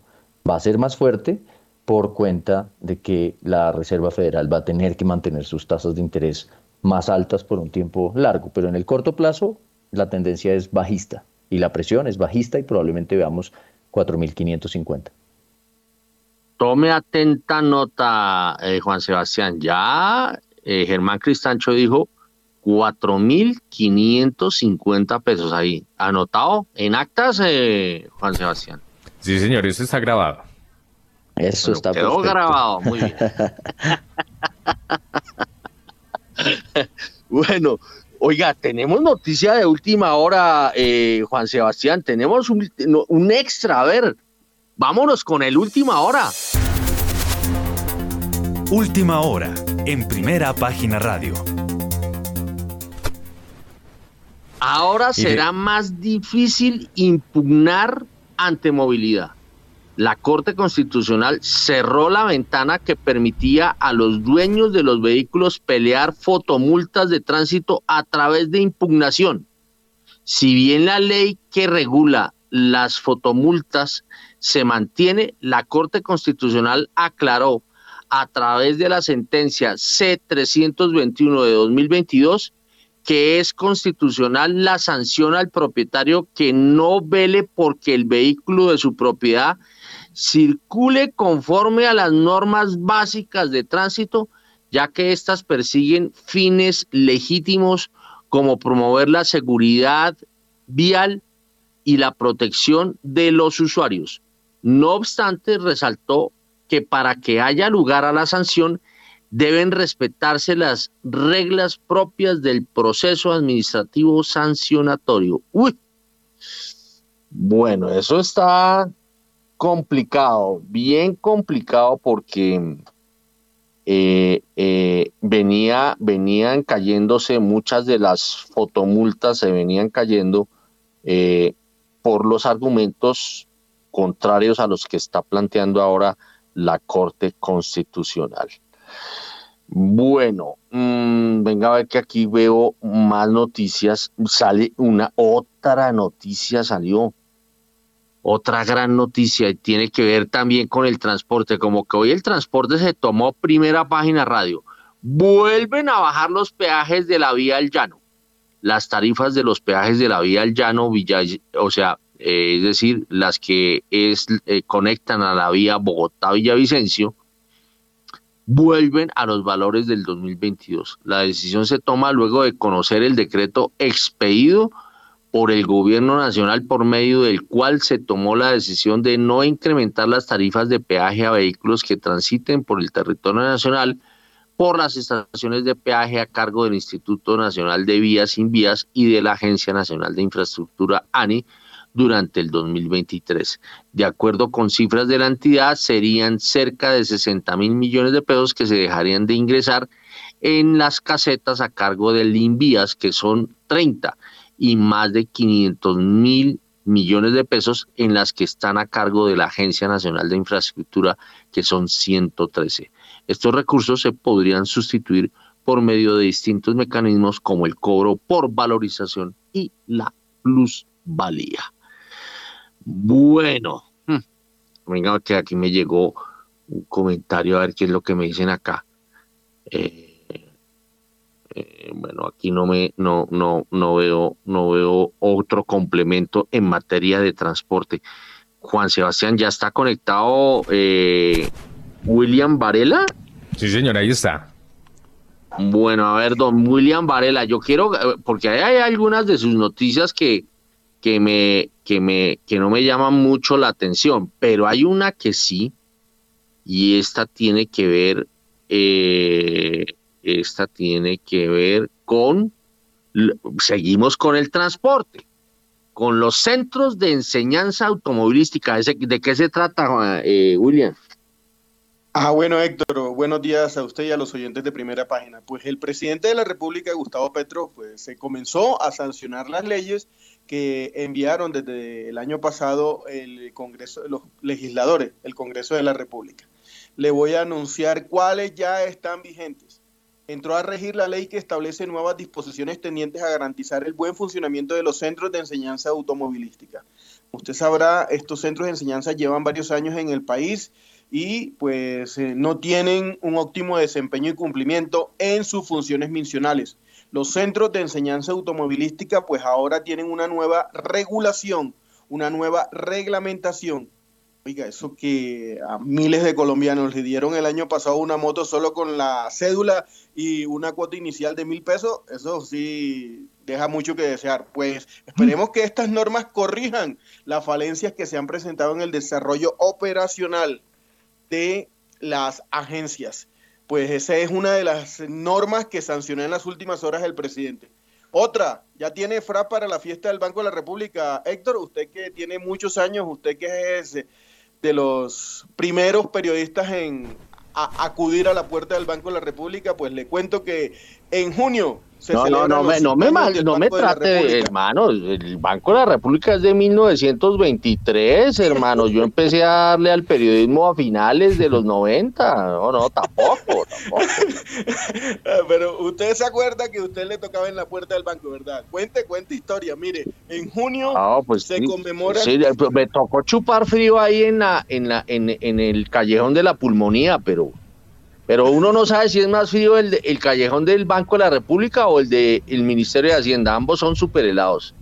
Speaker 17: va a ser más fuerte por cuenta de que la Reserva Federal va a tener que mantener sus tasas de interés más altas por un tiempo largo, pero en el corto plazo la tendencia es bajista y la presión es bajista y probablemente veamos 4.550.
Speaker 2: Tome atenta nota, eh, Juan Sebastián, ya eh, Germán Cristancho dijo 4.550 pesos ahí. ¿Anotado en actas, eh, Juan Sebastián?
Speaker 1: Sí, señor, eso está grabado.
Speaker 17: Eso está
Speaker 2: Quedó grabado, muy bien. bueno, oiga, tenemos noticia de última hora, eh, Juan Sebastián. Tenemos un, un extra. A ver, vámonos con el última hora.
Speaker 18: Última hora, en primera página radio.
Speaker 2: Ahora será más difícil impugnar ante movilidad. la Corte Constitucional cerró la ventana que permitía a los dueños de los vehículos pelear fotomultas de tránsito a través de impugnación. Si bien la ley que regula las fotomultas se mantiene, la Corte Constitucional aclaró a través de la sentencia C-321 de 2022 que es constitucional la sanción al propietario que no vele porque el vehículo de su propiedad circule conforme a las normas básicas de tránsito, ya que éstas persiguen fines legítimos como promover la seguridad vial y la protección de los usuarios. No obstante, resaltó que para que haya lugar a la sanción deben respetarse las reglas propias del proceso administrativo sancionatorio. Uy. Bueno, eso está complicado, bien complicado porque eh, eh, venía, venían cayéndose muchas de las fotomultas, se venían cayendo eh, por los argumentos contrarios a los que está planteando ahora la Corte Constitucional. Bueno, mm, venga a ver que aquí veo más noticias. Sale una otra noticia, salió. Otra gran noticia y tiene que ver también con el transporte. Como que hoy el transporte se tomó primera página radio. Vuelven a bajar los peajes de la vía al llano. Las tarifas de los peajes de la vía al llano, Villa, o sea, eh, es decir, las que es, eh, conectan a la vía Bogotá-Villavicencio, vuelven a los valores del 2022. La decisión se toma luego de conocer el decreto expedido por el gobierno nacional por medio del cual se tomó la decisión de no incrementar las tarifas de peaje a vehículos que transiten por el territorio nacional por las estaciones de peaje a cargo del Instituto Nacional de Vías sin Vías y de la Agencia Nacional de Infraestructura ANI durante el 2023. De acuerdo con cifras de la entidad, serían cerca de 60 mil millones de pesos que se dejarían de ingresar en las casetas a cargo del Invías, que son 30, y más de 500 mil millones de pesos en las que están a cargo de la Agencia Nacional de Infraestructura, que son 113. Estos recursos se podrían sustituir por medio de distintos mecanismos como el cobro por valorización y la plusvalía. Bueno, venga que aquí me llegó un comentario a ver qué es lo que me dicen acá. Eh, eh, bueno, aquí no me no no no veo no veo otro complemento en materia de transporte. Juan Sebastián ya está conectado. Eh, William Varela.
Speaker 1: Sí, señor, ahí está.
Speaker 2: Bueno, a ver, don William Varela, yo quiero, porque hay algunas de sus noticias que, que me, que me, que no me llama mucho la atención, pero hay una que sí, y esta tiene que ver, eh, esta tiene que ver con, seguimos con el transporte, con los centros de enseñanza automovilística. ¿De qué se trata, eh, William?
Speaker 23: Ah, bueno, Héctor, buenos días a usted y a los oyentes de primera página. Pues el presidente de la República, Gustavo Petro, pues se comenzó a sancionar las leyes que enviaron desde el año pasado el Congreso, los legisladores, el Congreso de la República. Le voy a anunciar cuáles ya están vigentes. Entró a regir la ley que establece nuevas disposiciones tendientes a garantizar el buen funcionamiento de los centros de enseñanza automovilística. Usted sabrá, estos centros de enseñanza llevan varios años en el país y pues eh, no tienen un óptimo desempeño y cumplimiento en sus funciones misionales. Los centros de enseñanza automovilística pues ahora tienen una nueva regulación, una nueva reglamentación. Oiga, eso que a miles de colombianos le dieron el año pasado una moto solo con la cédula y una cuota inicial de mil pesos, eso sí deja mucho que desear. Pues esperemos que estas normas corrijan las falencias que se han presentado en el desarrollo operacional de las agencias. Pues esa es una de las normas que sancionó en las últimas horas el presidente. Otra, ya tiene FRA para la fiesta del Banco de la República. Héctor, usted que tiene muchos años, usted que es de los primeros periodistas en acudir a la puerta del Banco de la República, pues le cuento que en junio
Speaker 2: no, no, no, me, no me, mal, no me trate de, hermano, el Banco de la República es de 1923, hermano, yo empecé a darle al periodismo a finales de los 90, no, no, tampoco, tampoco.
Speaker 23: Pero usted se acuerda que usted le tocaba en la puerta del banco, ¿verdad? Cuente, cuente historia, mire, en junio
Speaker 2: ah, pues se conmemora... Sí, me tocó chupar frío ahí en, la, en, la, en, en el callejón de la pulmonía, pero pero uno no sabe si es más frío el, el callejón del Banco de la República o el del Ministerio de Hacienda. Ambos son super helados.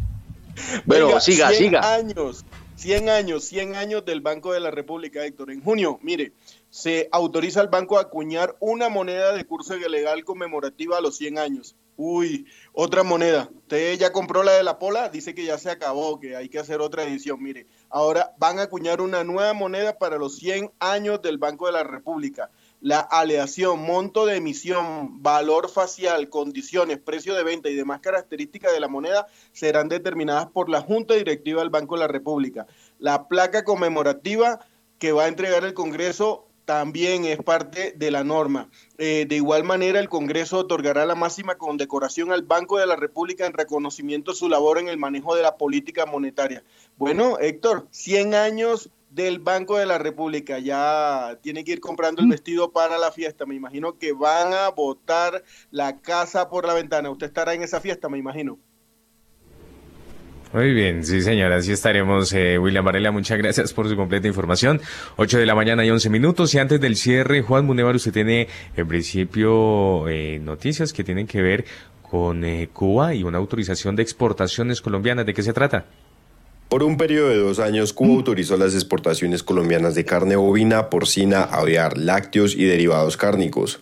Speaker 23: Bueno, siga, 100 siga. Años, 100 años, 100 años del Banco de la República, Héctor. En junio, mire, se autoriza al banco a acuñar una moneda de curso legal conmemorativa a los 100 años. Uy, otra moneda. Usted ya compró la de la Pola, dice que ya se acabó, que hay que hacer otra edición. Mire, ahora van a acuñar una nueva moneda para los 100 años del Banco de la República la aleación, monto de emisión, valor facial, condiciones, precio de venta y demás características de la moneda serán determinadas por la Junta Directiva del Banco de la República. La placa conmemorativa que va a entregar el Congreso también es parte de la norma. Eh, de igual manera, el Congreso otorgará la máxima condecoración al Banco de la República en reconocimiento de su labor en el manejo de la política monetaria. Bueno, Héctor, 100 años del Banco de la República. Ya tiene que ir comprando el mm. vestido para la fiesta. Me imagino que van a botar la casa por la ventana. Usted estará en esa fiesta, me imagino.
Speaker 1: Muy bien, sí señora, así estaremos. Eh, William Varela, muchas gracias por su completa información. 8 de la mañana y 11 minutos. Y antes del cierre, Juan Munevar, usted tiene en principio eh, noticias que tienen que ver con eh, Cuba y una autorización de exportaciones colombianas. ¿De qué se trata?
Speaker 24: Por un periodo de dos años, Cuba autorizó las exportaciones colombianas de carne bovina, porcina, aviar, lácteos y derivados cárnicos.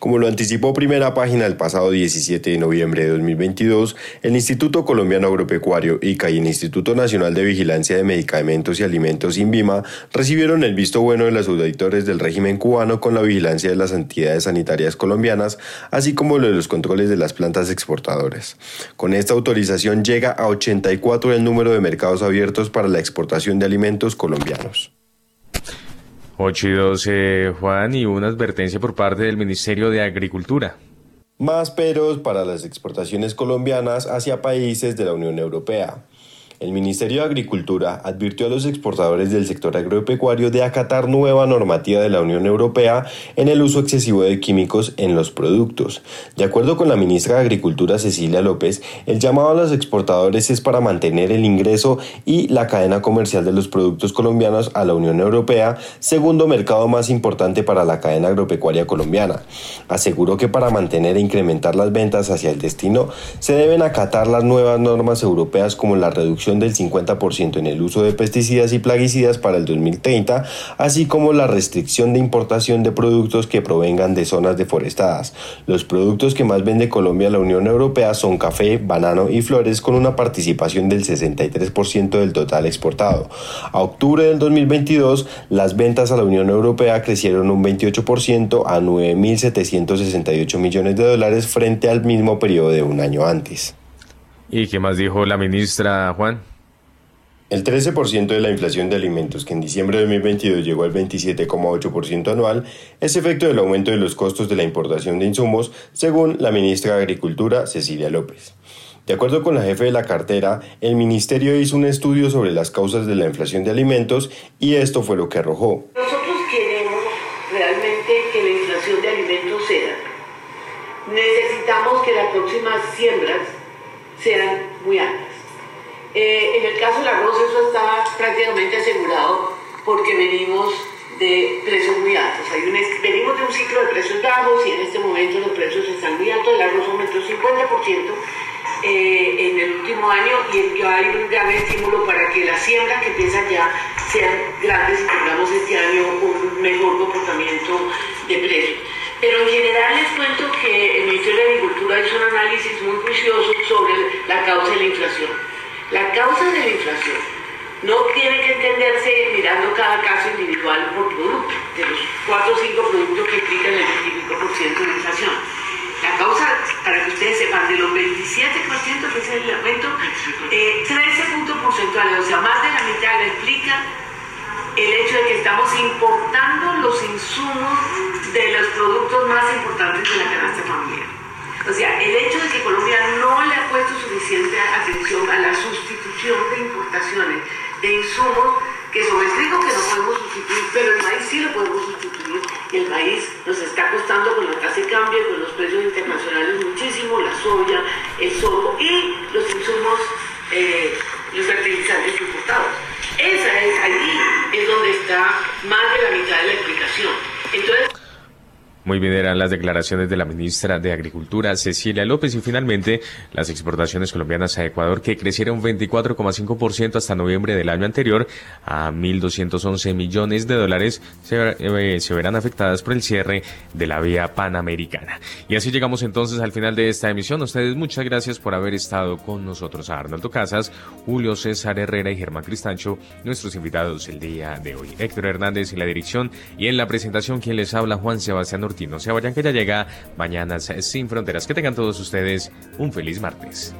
Speaker 24: Como lo anticipó primera página el pasado 17 de noviembre de 2022, el Instituto Colombiano Agropecuario ICA y el Instituto Nacional de Vigilancia de Medicamentos y Alimentos INVIMA recibieron el visto bueno de los auditores del régimen cubano con la vigilancia de las entidades sanitarias colombianas, así como lo de los controles de las plantas exportadoras. Con esta autorización llega a 84 el número de mercados abiertos para la exportación de alimentos colombianos.
Speaker 1: 8 y 12, Juan, y una advertencia por parte del Ministerio de Agricultura.
Speaker 24: Más peros para las exportaciones colombianas hacia países de la Unión Europea. El Ministerio de Agricultura advirtió a los exportadores del sector agropecuario de acatar nueva normativa de la Unión Europea en el uso excesivo de químicos en los productos. De acuerdo con la ministra de Agricultura Cecilia López, el llamado a los exportadores es para mantener el ingreso y la cadena comercial de los productos colombianos a la Unión Europea, segundo mercado más importante para la cadena agropecuaria colombiana. Aseguró que para mantener e incrementar las ventas hacia el destino se deben acatar las nuevas normas europeas como la reducción del 50% en el uso de pesticidas y plaguicidas para el 2030, así como la restricción de importación de productos que provengan de zonas deforestadas. Los productos que más vende Colombia a la Unión Europea son café, banano y flores con una participación del 63% del total exportado. A octubre del 2022, las ventas a la Unión Europea crecieron un 28% a 9.768 millones de dólares frente al mismo periodo de un año antes.
Speaker 1: ¿Y qué más dijo la ministra Juan?
Speaker 24: El 13% de la inflación de alimentos, que en diciembre de 2022 llegó al 27,8% anual, es efecto del aumento de los costos de la importación de insumos, según la ministra de Agricultura, Cecilia López. De acuerdo con la jefe de la cartera, el ministerio hizo un estudio sobre las causas de la inflación de alimentos y esto fue lo que arrojó.
Speaker 25: Nosotros queremos realmente que la inflación de alimentos sea. Necesitamos que las próximas siembras sean muy altas. Eh, en el caso del arroz eso está prácticamente asegurado porque venimos de precios muy altos. Venimos de un ciclo de precios bajos y en este momento los precios están muy altos. El arroz aumentó 50% eh, en el último año y hay un gran estímulo para que las siembras que empiezan ya sean grandes y tengamos este año un mejor comportamiento de precios. Pero en general les cuento que el Ministerio de Agricultura hizo un análisis muy juicioso sobre la causa de la inflación. La causa de la inflación no tiene que entenderse mirando cada caso individual por producto, de los 4 o 5 productos que explican el 25% de la inflación. La causa, para que ustedes sepan, de los 27% que es el aumento, eh, 13 puntos porcentuales, o sea, más de la mitad la explica el hecho de que estamos importando los insumos de los productos más importantes de la canasta familiar. O sea, el hecho de que Colombia no le ha puesto suficiente atención a la sustitución de importaciones de insumos que son el trigo que no podemos sustituir, pero el maíz sí lo podemos sustituir y el maíz nos está costando con la tasa de cambio, con los precios internacionales muchísimo, la soya, el sorgo y los insumos, eh, los fertilizantes importados. Esa es ahí es donde está más de la mitad de la explicación. Entonces,
Speaker 1: muy bien eran las declaraciones de la ministra de Agricultura, Cecilia López, y finalmente las exportaciones colombianas a Ecuador que crecieron 24,5% hasta noviembre del año anterior a 1.211 millones de dólares se, eh, se, verán afectadas por el cierre de la vía panamericana. Y así llegamos entonces al final de esta emisión. ustedes muchas gracias por haber estado con nosotros. A Arnoldo Casas, Julio César Herrera y Germán Cristancho, nuestros invitados el día de hoy. Héctor Hernández en la dirección y en la presentación quien les habla Juan Sebastián no se vayan que ya llega mañana sin Fronteras. Que tengan todos ustedes un feliz martes.